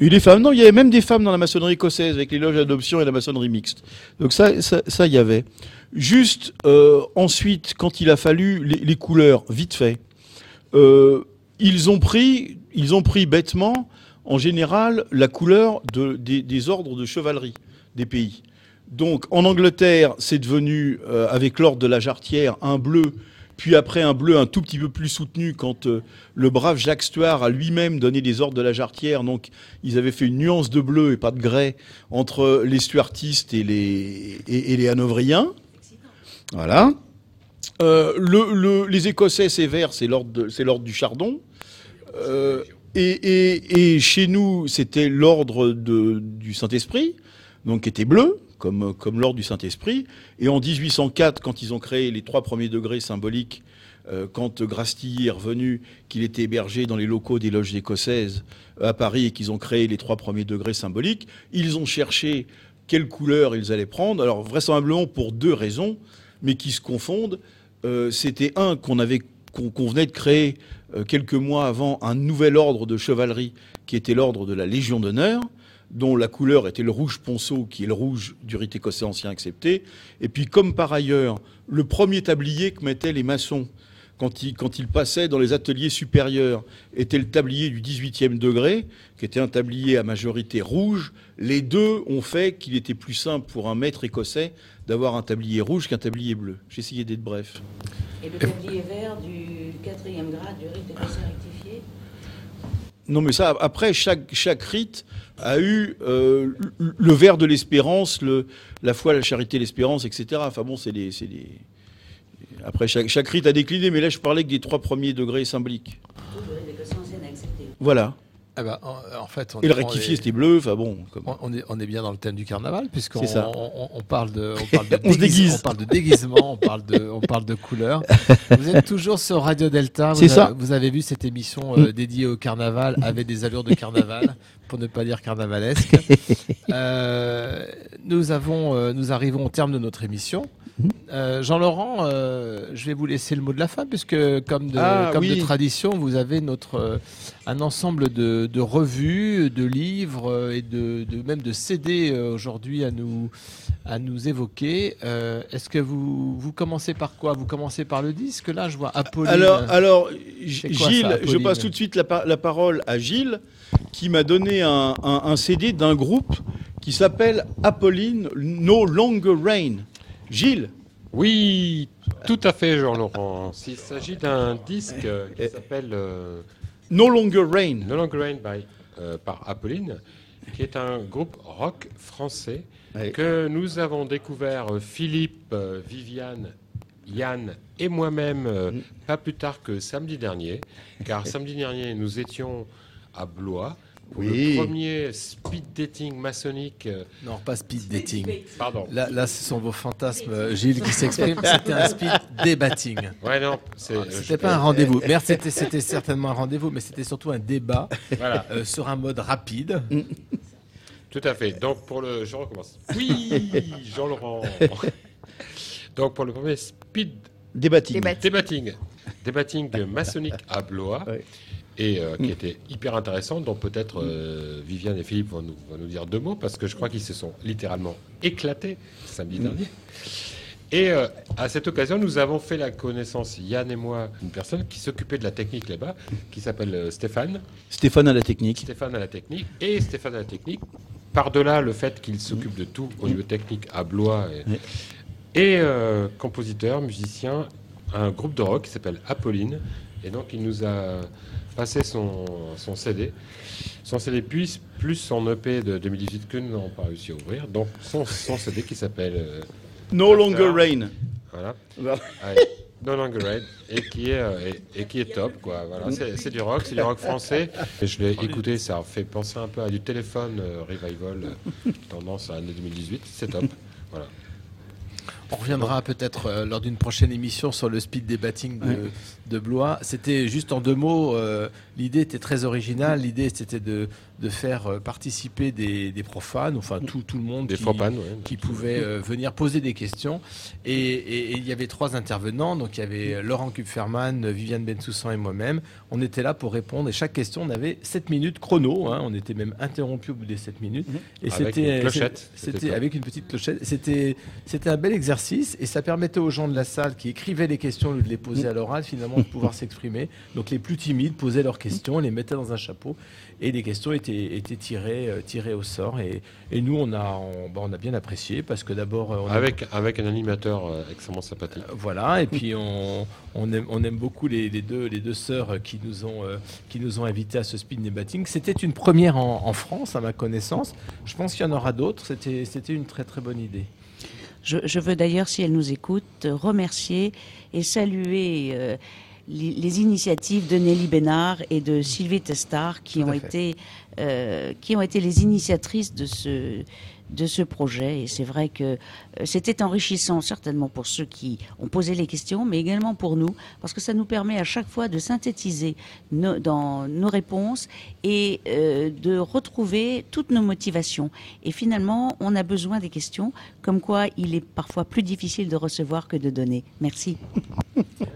et les femmes, non, il y avait même des femmes dans la maçonnerie écossaise avec les loges d'adoption et la maçonnerie mixte. Donc ça, ça, ça y avait. Juste euh, ensuite, quand il a fallu les, les couleurs, vite fait, euh, ils ont pris, ils ont pris bêtement en général la couleur des, ordres de chevalerie des pays. Donc en Angleterre, c'est devenu, euh, avec l'ordre de la jarretière, un bleu, puis après un bleu un tout petit peu plus soutenu quand euh, le brave Jacques Stuart a lui-même donné les ordres de la jarretière. Donc ils avaient fait une nuance de bleu et pas de grès entre les stuartistes et les, et, les hanovriens. Voilà. Euh, les Écossais, c'est vert, c'est l'ordre du chardon. et, chez nous, c'était l'ordre du Saint-Esprit, donc qui était bleu comme, l'ordre du Saint-Esprit. Et en 1804, quand ils ont créé les trois premiers degrés symboliques, euh, quand Grastilly est revenu, qu'il était hébergé dans les locaux des loges écossaises à Paris et qu'ils ont créé les trois premiers degrés symboliques, ils ont cherché quelle couleur ils allaient prendre. Alors vraisemblablement pour deux raisons, mais qui se confondent. Euh, c'était un qu'on avait qu'on venait de créer euh, quelques mois avant un nouvel ordre de chevalerie qui était l'ordre de la Légion d'honneur dont la couleur était le rouge ponceau, qui est le rouge du rite écossais ancien accepté. Et puis, comme par ailleurs, le premier tablier que mettaient les maçons quand ils, quand passaient dans les ateliers supérieurs était le tablier du 18e degré, qui était un tablier à majorité rouge. Les deux ont fait qu'il était plus simple pour un maître écossais d'avoir un tablier rouge qu'un tablier bleu. J'ai essayé d'être bref. Et le tablier vert du 4e grade du rite écossais rectifié Non, mais ça, après, chaque, chaque rite a eu euh, le vers de l'espérance, la foi, la charité, l'espérance, etc. Enfin bon, c'est des, Après, chaque, chaque, rite a décliné, mais là, je parlais que des trois premiers degrés symboliques. Voilà. Eh ben, en, fait, et le rectifié, c'était bleu. Enfin bon, on, est, on est bien dans le thème du carnaval, puisqu'on on, parle de, on parle de, déguise, on parle de déguisement, on parle de, on parle de couleur. Vous êtes toujours sur Radio Delta. C'est ça. Vous avez vu cette émission euh, dédiée au carnaval avec des allures de carnaval, pour ne pas dire carnavalesque. Euh, nous avons, euh, nous arrivons au terme de notre émission. Euh, Jean-Laurent, euh, je vais vous laisser le mot de la fin, puisque comme de, ah, comme de tradition, vous avez notre, euh, un ensemble de, revues, de livres et de, même de CD aujourd'hui à nous, à nous évoquer. Est-ce que vous, vous commencez par quoi? Vous commencez par le disque? Là, je vois Apolline. Alors, alors Gilles, je passe tout de suite la, la parole à Gilles, qui m'a donné un, un CD d'un groupe qui s'appelle Apolline No Longer Rain. Gilles Oui, tout à fait, Jean-Laurent. Il s'agit d'un disque qui s'appelle euh, No Longer Rain. No Longer Rain by, euh, par Apolline, qui est un groupe rock français que nous avons découvert euh, Philippe, Viviane, Yann et moi-même mm. pas plus tard que samedi dernier, car samedi dernier nous étions à Blois oui. Le premier speed dating maçonnique. Euh, non, pas speed dating. Pardon. Là, là, ce sont vos fantasmes, euh, Gilles, qui s'expriment. C'était un speed débatting. Ouais, non. Euh, c'était pas un rendez-vous. Merde, c'était certainement un rendez-vous, mais c'était surtout un débat sur un mode rapide. Tout à fait. Donc, pour le. Je recommence. Oui, Jean-Laurent. Donc, pour le premier speed. Débatting. Débatting. Débatting de maçonnique à Blois et euh, qui mm. était hyper intéressante, dont peut-être euh, Viviane et Philippe vont nous, nous, dire deux mots, parce que je crois qu'ils se sont littéralement éclatés samedi mm. dernier. Et euh, à cette occasion, nous avons fait la connaissance, Yann et moi, d'une personne qui s'occupait de la technique là-bas, qui s'appelle Stéphane. Stéphane à la technique. Stéphane à la technique. Et Stéphane à la technique, par-delà le fait qu'il s'occupe de tout au niveau technique à Blois, et, et compositeur, musicien, un groupe de rock qui s'appelle Apolline. Et donc, il nous a passé son, son CD. Son CD plus, plus son EP de 2018 que nous n'avons pas réussi à ouvrir. Donc son, son CD qui s'appelle euh, No Longer Rain. Voilà. no Longer Rain. Et qui est, euh, et, qui est top. Quoi. Voilà. C'est du rock, c'est du rock français. Et je l'ai écouté, ça fait penser un peu à du téléphone euh, revival, tendance à l'année 2018. C'est top. Voilà. On reviendra peut-être lors d'une prochaine émission sur le speed debating de, de Blois. C'était juste en deux mots, euh, l'idée était très originale. L'idée c'était de, de, faire euh, participer des, des, profanes, enfin tout, tout le monde des qui, profanes, qui pouvait euh, venir poser des questions. Et, il y avait trois intervenants, donc il y avait Laurent Kupferman, Viviane Bensoussan et moi-même. On était là pour répondre et chaque question on avait 7 minutes chrono. Hein. on était même interrompu au bout des 7 minutes. Et c'était C'était avec une petite clochette. C'était c'était un bel exercice et ça permettait aux gens de la salle qui écrivaient les questions ou de les poser à l'oral finalement de pouvoir s'exprimer. Donc les plus timides posaient leurs questions, les mettaient dans un chapeau et les questions étaient, étaient tirées, euh, tirées au sort. Et, et nous, on a, on, bah, on, a bien apprécié parce que d'abord. Euh, avec, avec un animateur euh, extrêmement sympathique. voilà, et puis on, on, aime, on aime beaucoup les, les, deux, les deux sœurs qui nous ont, qui nous ont invités à ce speed debating. C'était une première en, en, France, à ma connaissance. Je pense qu'il y en aura d'autres. C'était une très très bonne idée. Je, je veux d'ailleurs, si elle nous écoute, remercier et saluer. Euh, les initiatives de Nelly Bénard et de Sylvie Testard qui ont été euh, qui ont été les initiatrices de ce de ce projet. Et c'est vrai que euh, c'était enrichissant, certainement pour ceux qui ont posé les questions, mais également pour nous, parce que ça nous permet à chaque fois de synthétiser dans nos réponses et euh, de retrouver toutes nos motivations. Et finalement, on a besoin des questions, comme quoi il est parfois plus difficile de recevoir que de donner. Merci.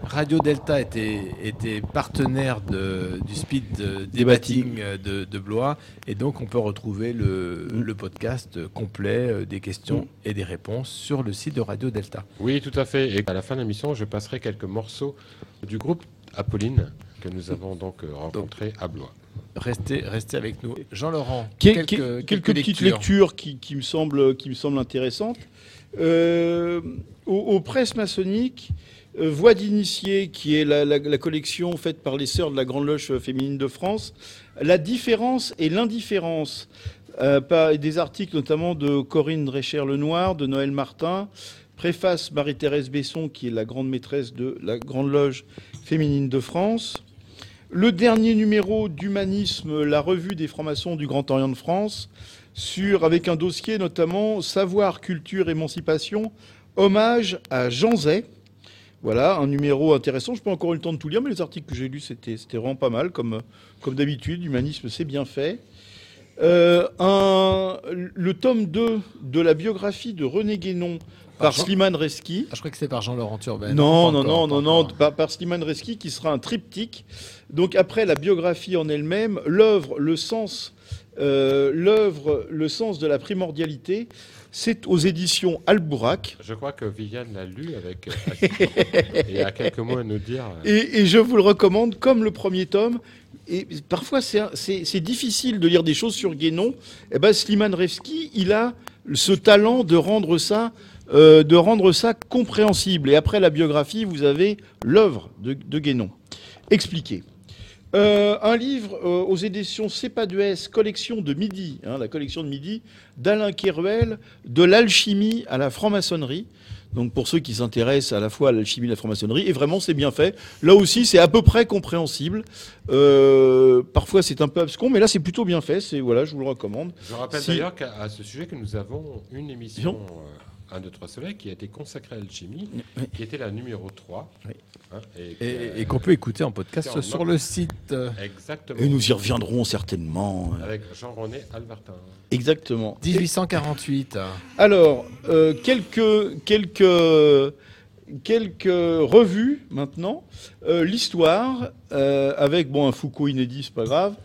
Radio Delta était, était partenaire de, du speed debating de, de, Blois, et donc on peut retrouver le, le podcast complet euh, des questions mm. et des réponses sur le site de Radio Delta. Oui, tout à fait. Et à la fin de l'émission, je passerai quelques morceaux du groupe Apolline que nous avons donc euh, rencontré à Blois. Restez, restez avec nous. Jean-Laurent, quelques, quelques, petites lectures, qui, qui, me semblent, qui me semblent intéressantes. Euh, aux, presses maçonniques, Voix d'initié, qui est la, la, la, collection faite par les sœurs de la Grande Loge féminine de France, la différence et l'indifférence euh, des articles notamment de Corinne Drécher-Lenoir, de Noël Martin, préface Marie-Thérèse Besson, qui est la grande maîtresse de la Grande Loge féminine de France. Le dernier numéro d'Humanisme, la revue des francs-maçons du Grand Orient de France, sur, avec un dossier notamment Savoir, culture, émancipation, hommage à Jean Zay. Voilà, un numéro intéressant. Je n'ai pas encore eu le temps de tout lire, mais les articles que j'ai lus, c'était vraiment pas mal, comme, comme d'habitude. Humanisme, c'est bien fait. Euh, un, le tome 2 de la biographie de René Guénon par, par Slimane Reski. Ah, je crois que c'était par Jean-Laurent Turben. Non, non, non, non, non, par, par, Slimane Reski, qui sera un triptyque. Donc après la biographie en elle-même, l'œuvre, le sens, euh, l'œuvre, le sens de la primordialité, c'est aux éditions Albourak. Je crois que Viviane l'a lu avec. Euh, et a quelques mots à nous dire. Et, et, je vous le recommande comme le premier tome et parfois c'est difficile de lire des choses sur Guénon. Eh ben Slimane Revski, il a ce talent de rendre ça, euh, de rendre ça compréhensible. Et après la biographie, vous avez l'œuvre de, Guénon. Expliqué. Euh, un livre euh, aux éditions CEPADUS, collection de midi, hein, la collection de midi, d'Alain Keruel, de l'alchimie à la franc-maçonnerie. Donc pour ceux qui s'intéressent à la fois à l'alchimie et à la franc-maçonnerie, et vraiment c'est bien fait. Là aussi c'est à peu près compréhensible. Euh, parfois c'est un peu abscon, mais là c'est plutôt bien fait. C'est voilà, je vous le recommande. Je rappelle d'ailleurs qu'à ce sujet que nous avons une émission. 1, 2, 3 Soleil, qui a été consacrée à l'alchimie, qui était la numéro 3. Hein, et, qu'on peut écouter en podcast sur le site. Exactement. Et nous y reviendrons certainement. Avec Jean-René Albertin. Exactement. 1848. Alors, euh, quelques, quelques, quelques revues maintenant. Euh, l'histoire, euh, avec bon, un Foucault inédit, c'est pas grave.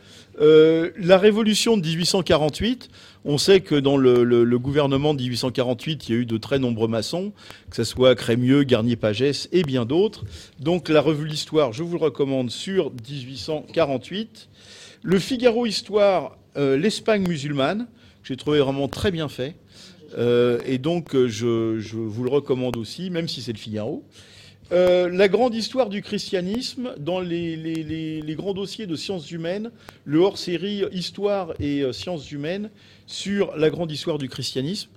la révolution de 1848, on sait que dans le, gouvernement de 1848, il y a eu de très nombreux maçons, que ce soit Crémieux, Garnier-Pagès et bien d'autres. Donc la revue L'Histoire, je vous le recommande sur 1848. Le Figaro Histoire, euh, l'Espagne musulmane, que j'ai trouvé vraiment très bien fait. Euh, et donc je, vous le recommande aussi, même si c'est le Figaro. Euh, la grande histoire du christianisme dans les, grands dossiers de sciences humaines, le hors-série Histoire et sciences humaines, sur la grande histoire du christianisme.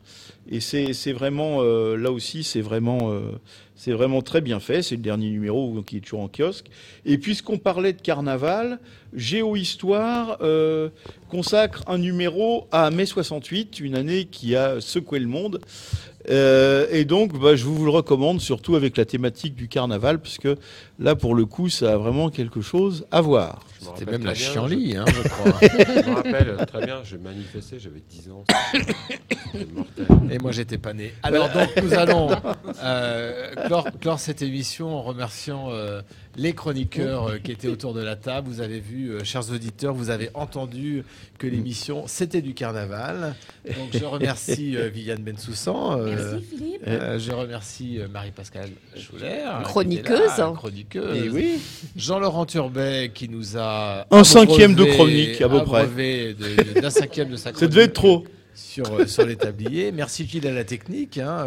Et c'est vraiment, euh, là aussi, c'est vraiment, euh, très bien fait. C'est le dernier numéro qui est toujours en kiosque. Et puisqu'on parlait de carnaval, Géohistoire euh, consacre un numéro à mai 68, une année qui a secoué le monde. Euh, et donc, bah, je vous le recommande, surtout avec la thématique du carnaval, puisque là, pour le coup, ça a vraiment quelque chose à voir. C'était même la chienlit, hein, je crois. je me rappelle très bien, j'ai manifesté, j'avais 10 ans. Et moi, j'étais pas né. Alors, donc, nous allons euh, clore, cette émission en remerciant euh, les chroniqueurs euh, qui étaient autour de la table. Vous avez vu, euh, chers auditeurs, vous avez entendu que l'émission, c'était du carnaval. Donc, je remercie Viviane Bensoussan Merci, Philippe. je remercie Marie-Pascale Schuller. Chroniqueuse. chroniqueuse. Et oui. Jean-Laurent Turbet qui nous a. Un cinquième de chronique, à peu près. D'un cinquième de sa chronique. Ça devait être trop. Sur, sur les tabliers. Merci Gilles à la technique. Hein,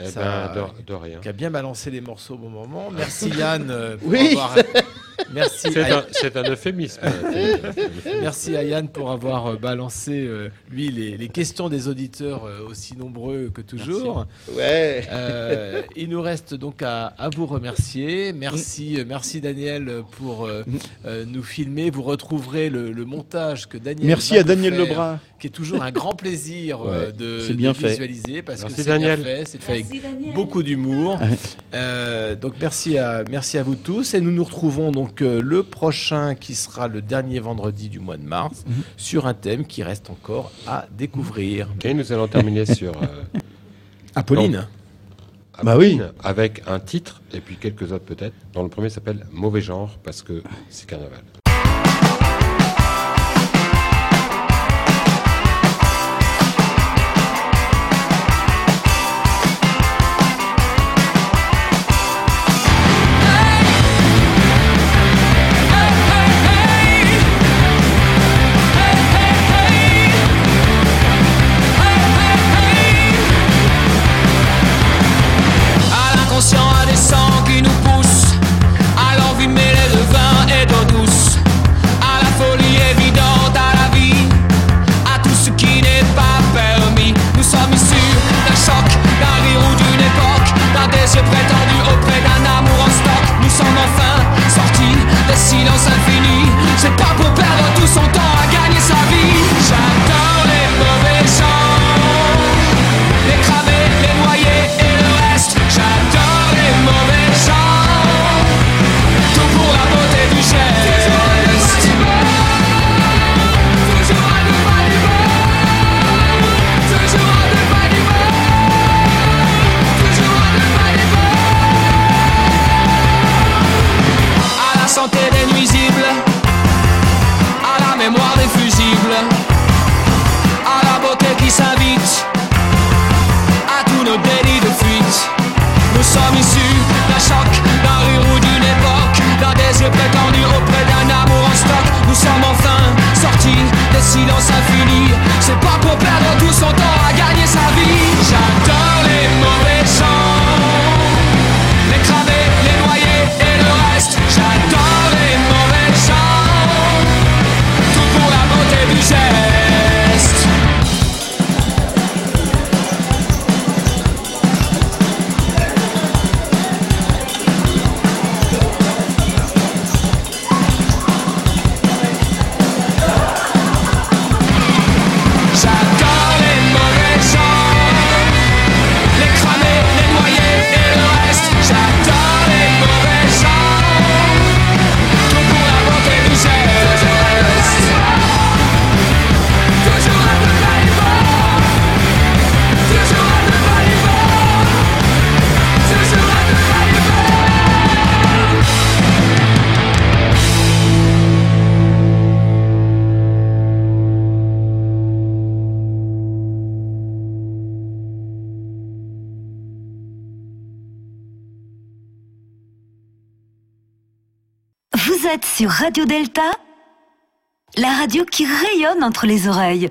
eh ça, ben, de, rien. Qui a bien balancé les morceaux au bon moment. Merci Yann. pour oui. Avoir... Merci. C'est un, euphémisme. Merci à Yann pour avoir euh, balancé, euh, lui, les, questions des auditeurs euh, aussi nombreux que toujours. Ouais. il nous reste donc à, vous remercier. Merci, merci Daniel pour nous filmer. Vous retrouverez le, montage que Daniel. Merci à Daniel Lebrun. Qui est toujours un grand plaisir de, bien visualiser parce que c'est bien fait. C'est fait avec beaucoup d'humour. donc merci à, merci à vous tous et nous nous retrouvons donc euh, le prochain qui sera le dernier vendredi du mois de mars mhm. sur un thème qui reste encore à découvrir. Ok, nous allons terminer sur euh, Apolline. bah oui. Avec un titre et puis quelques autres peut-être. Dans le premier s'appelle Mauvais genre parce que c'est carnaval. Sur Radio Delta, la radio qui rayonne entre les oreilles.